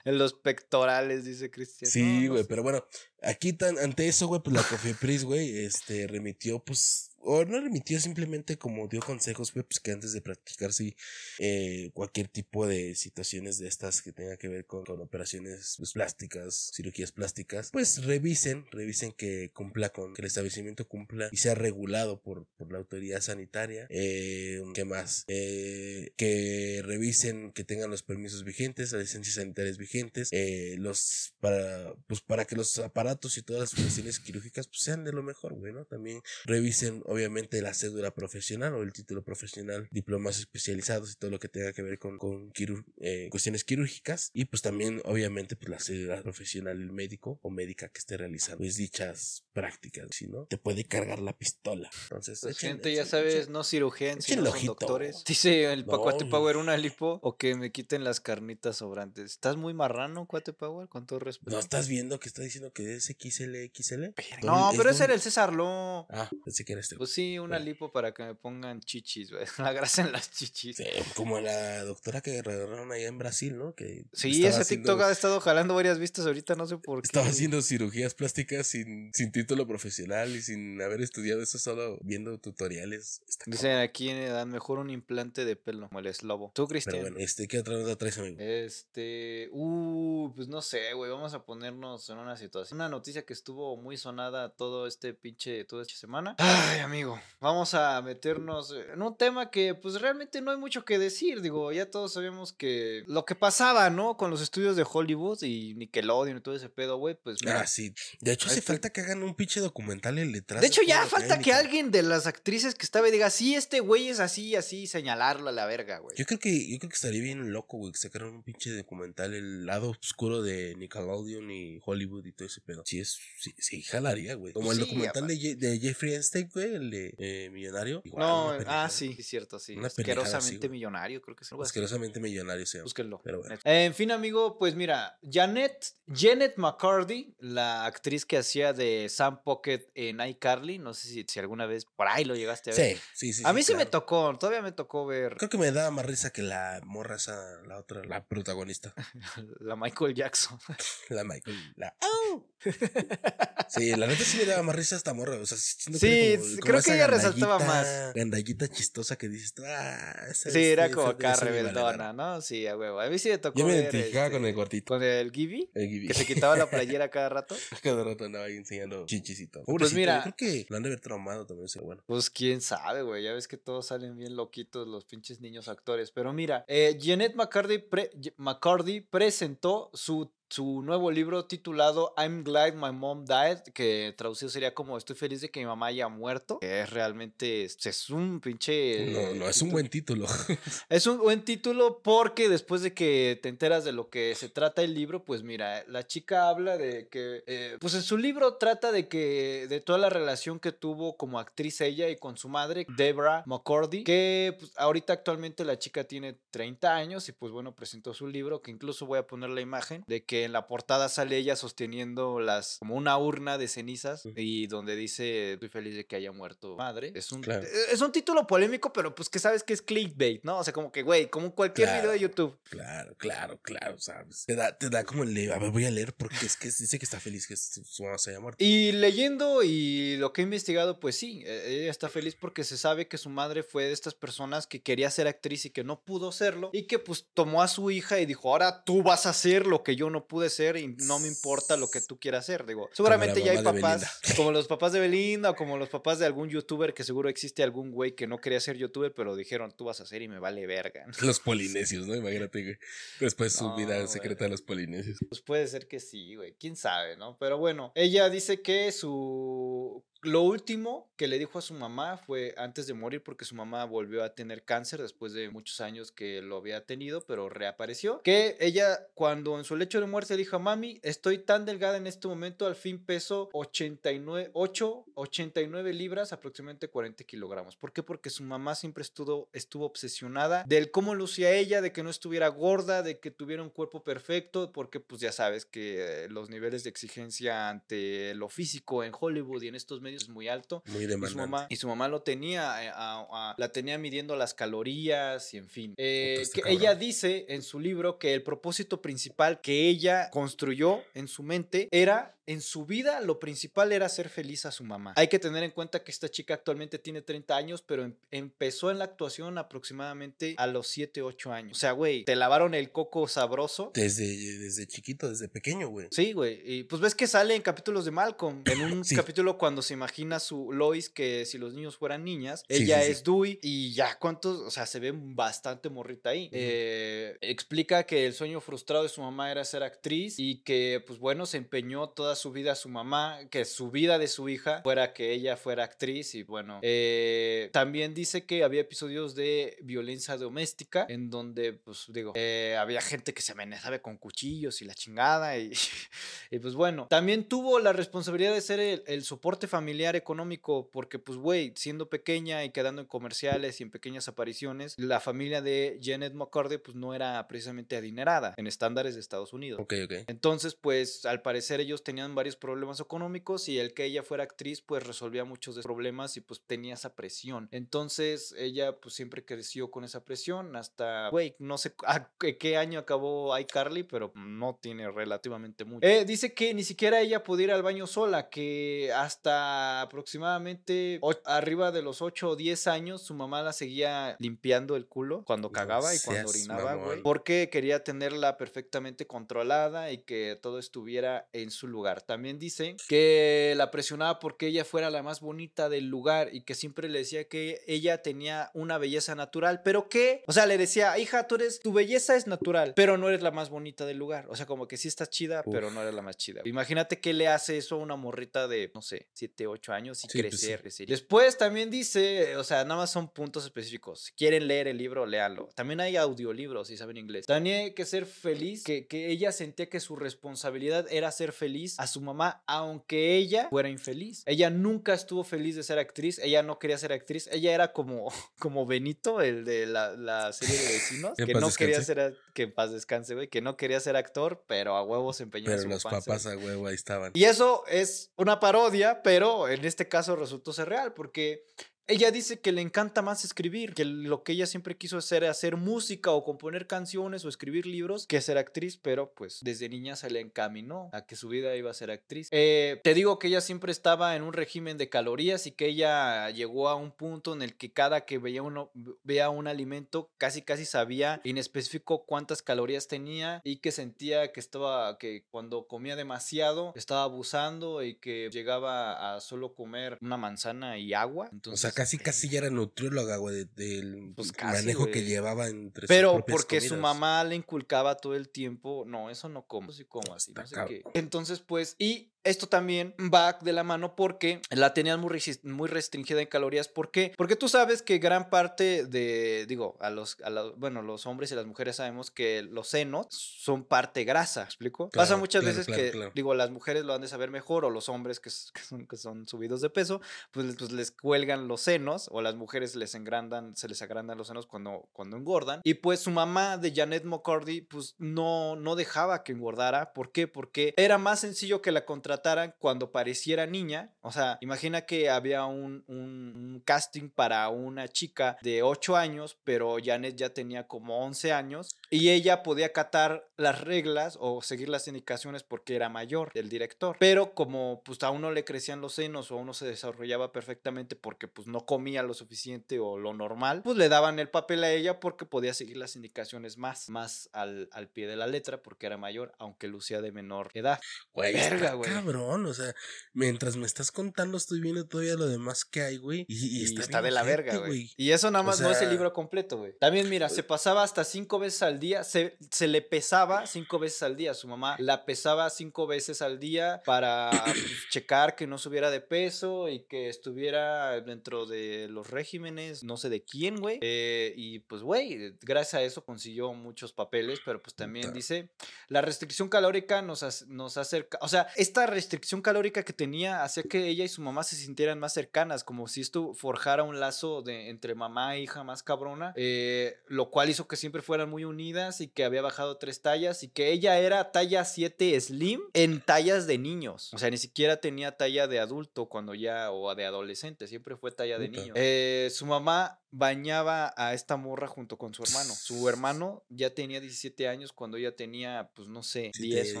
En los pectorales, dice Cristian. Sí, No, no güey, pero bueno, aquí tan, ante eso, güey, pues la Cofepris, güey, este, remitió, pues, o no remitió, simplemente como dio consejos, pues que antes de practicar, sí, eh, cualquier tipo de situaciones de estas que tenga que ver con, con operaciones pues, plásticas, cirugías plásticas, pues revisen, revisen que cumpla con, que el establecimiento cumpla y sea regulado por, por la autoridad sanitaria. Eh, ¿Qué más? Eh, que revisen que tengan los permisos vigentes, las licencias sanitarias vigentes, los para pues para que los aparatos y todas las operaciones quirúrgicas pues, sean de lo mejor, güey, ¿no? También revisen obviamente la cédula profesional o el título profesional, diplomas especializados y todo lo que tenga que ver con, con eh, cuestiones quirúrgicas y pues también obviamente pues la cédula profesional del médico o médica que esté realizando pues dichas prácticas, si no te puede cargar la pistola. Entonces, Pues, echen- gente, ya sabes, echen- no cirujen, echen sino son doctores. Dice el No, Cuate Power una lipo o que me quiten las carnitas sobrantes. ¿Estás muy marrano, Cuate Power? Con todo respeto. ¿No estás viendo que está diciendo que es XL, XL? No, Es pero ese era el César Lo. Ah, pensé que era este. Pues sí, una lipo para que me pongan chichis, güey. (laughs) La grasa en las chichis. Sí, como la doctora que agarraron allá en Brasil, ¿no? Que Sí, ese haciendo- TikTok ha estado jalando varias vistas ahorita, no sé por qué. Estaba haciendo cirugías plásticas sin, sin título profesional y sin haber estudiado eso, solo viendo tutoriales. Está Dicen aquí eh, dan mejor un implante de pelo, como el eslobo. Tú, Pero Cristian. bueno, este, ¿qué otra nota traes, amigo? Este, uh, pues no sé, güey, vamos a ponernos en una situación, una noticia que estuvo muy sonada todo este pinche, toda esta semana. Ay, amigo, vamos a meternos en un tema que pues realmente no hay mucho que decir, digo, ya todos sabemos que lo que pasaba, ¿no? Con los estudios de Hollywood y Nickelodeon y todo ese pedo, güey, pues mira, Ah, sí. De hecho, hace Este- falta que hagan un pinche documental en letras. De hecho, ya falta que alguien de las actrices que estaba y diga, sí, este güey es así, así, señalarlo a la verga, güey. Yo creo que, yo creo que estaría bien loco, güey, que sacaran un pinche documental, el lado oscuro de Nickelodeon y Hollywood y todo ese pedo. Sí, es, sí, sí jalaría, güey. Como el Sí, documental de, de Jeffrey Einstein, güey, el de eh, Millonario. Igual, No, ah, sí, es cierto, sí. Una pendejada así, Asquerosamente millonario, creo que es algo así. Asquerosamente millonario, se llama. Búsquenlo. Pero bueno. En fin, amigo, pues mira, Janet, Janet McCarthy, la actriz que hacía de Sam Pocket en iCarly, no sé si, si alguna vez por ahí lo llegaste a ver. Sí, sí, sí. a mí sí, me claro. tocó, todavía me tocó ver Creo que me daba más risa que la morra esa, la otra, la protagonista. (laughs) la Michael Jackson. (laughs) La Michael. La. ¡Au! (laughs) Sí, la neta sí me daba más risa esta morra. O sea, Sí, como creo creo que ella resaltaba más. Gandallita chistosa que dices, ah, esa Sí, era como acá rebeldona, ¿no? Sí, a huevo. A mí sí me tocó Yo me identificaba con este, el gordito. Con el Gibby, El Gibi. que se quitaba la (laughs) playera cada rato. (laughs) Cada rato andaba ahí enseñando todo. Pues mira. creo que lo han de haber traumado también, ese bueno. Pues quién sabe, güey. Ya ves que todos salen bien loquitos los pinches niños actores. Pero mira, eh, Jeanette McCarthy, pre- McCarthy presentó su, su nuevo libro titulado I'm Glad My Mom Died, que traducido sería como Estoy feliz de que mi mamá haya muerto. Que es realmente, es, un pinche... No, no, es un buen título. (laughs) Es un buen título porque después de que te enteras de lo que se trata el libro, pues mira, la chica habla de que, eh, pues en su libro trata de que, de toda la relación que tuvo como actriz ella y con su madre, Debra McCordy, que pues ahorita actualmente la chica tiene 30 años y pues bueno, presentó su libro, que incluso voy a poner la imagen, de que en la portada sale ella sosteniendo las, como una urna de cenizas y donde dice, estoy feliz de que haya muerto madre. Es un, Claro. es un título polémico, pero pues que sabes que es clickbait, ¿no? O sea, como que, güey, como cualquier video de. YouTube. Claro, claro, claro, sabes. Te da, te da como el, a ver, voy a leer porque es que dice que está feliz que su, mamá se haya muerto. Y leyendo y lo que he investigado, pues sí, eh, ella está feliz porque se sabe que su madre fue de estas personas que quería ser actriz y que no pudo serlo y que pues tomó a su hija y dijo, ahora tú vas a hacer lo que yo no pude ser y no me importa lo que tú quieras hacer. Digo, seguramente ya hay papás (laughs) como los papás de Belinda o como los papás de algún youtuber que seguro existe algún güey que no quería ser youtuber pero dijeron, tú vas a hacer y me vale verga. Los polinesios, ¿no? Imagínate, güey. Después su vida güey. secreta de los polinesios. Pues puede ser que sí, güey. Quién sabe, ¿no? Pero bueno, ella dice que su. Lo último que le dijo a su mamá fue antes de morir, porque su mamá volvió a tener cáncer después de muchos años que lo había tenido, pero reapareció. Que ella, cuando en su lecho de muerte, dijo: Mami, estoy tan delgada en este momento, al fin peso 89, 8, 89 libras, aproximadamente 40 kilogramos. ¿Por qué? Porque su mamá siempre estuvo, estuvo obsesionada del cómo lucía ella, de que no estuviera gorda, de que tuviera un cuerpo perfecto, porque pues ya sabes que eh, los niveles de exigencia ante lo físico en Hollywood y en estos medios es muy alto. Muy Y su demandante. mamá, y su mamá lo tenía, eh, a- a- la tenía midiendo las calorías y en fin. Eh, está que ella dice en su libro que el propósito principal que ella construyó en su mente era, en su vida, lo principal era ser feliz a su mamá. Hay que tener en cuenta que esta chica actualmente tiene 30 años, pero em- empezó en la actuación aproximadamente a los 7, 8 años. O sea, güey, te lavaron el coco sabroso. Desde, desde chiquito, desde pequeño, güey. Sí, güey. Y pues ves que sale en capítulos de Malcolm. En un Sí. capítulo cuando se imagina su Lois que si los niños fueran niñas, Sí, ella sí, sí. es Dewey y ya cuántos, o sea, se ve bastante morrita ahí. Eh, explica que el sueño frustrado de su mamá era ser actriz y que pues bueno, se empeñó toda su vida a su mamá, que su vida de su hija fuera que ella fuera actriz y bueno, eh, también dice que había episodios de violencia doméstica en donde pues digo, eh, había gente que se amenazaba con cuchillos y la chingada y, (laughs) y pues bueno, también tuvo la responsabilidad de ser el, el soporte familiar económico porque pues güey, siendo pequeña y quedando en comerciales y en pequeñas apariciones, la familia de Janet McCordy pues no era precisamente adinerada en estándares de Estados Unidos. Ok, ok. Entonces, pues al parecer ellos tenían varios problemas económicos y el que ella fuera actriz pues resolvía muchos de esos problemas y pues tenía esa presión. Entonces ella pues siempre creció con esa presión hasta, güey, no sé a qué año acabó iCarly, pero no tiene relativamente mucho. Eh, dice que ni siquiera ella podía ir al baño sola, que hasta aproximadamente arriba de los 8 o 10 años su mamá la seguía limpiando el culo cuando cagaba y cuando seas orinaba, güey. Porque quería tenerla perfectamente controlada y que todo estuviera en su lugar. También dice que la presionaba porque ella fuera la más bonita del lugar y que siempre le decía que ella tenía una belleza natural, pero que, o sea, le decía, hija, tú eres, tu belleza es natural, pero no eres la más bonita del lugar. O sea, como que sí estás chida, pero no eres la más chida. Imagínate que le hace eso a una morrita de, no sé, 7, 8 años y Sí, pues sí. crecer. Después también dice, o sea, nada más son puntos específicos. Si quieren leer el libro, léanlo. También hay audiolibros si saben inglés. También hay que ser feliz, que, que ella sentía que su responsabilidad era ser feliz a su mamá, aunque ella fuera infeliz. Ella nunca estuvo feliz de ser actriz, ella no quería ser actriz, ella era como, (laughs) como Benito, el de la, la serie de vecinos, Que no quería descanse. ser, que en paz descanse, güey, que no quería ser actor, pero a huevo se empeñó en Pero su los papás a huevo ahí estaban. y eso es una parodia, pero en este caso resultó ser real, porque ella dice que le encanta más escribir, que lo que ella siempre quiso hacer era hacer música o componer canciones o escribir libros que ser actriz, pero pues desde niña se le encaminó a que su vida iba a ser actriz. Eh, te digo que ella siempre estaba en un régimen de calorías y que ella llegó a un punto en el que cada que veía uno vea un alimento casi casi sabía en específico cuántas calorías tenía y que sentía que estaba que cuando comía demasiado estaba abusando y que llegaba a solo comer una manzana y agua. Entonces, o sea, casi casi ya era nutrióloga, güey, de- del Pues casi, manejo que llevaba entre sus Pero propias porque su mamá le inculcaba todo el tiempo, no, eso no como, sí como así, no sé qué. Entonces, pues, y esto también va de la mano porque la tenían muy, muy restringida en calorías. ¿Por qué? Porque tú sabes que gran parte de, digo, a los, a la- bueno, los hombres y las mujeres sabemos que los senos son parte grasa, ¿me ¿explico? Pasa muchas claro, veces claro, que, digo, las mujeres lo han de saber mejor o los hombres que, son, que son subidos de peso, pues, pues les cuelgan los senos o las mujeres les engrandan, se les agrandan los senos cuando, cuando engordan. Y pues su mamá de Janet McCurdy, pues no, no dejaba que engordara. ¿Por qué? Porque era más sencillo que la contrataran cuando pareciera niña. O sea, imagina que había un, un- un casting para una chica de 8 años, pero Janet ya tenía como 11 años y ella podía acatar las reglas o seguir las indicaciones porque era mayor del director. Pero como pues a uno le crecían los senos o a uno se desarrollaba perfectamente porque pues no comía lo suficiente o lo normal, pues le daban el papel a ella porque podía seguir las indicaciones más, más al, al pie de la letra porque era mayor, aunque lucía de menor edad. Güey, Verga, güey. Cabrón, o sea, mientras me estás contando estoy viendo todavía lo demás que hay, güey, y, y Y está, de la verga, güey. Y eso nada O más no es el libro completo, güey. También, mira, se pasaba hasta cinco veces al día. Se, se le pesaba cinco veces al día. Su mamá la pesaba cinco veces al día para pues, (coughs) checar que no subiera de peso y que estuviera dentro de los regímenes, no sé de quién, güey. Eh, y pues, güey, gracias a eso consiguió muchos papeles, pero pues también dice, la restricción calórica nos, nos acerca, o sea, esta restricción calórica que tenía hacía que ella y su mamá se sintieran más cercanas, como si esto forjara un lazo de, entre mamá e hija más cabrona, eh, lo cual hizo que siempre fueran muy unidas y que había bajado tres tallas y que ella era talla 7 slim en tallas de niños, o sea, ni siquiera tenía talla de adulto cuando ya, o de adolescente, siempre fue talla de niño. Eh, su mamá bañaba a esta morra junto con su hermano. Su hermano ya tenía 17 años cuando ella tenía, pues no sé, Sí, 10, tenía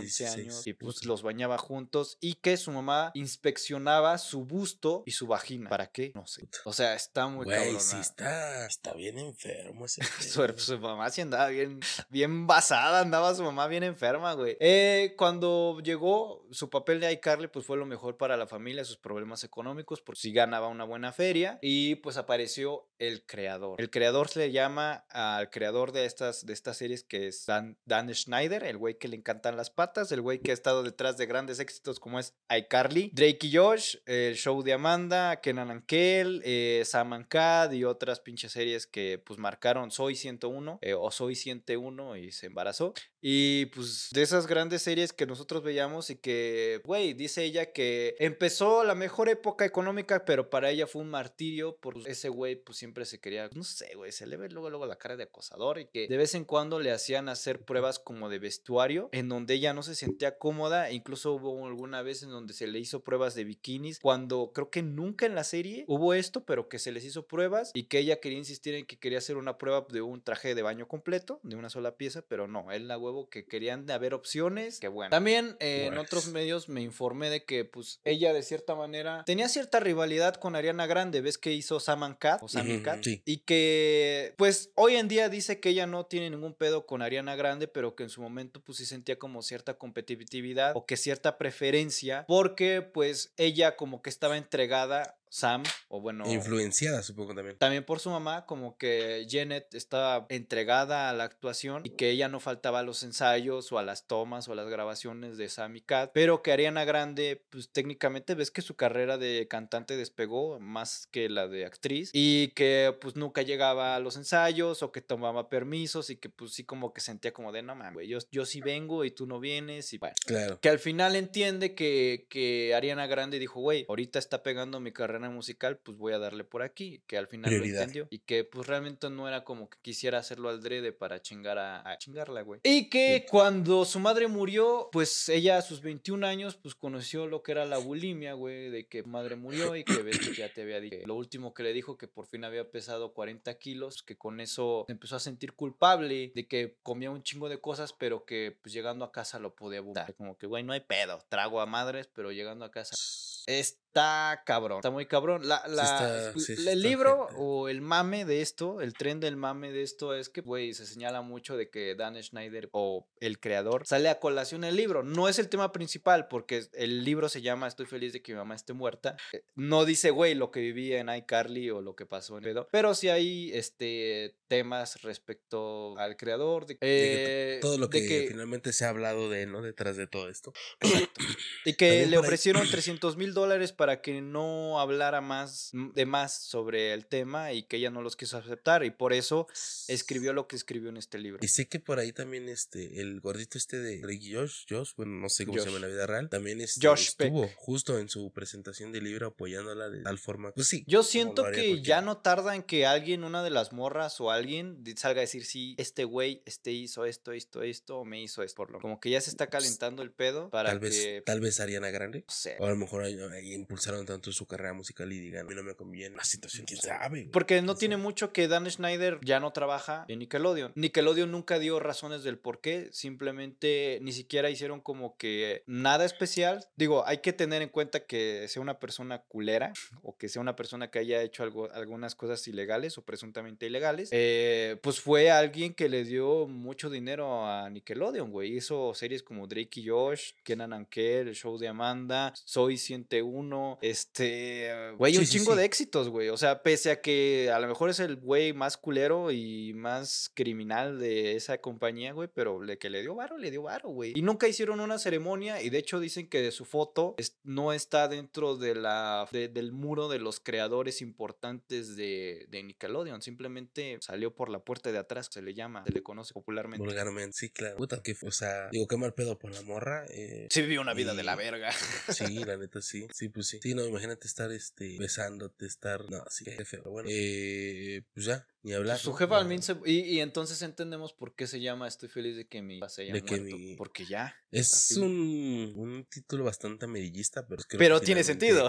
11 años. 16, Y pues los bañaba juntos y que su mamá inspeccionaba su busto y su vagina. ¿Para qué? No sé. O sea, está muy Güey, sí está, está bien enfermo ese (laughs) su mamá sí andaba bien, bien basada, andaba su mamá bien enferma, güey. Eh, cuando llegó, su papel de iCarly, pues fue lo mejor para la familia, sus problemas económicos, porque sí ganaba una buena feria. Y pues apareció el creador. El creador se le llama al creador de estas, de estas series, que es Dan, Dan Schneider, el güey que le encantan las patas, el güey que ha estado detrás de grandes éxitos como es iCarly, Drake y Josh, el show de Amanda, Kenan and Kel, eh, Sam and y otras pinches series que pues marcaron Soy 101 eh, o Soy 101 y se embarazó. Y pues de esas grandes series que nosotros veíamos y que, güey, dice ella que empezó la mejor época económica, pero para ella fue un martirio por ese güey, pues siempre se quería, no sé, güey, se le ve luego, luego la cara de acosador y que de vez en cuando le hacían hacer pruebas como de vestuario en donde ella no se sentía cómoda, incluso hubo alguna vez en donde se le hizo pruebas de bikinis, cuando creo que nunca en la serie hubo esto, pero que se les hizo pruebas y que ella quería insistir en que quería hacer una prueba de un traje de baño completo, de una sola pieza, pero no, él la huevo que querían haber opciones, que bueno. También eh, en otros medios me informé de que pues ella de cierta manera tenía cierta rivalidad con Ariana Grande, ves que hizo Sam and Cat o Cat sí. y que pues hoy en día dice que ella no tiene ningún pedo con Ariana Grande, pero que en su momento pues sí sentía como cierta competitividad o que cierta preferencia porque pues ella como que estaba entregada Sam o bueno Influenciada, supongo también. también por su mamá, como que Janet estaba entregada a la actuación y que ella no faltaba a los ensayos o a las tomas o a las grabaciones de Sam y Cat, pero que Ariana Grande, pues técnicamente ves que su carrera de cantante despegó más que la de actriz y que pues nunca llegaba a los ensayos o que tomaba permisos y que pues sí como que sentía como de no mames, yo, yo sí vengo y tú no vienes y bueno. Claro. Que al final entiende que, que Ariana Grande dijo, güey, ahorita está pegando mi carrera carne musical, pues voy a darle por aquí, que al final Prioridad. lo entendió y que pues realmente no era como que quisiera hacerlo al drede para chingar a, a chingarla, güey. Y que cuando su madre murió, pues ella a sus 21 años, pues conoció lo que era la bulimia, güey, de que madre murió y que ves que ya te había dicho. Lo último que le dijo que por fin había pesado 40 kilos, que con eso se empezó a sentir culpable de que comía un chingo de cosas, pero que pues llegando a casa lo podía abusar. Como que, güey, no hay pedo, trago a madres, pero llegando a casa... (sniffs) Está cabrón, está muy cabrón. La, la- está- l- sí, sí el libro o el mame de esto, el tren del mame de esto es que, güey, se señala mucho de que Dan Schneider o el creador sale a colación el libro. No es el tema principal porque el libro se llama Estoy feliz de que mi mamá esté muerta. Eh, No dice, güey, lo que vivía en iCarly o lo que pasó en pedo, pero sí hay este, temas respecto al creador. De, eh, todo lo que, de que- finalmente se ha hablado de, ¿no? Detrás de todo esto. (clears throat) Y que le ofrecieron 300 mil dólares para que no hablara más de más sobre el tema y que ella no los quiso aceptar y por eso escribió lo que escribió en este libro. Y sé que por ahí también este, el gordito este de Ricky Josh, Josh, bueno, no sé cómo se llama en la vida real, también este, Josh Peck. estuvo justo en su presentación del libro apoyándola de tal forma. Pues sí. Yo siento que cualquiera. ya no tarda en que alguien, una de las morras o alguien salga a decir, sí, este güey, este hizo esto, esto, esto, o me hizo esto. Por lo como que ya se está calentando el pedo para Tal vez, que... tal vez Ariana Grande. No sé. O a lo mejor ahí, ahí impulsaron tanto su carrera musical y digan, a mí no me conviene la situación, quién sabe. Porque no tiene mucho que Dan Schneider ya no trabaja en Nickelodeon. Nickelodeon nunca dio razones del por qué, simplemente ni siquiera hicieron como que nada especial. Digo, hay que tener en cuenta que sea una persona culera o que sea una persona que haya hecho algo, algunas cosas ilegales o presuntamente ilegales. eh, pues fue alguien que le dio mucho dinero a Nickelodeon, güey. Hizo series como Drake y Josh, Kenan and Kel, el show de Amanda, Soy 101, este, güey, Sí, un sí, chingo sí. de éxitos, güey. O sea, pese a que a lo mejor es el güey más culero y más criminal de esa compañía, güey, pero le que le dio varo, le dio varo, güey. Y nunca hicieron una ceremonia y de hecho dicen que su foto es- no está dentro de la, de- del muro de los creadores importantes de, de Nickelodeon. Simplemente salió por la puerta de atrás, se le llama, se le conoce popularmente. Vulgarmente, sí, claro. Puta, que, o sea, digo, qué mal pedo por la morra. Eh, Sí vivió una vida de la verga. Sí, (laughs) la neta, sí. Sí, pues sí. Sí, no, imagínate estar, este, besándote, estar, no, sí, qué feo. Pero bueno, eh, pues ya, ni hablar. Su ¿no? jefa al fin se- y, y entonces entendemos por qué se llama Estoy feliz de que mi se haya De que muerto. mi- Porque ya. Es un, un título bastante amarillista, pero Pero que tiene finalmente sentido.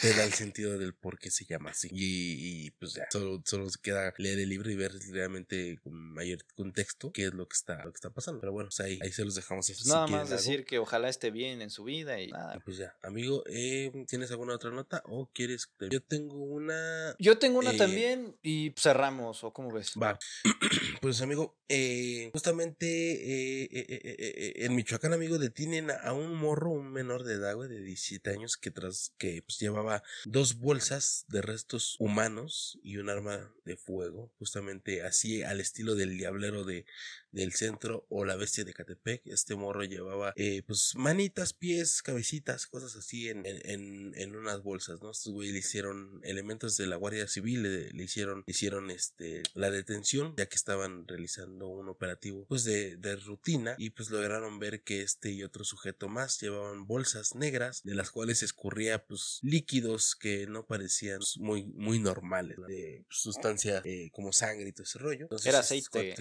Te da el sentido del por qué se llama así. Y, y, pues ya, solo, solo se queda leer el libro y ver realmente con mayor contexto qué es lo que está, lo que está pasando. Pero bueno, pues ahí, ahí se los dejamos. Pues si nada quieren más algo. decir que ojalá esté bien en su vida y nada. Pues ya, amigo, eh, ¿tienes alguna otra nota o quieres? Yo tengo una. Yo tengo una eh, también y cerramos, ¿o cómo ves? Va. (clears throat) Pues amigo, eh, justamente eh, eh, eh, en Michoacán, amigo, detienen a un morro, un menor de edad, güey, de 17 años, que tras que pues, llevaba dos bolsas de restos humanos y un arma de fuego, justamente así al estilo del diablero de, del centro o la bestia de Catepec. Este morro llevaba eh, pues manitas, pies, cabecitas, cosas así en, en, en, unas bolsas, ¿no? Estos güey le hicieron elementos de la Guardia Civil, le, le hicieron, le hicieron este la detención, ya que estaban realizando un operativo pues de, de rutina y pues lograron ver que este y otro sujeto más llevaban bolsas negras de las cuales escurría pues líquidos que no parecían pues, muy, muy normales, ¿no? de sustancia eh, como sangre y todo ese rollo. Entonces, Era aceite.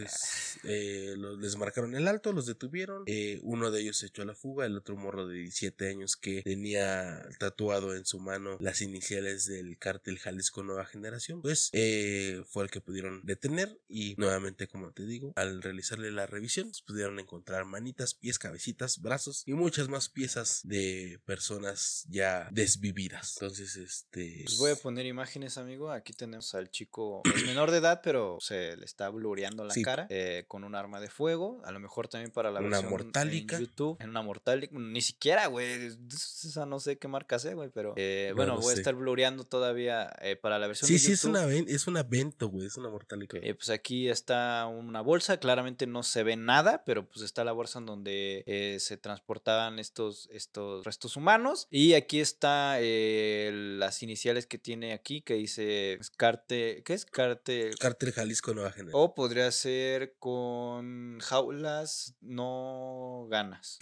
eh, los- les marcaron el alto, los detuvieron. eh, uno de ellos se echó a la fuga, el otro morro de 17 años que tenía tatuado en su mano las iniciales del cártel Jalisco Nueva Generación, pues eh, fue el que pudieron detener y nuevamente, como te digo, al realizarle la revisión, pues, pudieron encontrar manitas, pies, cabecitas, brazos y muchas más piezas de personas ya desvividas. Entonces, este... Pues voy a poner imágenes, amigo. Aquí tenemos al chico, es menor de edad, pero se le está blureando la Sí. cara eh, con un arma de fuego. A lo mejor también para la Una versión mortálica. en YouTube. En una mortálica. Ni siquiera, güey. Esa no sé qué marca sea, güey. Pero eh, No bueno, voy a estar blureando todavía eh, para la versión Sí, de sí, es YouTube. una, ven- es una vento, güey, es una mortálica. Eh, pues aquí está una bolsa, claramente no se ve nada, pero pues está la bolsa en donde se transportaban estos, estos restos humanos. Y aquí está las iniciales que tiene aquí, que dice es carte, ¿qué es carte? Cártel Jalisco Nueva Generación. O podría ser con jaulas no ganas.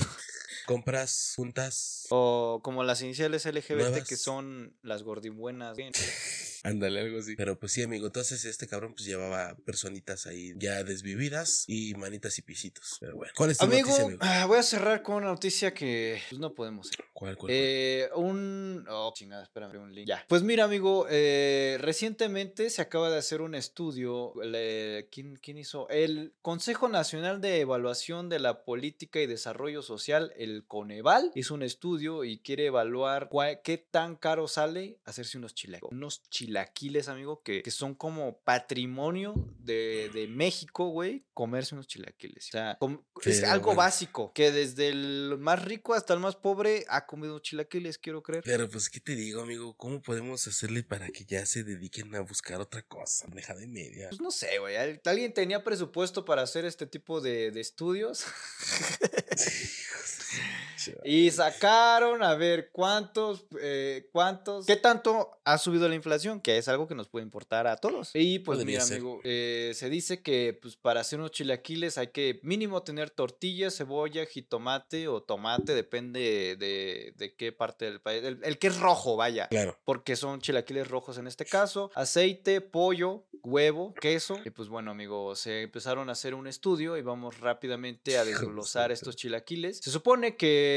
Compras juntas. O como las iniciales LGBT que son las gordibuenas. Ándale, algo así. Pero pues sí, amigo. Entonces este cabrón pues llevaba personitas ahí ya desvividas y manitas y pisitos. Pero bueno. ¿Cuál es tu Amigo, noticia, amigo? ah, voy a cerrar con una noticia que pues, no podemos hacer. ¿Cuál, cuál, Eh, un. Oh, chingada, espérame, un link. Ya. Pues mira, amigo, eh, recientemente se acaba de hacer un estudio. le- ¿quién, quién hizo? El Consejo Nacional de Evaluación de la Política y Desarrollo Social, el Coneval, hizo un estudio y quiere evaluar cuál- qué tan caro sale hacerse unos chilaquiles. Unos chilaquiles, amigo, que, que son como patrimonio de, de México, güey, comerse unos chilaquiles. O sea, es Pero algo bueno. básico, que desde el más rico hasta el más pobre ha comido chilaquiles, quiero creer. Pero pues, ¿qué te digo, amigo? ¿Cómo podemos hacerle para que ya se dediquen a buscar otra cosa? Deja de media. Pues no sé, güey. ¿al- ¿Alguien tenía presupuesto para hacer este tipo de, de estudios? (laughs) y sacaron a ver cuántos, eh, cuántos, qué tanto ha subido la inflación, que es algo que nos puede importar a todos. Y pues Podría mira, ser. amigo, eh, se dice que pues para hacer unos chilaquiles hay que mínimo tener tortilla, cebolla, jitomate o tomate, depende de, de qué parte del país. El, el que es rojo, vaya. Claro. Porque son chilaquiles rojos en este caso. Aceite, pollo, huevo, queso. Y pues bueno, amigo, se empezaron a hacer un estudio y vamos rápidamente a (laughs) desglosar estos chilaquiles. Se supone que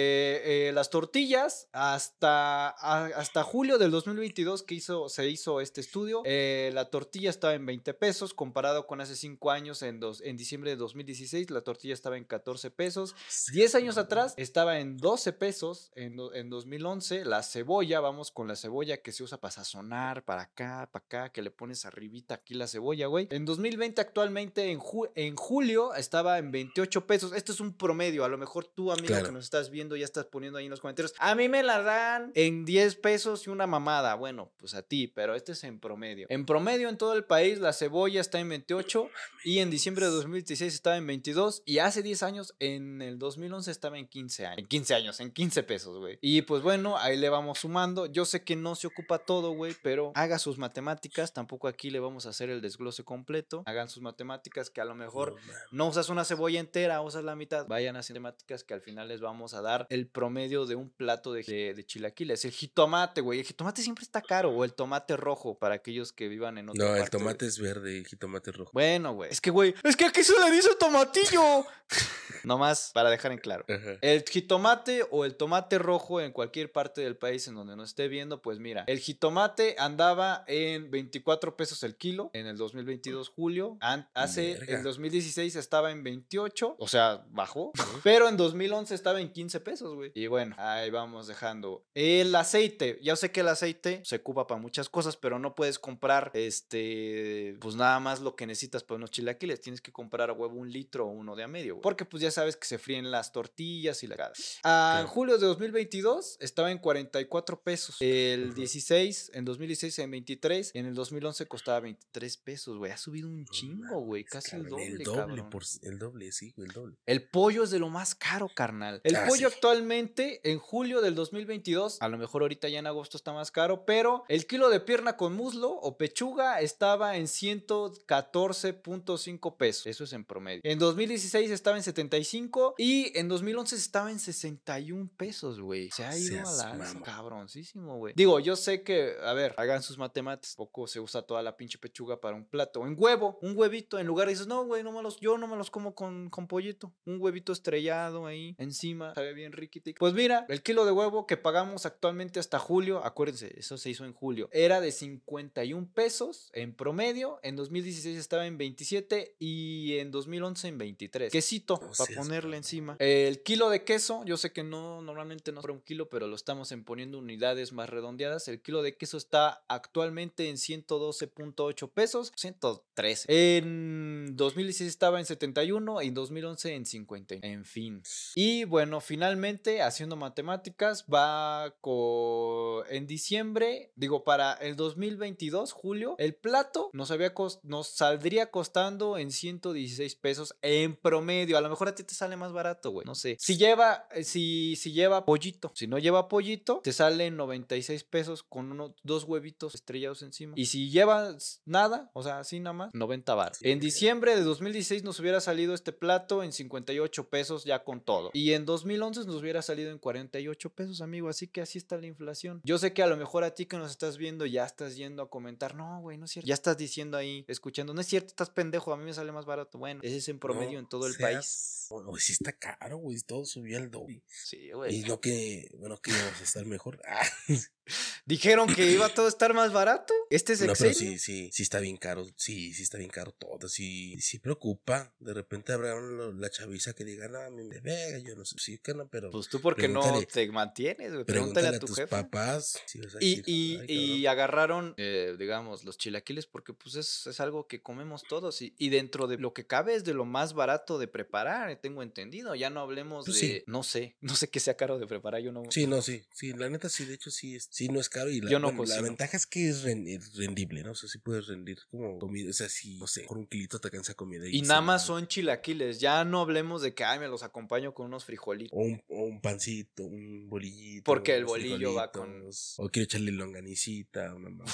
eh, las tortillas hasta, a- hasta julio del 2022 que hizo, se hizo este estudio, eh, la tortilla estaba en 20 pesos comparado con hace 5 años en, dos, en diciembre de 2016 la tortilla estaba en 14 pesos. 10 años atrás estaba en 12 pesos en, en 2011. La cebolla, vamos con la cebolla que se usa para sazonar, para acá, para acá, que le pones arribita aquí la cebolla, güey. En 2020 actualmente, en, ju- en julio, estaba en 28 pesos. Este es un promedio. A lo mejor tú, amigo, Claro. que nos estás viendo, ya estás poniendo ahí en los comentarios. A mí me la dan en 10 pesos y una mamada. Bueno, pues a ti, pero este es en promedio. En promedio en todo el país, la cebolla está en 28 y en diciembre de 2016 estaba en 22 y hace 10 años, en el 2011 estaba en 15 años. En 15 años, en 15 pesos, güey. Y pues bueno, ahí le vamos sumando. Yo sé que no se ocupa todo, güey, pero haga sus matemáticas. Tampoco aquí le vamos a hacer el desglose completo. Hagan sus matemáticas que a lo mejor No, usas una cebolla entera, usas la mitad. Vayan a matemáticas que al final les vamos a dar el promedio de un plato de, de- de chilaquiles. El jitomate, güey. El jitomate siempre está caro. O el tomate rojo para aquellos que vivan en otra No, el güey. tomate es verde, el jitomate es rojo. Bueno, güey. Es que, güey, es que aquí se le dice tomatillo. (laughs) Nomás para dejar en claro. Ajá. El jitomate o el tomate rojo en cualquier parte del país en donde nos esté viendo, pues mira, el jitomate andaba en 24 pesos el kilo en el 2022 julio. An- hace Verga. el 2016 estaba en 28, o sea, bajó, pero en 2011 estaba en 15 pesos, güey. Y bueno, ahí vamos dejando. El aceite, ya sé que el aceite se ocupa para muchas cosas, pero no puedes comprar este, pues nada más lo que necesitas para unos chilaquiles. Tienes que comprar a huevo un litro o uno de a medio, güey. Porque pues ya sabes que se fríen las tortillas y la cara. Ah, En julio de 2022 estaba en 44 pesos. El 16, en 2016 en 23, y en el 2011 costaba 23 pesos, güey. Ha subido un chingo, güey. Casi el doble, el doble, cabrón. por, el doble, sí, el doble. El pollo es de lo más caro, carnal. El Ah, pollo. Actualmente, en julio del 2022, a lo mejor ahorita ya en agosto está más caro, pero el kilo de pierna con muslo o pechuga estaba en 114.5 pesos. Eso es en promedio. En 2016 estaba en 75 y en 2011 estaba en 61 pesos, güey. Se ha ido a la cabroncísimo, güey. Digo, yo sé que, a ver, hagan sus matemáticas. Poco se usa toda la pinche pechuga para un plato. En huevo, un huevito. En lugar dices, no, güey, no me los, yo no me los como con, con pollito. Un huevito estrellado ahí encima. Sabe bien riquitico. Pues mira, el kilo de huevo que pagamos actualmente hasta julio, acuérdense, eso se hizo en julio, era de 51 pesos en promedio. En 2016 estaba en 27 y en 2011 en 23. Quesito, No para seas ponerle encima. El kilo de queso, yo sé que no, normalmente no es un kilo, pero lo estamos en poniendo unidades más redondeadas. El kilo de queso está actualmente en 112.8 pesos, 113. En 2016 estaba en 71 y en 2011 en 50. En fin. Y bueno, finalmente, haciendo matemáticas, va con... En diciembre, digo, para el 2022, julio, el plato nos, había cos- nos saldría costando en 116 pesos en promedio. A lo mejor a ti te sale más barato, güey. No sé. Si lleva, eh, si, si lleva pollito. Si no lleva pollito, te sale en 96 pesos con unos dos huevitos estrellados encima. Y si llevas nada, o sea, así nada más, 90 baros. En diciembre de 2016 nos hubiera salido este plato en 58 pesos ya con todo. Y en 2011 nos hubiera salido en 48 pesos, amigo. Así que así está la inflación. Yo sé que a lo mejor a ti que nos estás viendo ya estás yendo a comentar, no, güey, no es cierto. Ya estás diciendo ahí, escuchando, no es cierto, estás pendejo, a mí me sale más barato. Bueno, ese es en promedio en todo el país. Bueno, sí está caro, güey. Todo subió al doble. Sí, güey. Y no que, bueno, que íbamos a estar mejor. Ah, (laughs) (laughs) Dijeron que iba todo a estar más barato. Este es no, pero sí, sí, sí está bien caro. Sí, sí está bien caro todo. Sí, sí preocupa. De repente habrá uno- la chaviza que diga, no, a mí me vega, yo no sé. Sí, que no, pero. Pues tú porque no pregúntale- te mantienes, güey. Pregúntale Pregúntale a a tu tus jefe. papás. si vas a Y, decir, y, "Ay, y cabrón". agarraron, eh, digamos, los chilaquiles porque pues es, es algo que comemos todos y, y dentro de lo que cabe es de lo más barato de preparar, eh, tengo entendido. Ya no hablemos Pues de, sí. no sé, (laughs) no sé qué sea caro de preparar, yo no... Sí, no, sí, sí, la neta sí, de hecho sí, es, sí no es caro y la, Yo no bueno, la ventaja es que es ren- es rendible, ¿no? O sea, sí puedes rendir como comida, o sea, sí, no sé, por un kilito te alcanza comida. Y nada más son chilaquiles, ya no hablemos de que, ay, me los acompaño con unos frijolitos. O un, o un pancito, un bolillito. Porque el bolillo va con- O quiero echarle longanicita, una mamá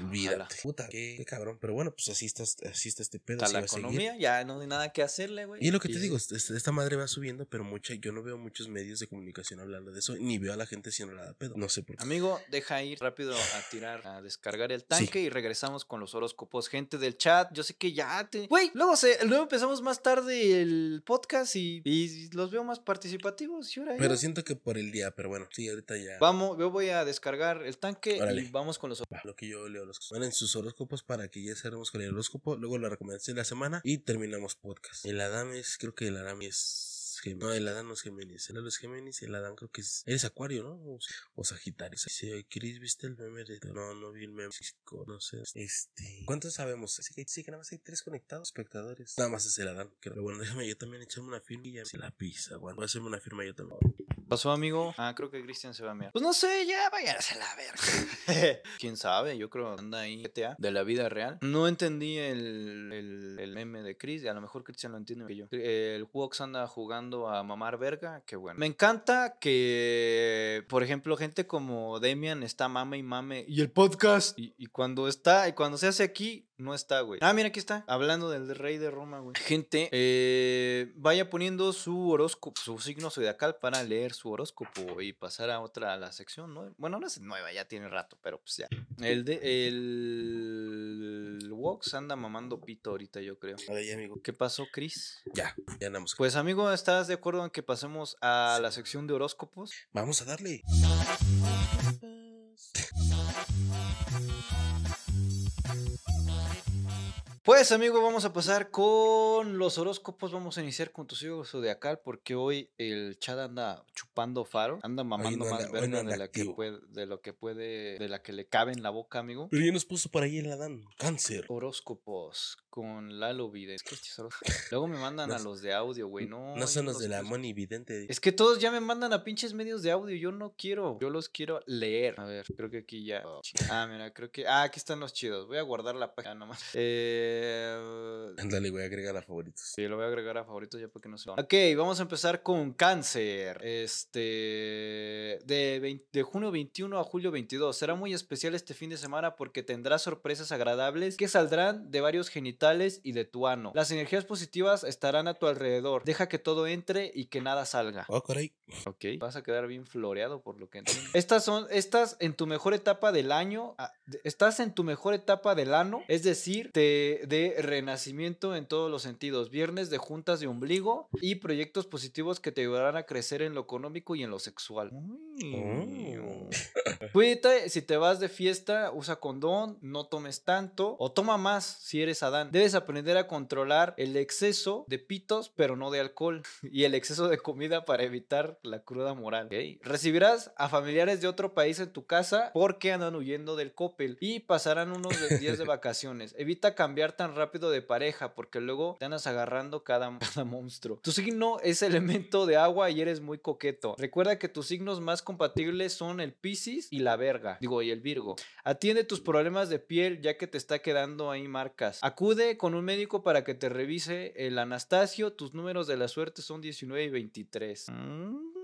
no, olvídate. Puta, qué, qué cabrón, pero bueno, pues así está, así está este pedo, Está la seguir. economía, ya no hay nada que hacerle, güey. Y es lo que te sí. digo, es- es- esta madre va subiendo, pero mucha, yo no veo muchos medios de comunicación hablando de eso, ni veo a la gente haciendo nada pedo. No sé por qué. Amigo, deja ir rápido a tirar, a descargar el tanque y regresamos con los horóscopos. Gente del chat, yo sé que ya te. Güey, luego, se, luego empezamos más tarde el podcast y, y los veo más participativos. Y ahora Pero ya. siento que por el día, pero bueno, sí, ahorita ya. Vamos, yo voy a descargar el tanque Órale. y vamos con los Va, Lo que yo leo los Bueno, en sus horóscopos para que ya cerremos con el horóscopo, luego la recomendación de la semana y terminamos podcast. El Adam es, creo que el Adam No, el Adán no es Géminis, el Adán es Géminis y el Adán creo que es. Eres Acuario, ¿no? O, o Sagitario. Oye, Chris, ¿viste el meme de.? No, no vi el meme. No sé. Este. ¿Cuántos sabemos? Sí, que, nada más hay tres conectados, espectadores. Nada más es el Adán. Pero bueno, déjame yo también echarme una firma y ya se la pisa. Bueno, voy a hacerme una firma yo también. ¿Pasó, amigo? Ah, creo que Cristian se va a mirar. Pues no sé, ya váyanse a la verga. (laughs) ¿Quién sabe? Yo creo que anda ahí GTA de la vida real. No entendí el, el, el meme de Chris. y A lo mejor Cristian lo entiende que yo. El Wox anda jugando a mamar verga. Qué bueno. Me encanta que, por ejemplo, gente como Demian está mame y mame. Y el podcast. Y, y cuando está, y cuando se hace aquí, no está, güey. Ah, mira, aquí está. Hablando del rey de Roma, güey. Gente, eh, vaya poniendo su horóscopo, su signo zodiacal para leer su horóscopo y pasar a otra, a la sección, ¿no? Bueno, no es nueva, ya tiene rato, pero pues ya. El de, el, el Wox anda mamando pito ahorita, yo creo. A ver, ya, amigo. ¿Qué pasó, Chris? Ya, ya andamos. Pues, amigo, ¿estás de acuerdo en que pasemos a la sección de horóscopos? Vamos a darle. Uh! Pues amigo, vamos a pasar con los horóscopos. Vamos a iniciar con tu signo zodiacal porque hoy el chat anda chupando faro, anda mamando no más anda- hoy verga no anda de la que puede, de lo que puede, de la que le cabe en la boca, amigo. Pero ya nos puso por ahí el Adán. Cáncer. Horóscopos con Lalo Vidente. Luego me mandan a los de audio, güey. No, No son los de la Moni Vidente. es que todos ya me mandan a pinches medios de audio. Yo no quiero. Yo los quiero leer. A ver, creo que aquí ya. Ah, mira, creo que. Ah, aquí están los chidos. Voy a guardar la página nomás. Eh. Ándale, voy a agregar a favoritos. Sí, lo voy a agregar a favoritos ya porque no se lo. Ok, vamos a empezar con cáncer. Este. De, 20 de junio 21 a julio 22. Será muy especial este fin de semana porque tendrás sorpresas agradables que saldrán de varios genitales y de tu ano. Las energías positivas estarán a tu alrededor. Deja que todo entre y que nada salga. Oh, caray. Ok. Vas a quedar bien floreado por lo que entiendo. Estas son, estas en tu mejor etapa del año. ah, Estás en tu mejor etapa del ano, es decir, te- de renacimiento en todos los sentidos. Viernes de juntas de ombligo y proyectos positivos que te ayudarán a crecer en lo económico y en lo sexual. Oh. (laughs) Cuídate, si te vas de fiesta, usa condón, no tomes tanto o toma más si eres Adán. Debes aprender a controlar el exceso de pitos, pero no de alcohol, (laughs) y el exceso de comida para evitar la cruda moral. Recibirás a familiares de otro país en tu casa porque andan huyendo del copel y pasarán unos días de (laughs) vacaciones. Evita cambiar tan rápido de pareja porque luego te andas agarrando cada, (laughs) cada monstruo. Tu signo es elemento de agua y eres muy coqueto. Recuerda que tus signos más compatibles son el Piscis y la verga. Digo, y el Virgo. Atiende tus problemas de piel ya que te está quedando ahí marcas. Acude con un médico para que te revise el Anastasio. Tus números de la suerte son 19 y 23. Mm.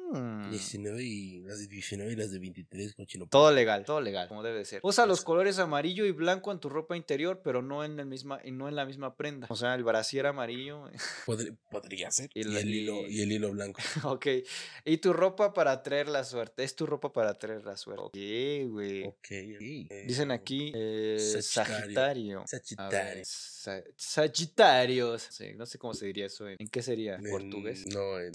19 y las de 19 y las de 23, cochino. Todo legal, todo legal, como debe de ser. Usa los colores amarillo y blanco en tu ropa interior, pero no en el misma, no en la misma prenda. O sea, el brasier amarillo. (laughs) Podría, podría ser. Y el hilo, y- el hilo blanco. (laughs) ok. Y tu ropa para traer la suerte. Es tu ropa para traer la suerte. Ok, güey. Ok. Dicen aquí eh, Sagitario. Sagitario. Sa- Sagitarios. Sí, no sé cómo se diría eso. ¿En, en qué sería? En- ¿Portugués? No, en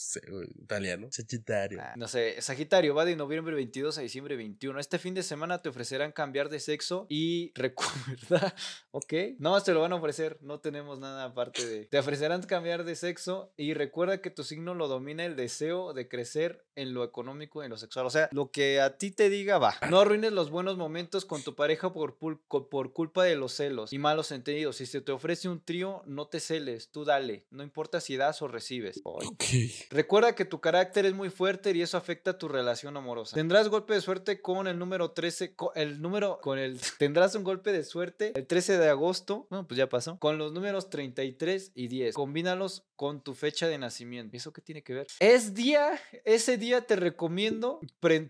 italiano. Sagitario. Ah, No sé, Sagitario va de noviembre 22 a diciembre 21. Este fin de semana te ofrecerán cambiar de sexo y (laughs) recuerda, ok, no más te lo van a ofrecer, no tenemos nada aparte de... Te ofrecerán cambiar de sexo y recuerda que tu signo lo domina el deseo de crecer en lo económico y en lo sexual. O sea, lo que a ti te diga va. No arruines los buenos momentos con tu pareja por, por culpa de los celos y malos entendidos. Si se te ofrece un trío, no te celes, tú dale. No importa si das o recibes. Ay, Ok. Recuerda que tu carácter es muy fuerte y eso afecta tu relación amorosa. Tendrás golpe de suerte con el número 13, co- el número con el (laughs) tendrás un golpe de suerte el 13 de agosto, bueno, pues ya pasó, con los números 33 y 10. Combínalos con tu fecha de nacimiento. ¿Y ¿Eso qué tiene que ver? Es día, ese día te recomiendo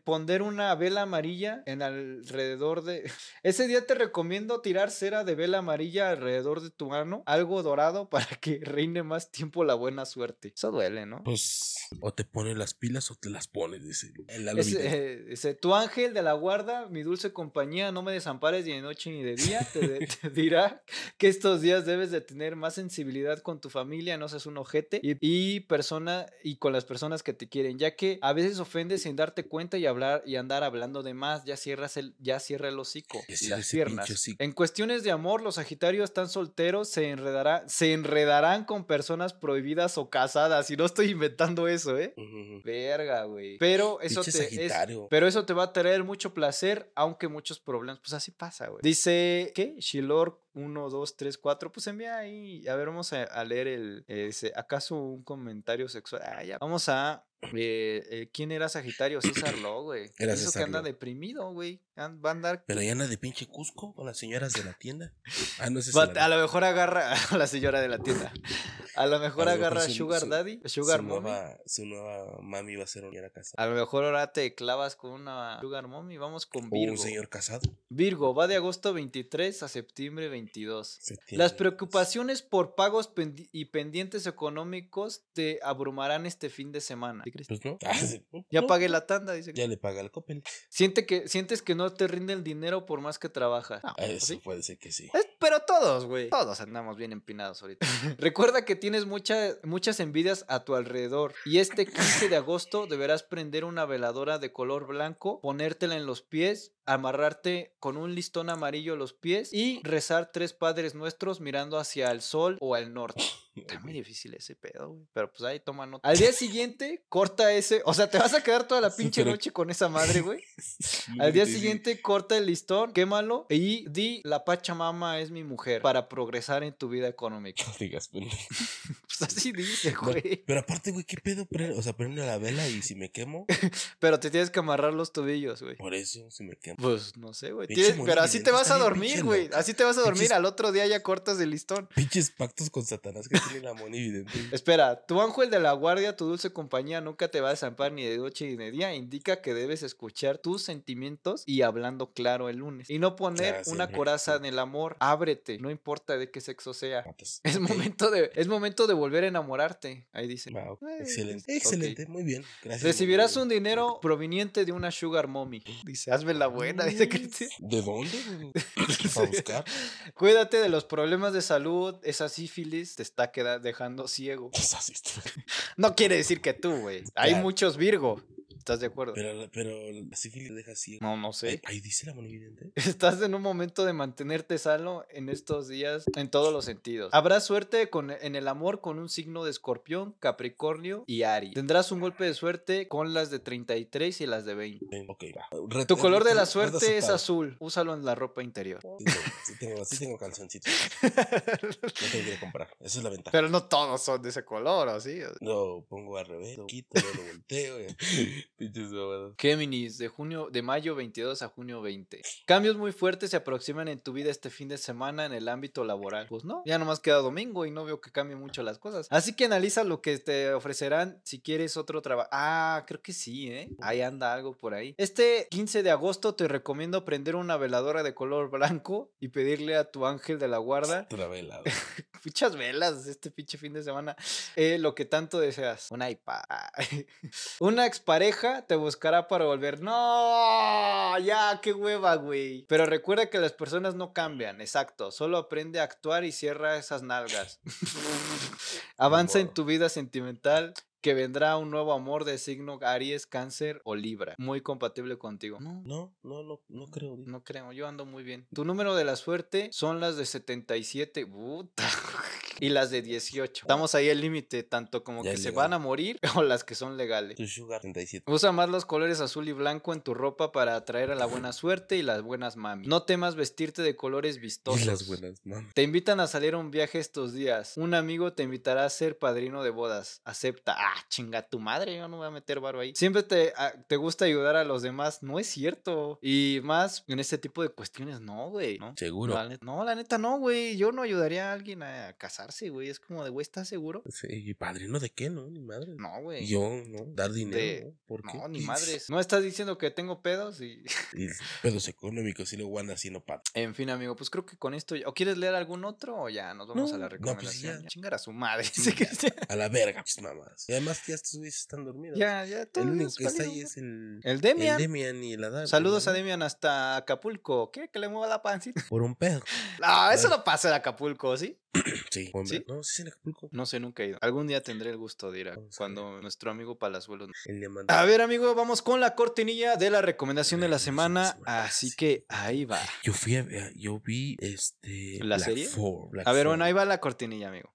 poner una vela amarilla en alrededor de (laughs) ese día te recomiendo tirar cera de vela amarilla alrededor de tu mano, algo dorado para (laughs) que reine más tiempo la buena suerte. Eso duele, ¿no? Pues, o te pones las pilas o te las pones, dice. Es, Vidente. eh, dice, tu ángel de la guarda, mi dulce compañía, no me desampares ni de noche ni de día, (laughs) te, dirá que estos días debes de tener más sensibilidad con tu familia, no seas un ojete y, y persona y con las personas que te quieren, ya que a veces ofendes sin darte cuenta y hablar y andar hablando de más, ya cierras el, ya cierra el hocico y las piernas. En cuestiones de amor, los Sagitarios están solteros, se enredará, se enredarán con personas prohibidas o casadas, y no estoy inventando eso, ¿eh? Verga, güey. Pero eso te es, pero eso te va a traer mucho placer, aunque muchos problemas. Pues así pasa, güey. Dice, ¿qué? Shilor 1, 2, 3, 4. Pues envía ahí. A ver, vamos a, a leer el. dice, ¿acaso un comentario sexual? Ah, ya. Vamos a. eh, eh, ¿Quién era Sagitario? César Lo, güey. Era Eso que anda deprimido, güey. Va a andar. Pero ya anda de pinche Cusco con las señoras de la tienda. Ah, no sé si a lo mejor agarra (laughs) a la señora de la tienda. A lo mejor A lo mejor agarra su- Sugar su- Daddy, Sugar su Mommy. nueva, su nueva mami va a ser una casa. A lo mejor ahora te clavas con una Sugar Mommy. Vamos con O Virgo. un señor casado. Virgo, va de agosto 23 a septiembre 22. Septiembre, Las preocupaciones por pagos pendi- y pendientes económicos te abrumarán este fin de semana. ¿Sí crees? Pues no. Ah, sí. Ya No, pagué la tanda, dice. Ya le paga el Coppel. Siente que, sientes que no te rinde el dinero por más que trabajas. No, Ah, Eso ¿sí? puede ser que sí. Es- pero todos, güey. Todos andamos bien empinados ahorita. (laughs) Recuerda que tienes mucha- muchas envidias a tu alrededor. Y este 15 de agosto deberás prender una veladora de color blanco, ponértela en los pies, amarrarte con un listón amarillo los pies y rezar tres padres nuestros mirando hacia el sol o al norte. (laughs) Está muy difícil ese pedo, güey. Pero pues ahí toma nota. Al día siguiente, corta ese. O sea, te vas a quedar toda la (laughs) pinche pero- noche con esa madre, güey. (laughs) Al día siguiente, corta el listón, quémalo y di la Pachamama es mi mujer para progresar en tu vida económica. No digas, pendejo. Pues así dice, güey. Pero aparte, güey, ¿qué pedo? O sea, prende la vela y si me quemo, Pero te tienes que amarrar los tobillos, güey. por eso, si me quemo. Pues no sé, güey. Tienes- Pero así te vas a dormir, güey. Así te vas a dormir. Pinches- Al otro día ya cortas el listón. Pinches pactos con Satanás que tiene la Moni Vidente. (laughs) Espera, tu ángel de la guardia, tu dulce compañía, nunca te va a desamparar ni de noche ni de día. Indica que debes escuchar tus sentimientos y hablando claro el lunes. Y no poner Ah, una coraza en el amor. Ábrete, no importa de qué sexo sea. Es momento de, es momento de volver a enamorarte. Ahí dice. Wow, Ay, excelente. Excelente, muy bien. Gracias. Recibirás un dinero proveniente de una sugar mommy. Dice, hazme la buena, dice Cristian. (laughs) ¿De dónde? (laughs) Para buscar. Cuídate de los problemas de salud. Esa sífilis te está dejando ciego. Es así, (laughs) No quiere decir que tú, güey. Hay Claro. muchos Virgo. ¿Estás de acuerdo? Pero, pero la sífilis deja así. No, no sé. Ahí, dice la Moni Vidente. (laughs) Estás en un momento de mantenerte sano en estos días en todos los sentidos. Habrá suerte con, en el amor con un signo de escorpión, capricornio y Aries. Tendrás un golpe de suerte con las de 33 y las de 20. Ok, va. Red- Tu color de la suerte es azul. Úsalo en la ropa interior. Sí tengo, sí tengo, calzoncitos. (laughs) No tengo que comprar. Esa es la ventaja. Pero no todos son de ese color, ¿o sí? Lo pongo al revés, lo quito, lo volteo. y- (laughs) Pinches. Géminis, de junio, de mayo 22 a junio 20. Cambios muy fuertes se aproximan en tu vida este fin de semana en el ámbito laboral. Pues no, ya nomás queda domingo y no veo que cambien mucho las cosas. Así que analiza lo que te ofrecerán si quieres otro trabajo. Ah, creo que sí, ¿eh? Ahí anda algo por ahí. Este 15 de agosto te recomiendo prender una veladora de color blanco y pedirle a tu ángel de la guarda Otra (laughs) muchas velas este pinche fin de semana. Eh, lo que tanto deseas. Una iPad. (laughs) Una expareja te buscará para volver. No, ya, qué hueva, güey. Pero recuerda que las personas no cambian. Exacto. Solo aprende a actuar y cierra esas nalgas. (laughs) Avanza en tu vida sentimental. Que vendrá un nuevo amor de signo Aries, Cáncer o Libra. Muy compatible contigo. No, No, no, no, no creo. no creo, yo ando muy bien. Tu número de la suerte son las de 77. Puta. (laughs) Y las de 18. Estamos ahí al límite, tanto como Ya que se legal. van a morir (laughs) o las que son legales. Tu Sugar 37. Usa más los colores azul y blanco en tu ropa para atraer a la buena (laughs) suerte y las buenas mami. No temas vestirte de colores vistosos. Y las buenas, mames. Te invitan a salir a un viaje estos días. Un amigo te invitará a ser padrino de bodas. Acepta. Ah, chinga tu madre, yo no voy a meter varo ahí. Siempre te, ah, te gusta ayudar a los demás. No es cierto. Y más en este tipo de cuestiones, no, güey. ¿no? Seguro. La no, la neta no, güey. Yo no ayudaría a alguien a casarse, güey. Es como de, güey, ¿estás seguro? Sí, ¿y padrino de qué, no? Ni madre. No, güey. Yo, ¿no? Dar dinero, De- ¿no? ¿Por qué? No, ni madres. No estás diciendo que tengo pedos y... (laughs) Y pedos económicos y luego andas haciendo pat. En fin, amigo, pues creo que con esto... ya- ¿O quieres leer algún otro o ya nos vamos a la No, no, pues recomendación? ya. Chingar a su madre. (laughs) A la verga, pues mamás. Y además ya estos güeyes están dormidos. Ya, ya, todos El único que está ahí es el, El Demian. el Demian y el Adán. Saludos a. Demian hasta Acapulco. ¿Qué? Que le mueva la pancita. Por un pedo. No, (laughs) eso no pasa en Acapulco, ¿sí? Sí. Hombre. ¿Sí? No, sí en Acapulco. No sé, nunca he ido. Algún día tendré el gusto de ir a Vamos a cuando nuestro amigo Palazuelos. A ver, amigo, vamos con la cortinilla de la recomendación de la semana. Así sí. que ahí va. Yo fui a ver- yo vi este. ¿La Black serie? Four, Black A ver, Four. bueno, ahí va la cortinilla, amigo.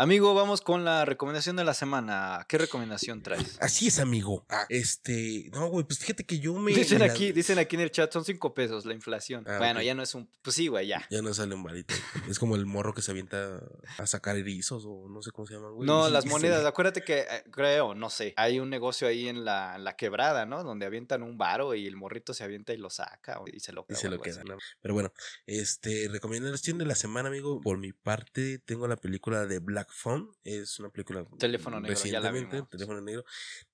Amigo, vamos con la recomendación de la semana. ¿Qué recomendación traes? Así es, amigo. Ah, este. No, güey, pues fíjate que yo me. Dicen me la- aquí, dicen aquí en el chat, son cinco pesos la inflación. Ah, bueno, ya no es un. Pues sí, güey, ya. Ya no sale un varito. Es como el morro que se avienta a sacar erizos o no sé cómo se llaman, güey. No, Y- (laughs) las y se- monedas, acuérdate que, eh, creo, no sé, hay un negocio ahí en la, en la quebrada, ¿no? Donde avientan un varo y el morrito se avienta y lo saca y se lo Y queda. se o lo queda. Pero bueno, este, recomendación de la semana, amigo. Por mi parte, tengo la película de Black Phone. Es una película. Teléfono negro, ya la vimos. Teléfono negro.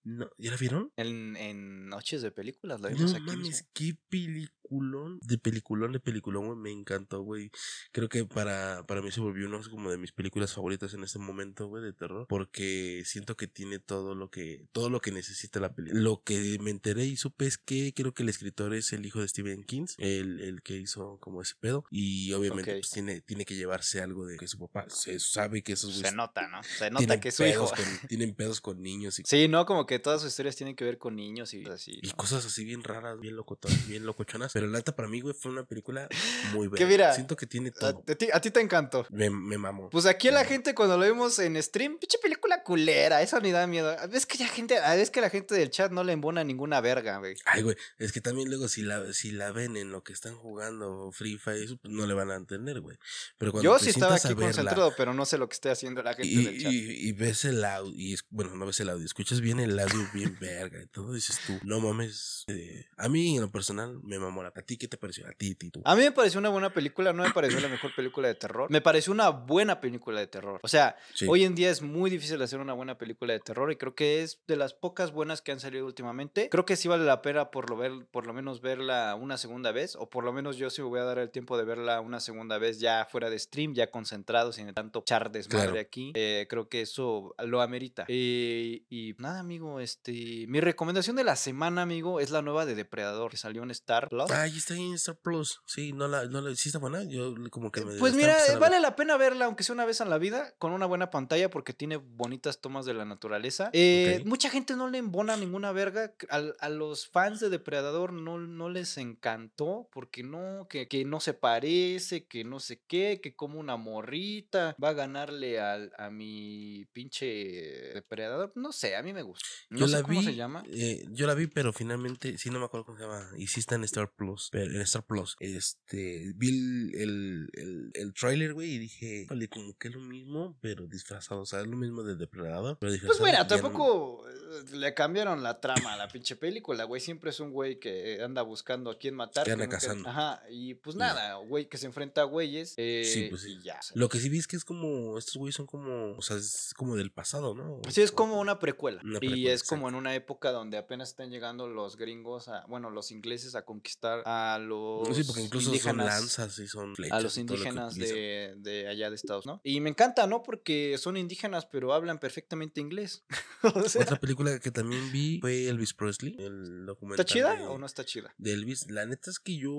No, ¿Ya la vieron? En, en Noches de Películas, la vimos No aquí mames, mismo. qué peliculón. De peliculón, de peliculón, güey. Me encantó, güey. Creo que para, para mí se volvió uno como de mis películas favoritas en este momento, güey, de terror. Porque siento que tiene todo lo que, todo lo que necesita la película. Lo que me enteré y supe es que creo que el escritor es el hijo de Stephen King, el, el que hizo como ese pedo. Y obviamente pues, tiene, tiene que llevarse algo de que su papá se sabe que esos Se nota, ¿no? Se nota que es su hijo. con- (laughs) tienen pedos con niños y Sí, ¿no? Como que todas sus historias tienen que ver con niños y así. y ¿no? cosas así bien raras, bien locotonas, bien locochonas. Pero la neta para mí, güey, fue una película muy buena. Que mira, Siento que tiene todo. a ti, a ti te encantó. Me, me mamó. Pues aquí la Me- gente cuando lo vimos en stream, pinche película culera, eso ni da miedo. Es que ya gente, es que la gente del chat no le embona ninguna verga, güey. Ay, güey, es que también luego si la, si la ven en lo que están jugando Free Fire, eso, pues no le van a entender, güey. Pero cuando Yo sí estaba aquí verla concentrado, pero no sé lo que esté haciendo la gente Y, del chat. y- y ves el audio, y es, bueno, no ves el audio, escuchas bien el audio, bien verga y todo, dices tú, no mames. eh, a mí, en lo personal, me mamó. la- ¿A ti qué te pareció? A ti, ti, tú. A mí me pareció una buena película, no me pareció la mejor película de terror. Me pareció una buena película de terror. O sea, Sí. hoy en día es muy difícil hacer una buena película de terror y creo que es de las pocas buenas que han salido últimamente. Creo que sí vale la pena por lo, ver, por lo menos verla una segunda vez, o por lo menos yo sí me voy a dar el tiempo de verla una segunda vez ya fuera de stream, ya concentrado, sin tanto char desmadre Claro. aquí. Eh, creo que eso lo amerita. Eh, y nada, amigo, este, mi recomendación de la semana, amigo, es la nueva de Depredador que salió en Star Plus. Ah, ahí está ahí en Star Plus. Sí, no la, no la, sí está buena. Yo como que me. Pues mira, a vale la pena verla, aunque sea una vez en la vida, con una buena pantalla, porque tiene bonitas tomas de la naturaleza. Eh. Mucha gente no le embona ninguna verga. al- A, los fans de Depredador no, no les encantó, porque no, que, que no se parece, que no sé qué, que como una morrita va a ganarle al, a mi pinche Depredador. No sé, a mí me gusta. No Yo sé la cómo vi, se llama. eh, yo la vi, pero finalmente, sí no me acuerdo cómo se llama. Y sí está en Star Plus. Pero en Star Plus. Este, vi el, el, el, el trailer, güey, y dije, vale, como que es lo mismo, pero disfrazado. O sea, es lo mismo de depredador. Pero Pues no- tampoco eh, le cambiaron la trama a la pinche película, güey. Siempre es un güey que anda buscando a quién matar. Que anda cazando. Ajá, y pues nada, güey que se enfrenta a güeyes. eh, Sí, pues sí. Y ya. Lo que sí vi es que es como. Estos güeyes son como. O sea, es como del pasado, ¿no? Sí, es como una precuela. Una y precuela, es como en una época donde apenas están llegando los gringos, a, bueno, los ingleses a conquistar a los Sí, porque incluso son indígenas. lanzas y son flechas. a los y lo indígenas de, de allá de Estados Unidos, ¿no? Y me encanta, ¿no? Porque son indígenas, pero hablan perfectamente inglés. (laughs) o sea, Otra película que también vi fue Elvis Presley, el documental. ¿Está chida de- o no está chida? de Elvis. La neta es que yo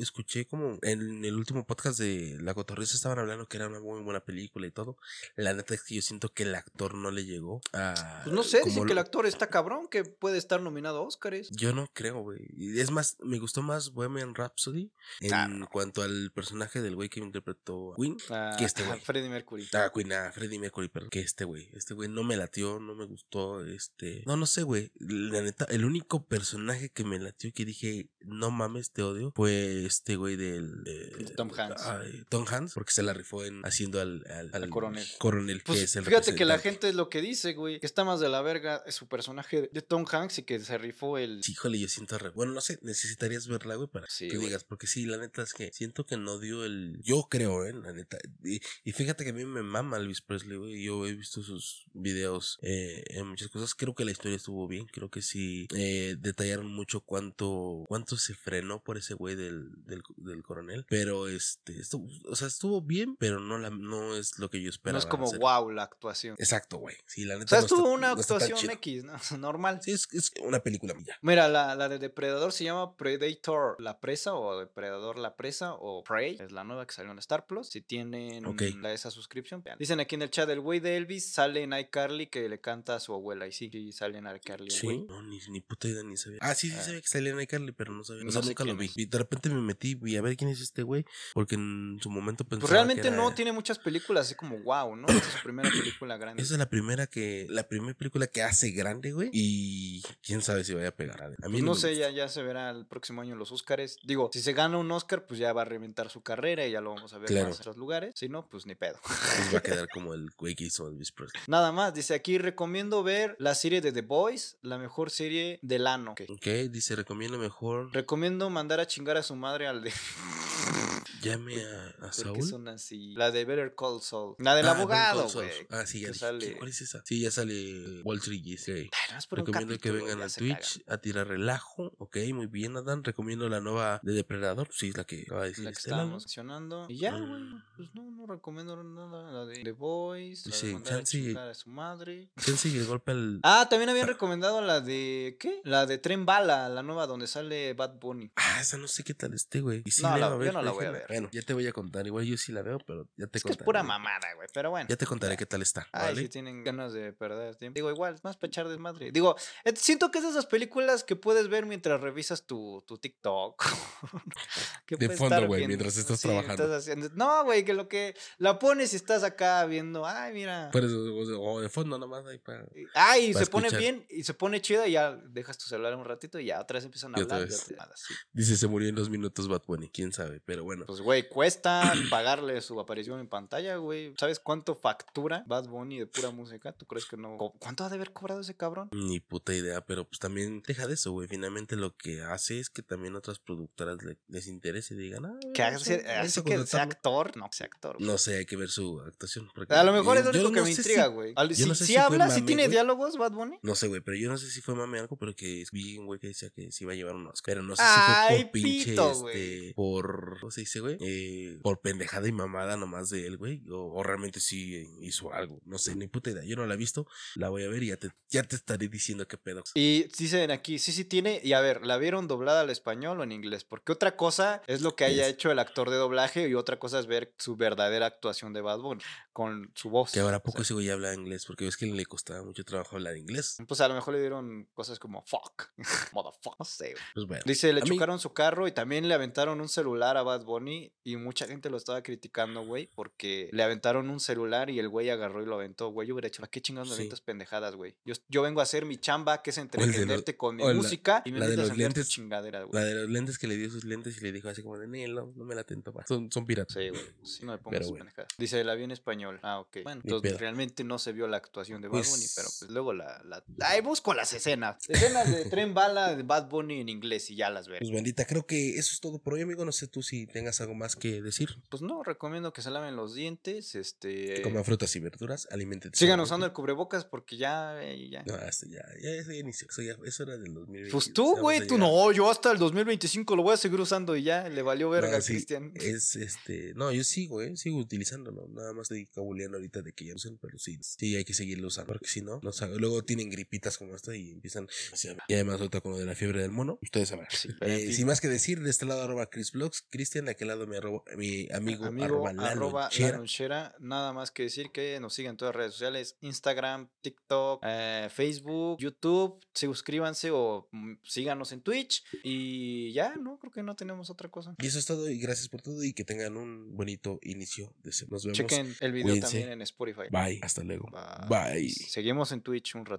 escuché como en el último podcast de La Cotorrisa estaban hablando que era una muy buena película y todo. La neta es que yo siento que el actor no le llegó a. Pues no sé, dicen que el actor está cabrón, que puede estar nominado a Óscares. Yo no creo, güey. Es más, me gustó más Bohemian Rhapsody en Ah, no. cuanto al personaje del güey que interpretó a Queen A, que este güey. (laughs) Freddie Mercury. Ah, Queen, a Freddie Mercury, perdón. Que este güey. Este güey no me latió, no me gustó. Este. No, no sé, güey. La neta, el único personaje que me latió que dije, no mames, te odio, fue este güey del. de- Tom Hanks. ay, Tom Hanks, porque se la rifó en haciendo al, al, Al coronel. Coronel, Pues que es el fíjate que la gente es lo que dice, güey. Que está más de la verga su personaje de Tom Hanks y que se rifó el. Sí, híjole, yo siento re... Bueno, no sé, necesitarías verla, güey, para Sí, que güey. digas, porque sí, la neta es que siento que no dio el... Yo creo, eh, la neta. Y, y fíjate que a mí me mama Elvis Presley, güey. Yo he visto sus videos eh, en muchas cosas. Creo que la historia estuvo bien. Creo que sí eh, detallaron mucho cuánto cuánto se frenó por ese güey del, del, del coronel. Pero este, estuvo, o sea, estuvo bien, pero no, la, no es lo que yo No esperaba. es como hacer. wow la actuación. Exacto, güey. Sí, la O neta. sea, no estuvo está- una no actuación chido. X, ¿no? (laughs) Normal. Sí, es, es una película ya. Mira, la, la de Depredador se llama Predator La Presa o Depredador La Presa o Prey. Es la nueva que salió en Star Plus. Si tienen la, esa suscripción, vean. Dicen aquí en el chat, el güey de Elvis sale en iCarly que le canta a su abuela. Y sí, sí sale en iCarly. Sí, no, ni, ni puta idea, ni sabía. Ah, sí, sí Ah. sabía que salía en iCarly, pero no sabía. O No sea, sé nunca lo vi. Y de repente me metí y a ver quién es este güey, porque en su momento pensaba Pues realmente que era- no tiene muchas películas así como wow, ¿no? (coughs) Esta es su primera película grande. Esa es la primera que, la primera película que hace grande, güey. Y quién sabe si vaya a pegar. A mí Pues no sé, ya, ya se verá el próximo año en los Oscars. Digo, si se gana un Oscar, pues ya va a reventar su carrera y ya lo vamos a ver Claro. en otros lugares. Si no, pues ni pedo. Pues va a quedar (laughs) como el güey que hizo Elvis Presley. Nada más, dice aquí, recomiendo ver la serie de The Boys, la mejor serie del ano. Ok. Ok, dice, recomiendo mejor. Recomiendo mandar a chingar a su madre al de... Llame a, a ¿Por qué Saúl. son así? La de Better Call Saul. La del Ah, abogado, güey. Ah, sí, ya sale- ¿qué- ¿Cuál es esa? Sí, ya sale Walter y Jesse. Ay, no es por un Recomiendo que vengan se Twitch a tirar relajo. Ok, muy bien, Adán. Recomiendo la nueva de Depredador. Sí, es la que acaba de decir La que estábamos mencionando. Y ya, güey. Mm. Pues no, no recomiendo nada. La de The Boys. La Dice, de a chance y- a su madre. Chance y el golpe al. Ah, también habían recomendado la de. ¿Qué? La de Tren Bala, la nueva donde sale Bad Bunny. Ah, esa no sé qué tal esté, güey. Y sí No, la a yo no la voy a ver. Bueno, ya te voy a contar. Igual yo sí la veo, pero ya te Es que es pura mamada, güey. Pero bueno. Ya te contaré qué tal está. Ay, ¿vale? si tienen ganas de perder tiempo. Digo, igual, es más para echar desmadre. Digo, eh, siento que es de esas películas que puedes ver mientras revisas tu, tu TikTok. (laughs) Que De fondo, güey, mientras estás sí, trabajando. estás haciendo- No, güey, que lo que la pones y estás acá viendo, ay, mira. O de fondo nomás ahí para. Ay, para se pone bien y se pone chida y ya dejas tu celular un ratito y ya otra vez empiezan a hablar. te- nada, sí. Dice, se murió en dos minutos Bad Bunny. Quién sabe, pero bueno. Pues, güey, cuesta (clears throat) pagarle su aparición en pantalla, güey. ¿Sabes cuánto factura Bad Bunny de pura música? ¿Tú crees que no? ¿Cuánto ha de haber cobrado ese cabrón? Ni puta idea, pero pues también deja de eso, güey. Finalmente lo que hace es que también otras productoras le- les interese y digan, ah, Que hace, a que sea contratarlo". actor, no, que sea actor. No sé, hay que ver su actuación. A lo mejor yo- es lo único que no me intriga, si- güey. Si, no sé si si fue habla, si mame, tiene güey. diálogos, Bad Bunny. No sé, güey, pero yo no sé si fue mame algo, pero que vi un güey que decía que se iba a llevar un Oscar. Pero no sé si fue por pinche, este, por, ¿cómo se dice, güey? Eh, por pendejada y mamada nomás de él, güey. O, o realmente sí hizo algo. No sé, ni puta idea. Yo no la he visto, la voy a ver y ya te, ya te estaré diciendo qué pedo. Y dicen aquí, sí, sí tiene. Y a ver, ¿la vieron doblada al español o en inglés? Porque otra cosa es lo que haya Es- hecho el actor de doblaje y otra cosa es ver su verdadera actuación de Bad Bunny con su voz. Que ahora O poco sea, ese güey habla inglés, porque ves que le costaba mucho trabajo hablar inglés. Pues a lo mejor le dieron cosas como fuck, (laughs) motherfucker, no sé. güey. Pues bueno. Dice, le a mí- chocaron su carro y también le aventaron un celular a Bad Bunny Y mucha gente lo estaba criticando, güey, porque le aventaron un celular y el güey agarró y lo aventó, güey. Yo hubiera hecho, ¿para qué chingados me Sí. aventas pendejadas, güey? Yo, yo vengo a hacer mi chamba, que es el entretenerte con mi o la- música y me la de a los lentes, chingadera, güey. La de los lentes que le dio sus lentes y le dijo así como de, "Nel, no, no me la tento, pa". Son, son piratas. Sí, güey. Sí, no me pongas bueno. pendejadas. Dice, la vi en español. Ah, ok. Bueno, Ni entonces pedo. realmente no se vio la actuación de Bad Bunny, Pues- pero pues luego la, la... Ahí busco las escenas. (laughs) Escenas de Tren Bala de Bad Bunny en inglés y ya las veré. Pues bandita, creo que eso es todo por hoy, amigo. No sé tú si tengas algo más que decir. Pues no, recomiendo que se laven los dientes, este... Coman frutas y verduras, alimentate. Sigan usando el cubrebocas porque ya, eh, ya. No, hasta ya, ya, ya inició. Eso, ya, eso era del 2020. Pues tú, güey, tú no, yo hasta el 2025 lo voy a seguir usando y ya, le valió verga a sí, Cristian. Es este. No, yo sigo, eh. Sigo utilizándolo. Nada más estoy cabuleando ahorita de que ya usen, pero sí. Sí, hay que seguirlo usando. Porque si no, no sabe- luego tienen gripitas como esta y empiezan. así Y además, ahorita con lo de la fiebre del mono, ustedes sabrán. Sí, Eh, sin más que decir, de este lado arroba Chris Vlogs, Cristian, de aquel lado mi, arroba- mi amigo, Amigo, arroba la arroba la lonchera. lonchera. Nada más que decir que nos sigan en todas las redes sociales: Instagram, TikTok, eh, Facebook, YouTube. Suscríbanse o mm, síganos en Twitch. Y ya, ¿no? Creo que no tenemos otra cosa. Y eso es todo, y gracias por todo, y que tengan un bonito inicio de semana. Nos vemos. Chequen el video Cuídense. también en Spotify. Bye. Hasta luego. Bye. Bye. Seguimos en Twitch un rato.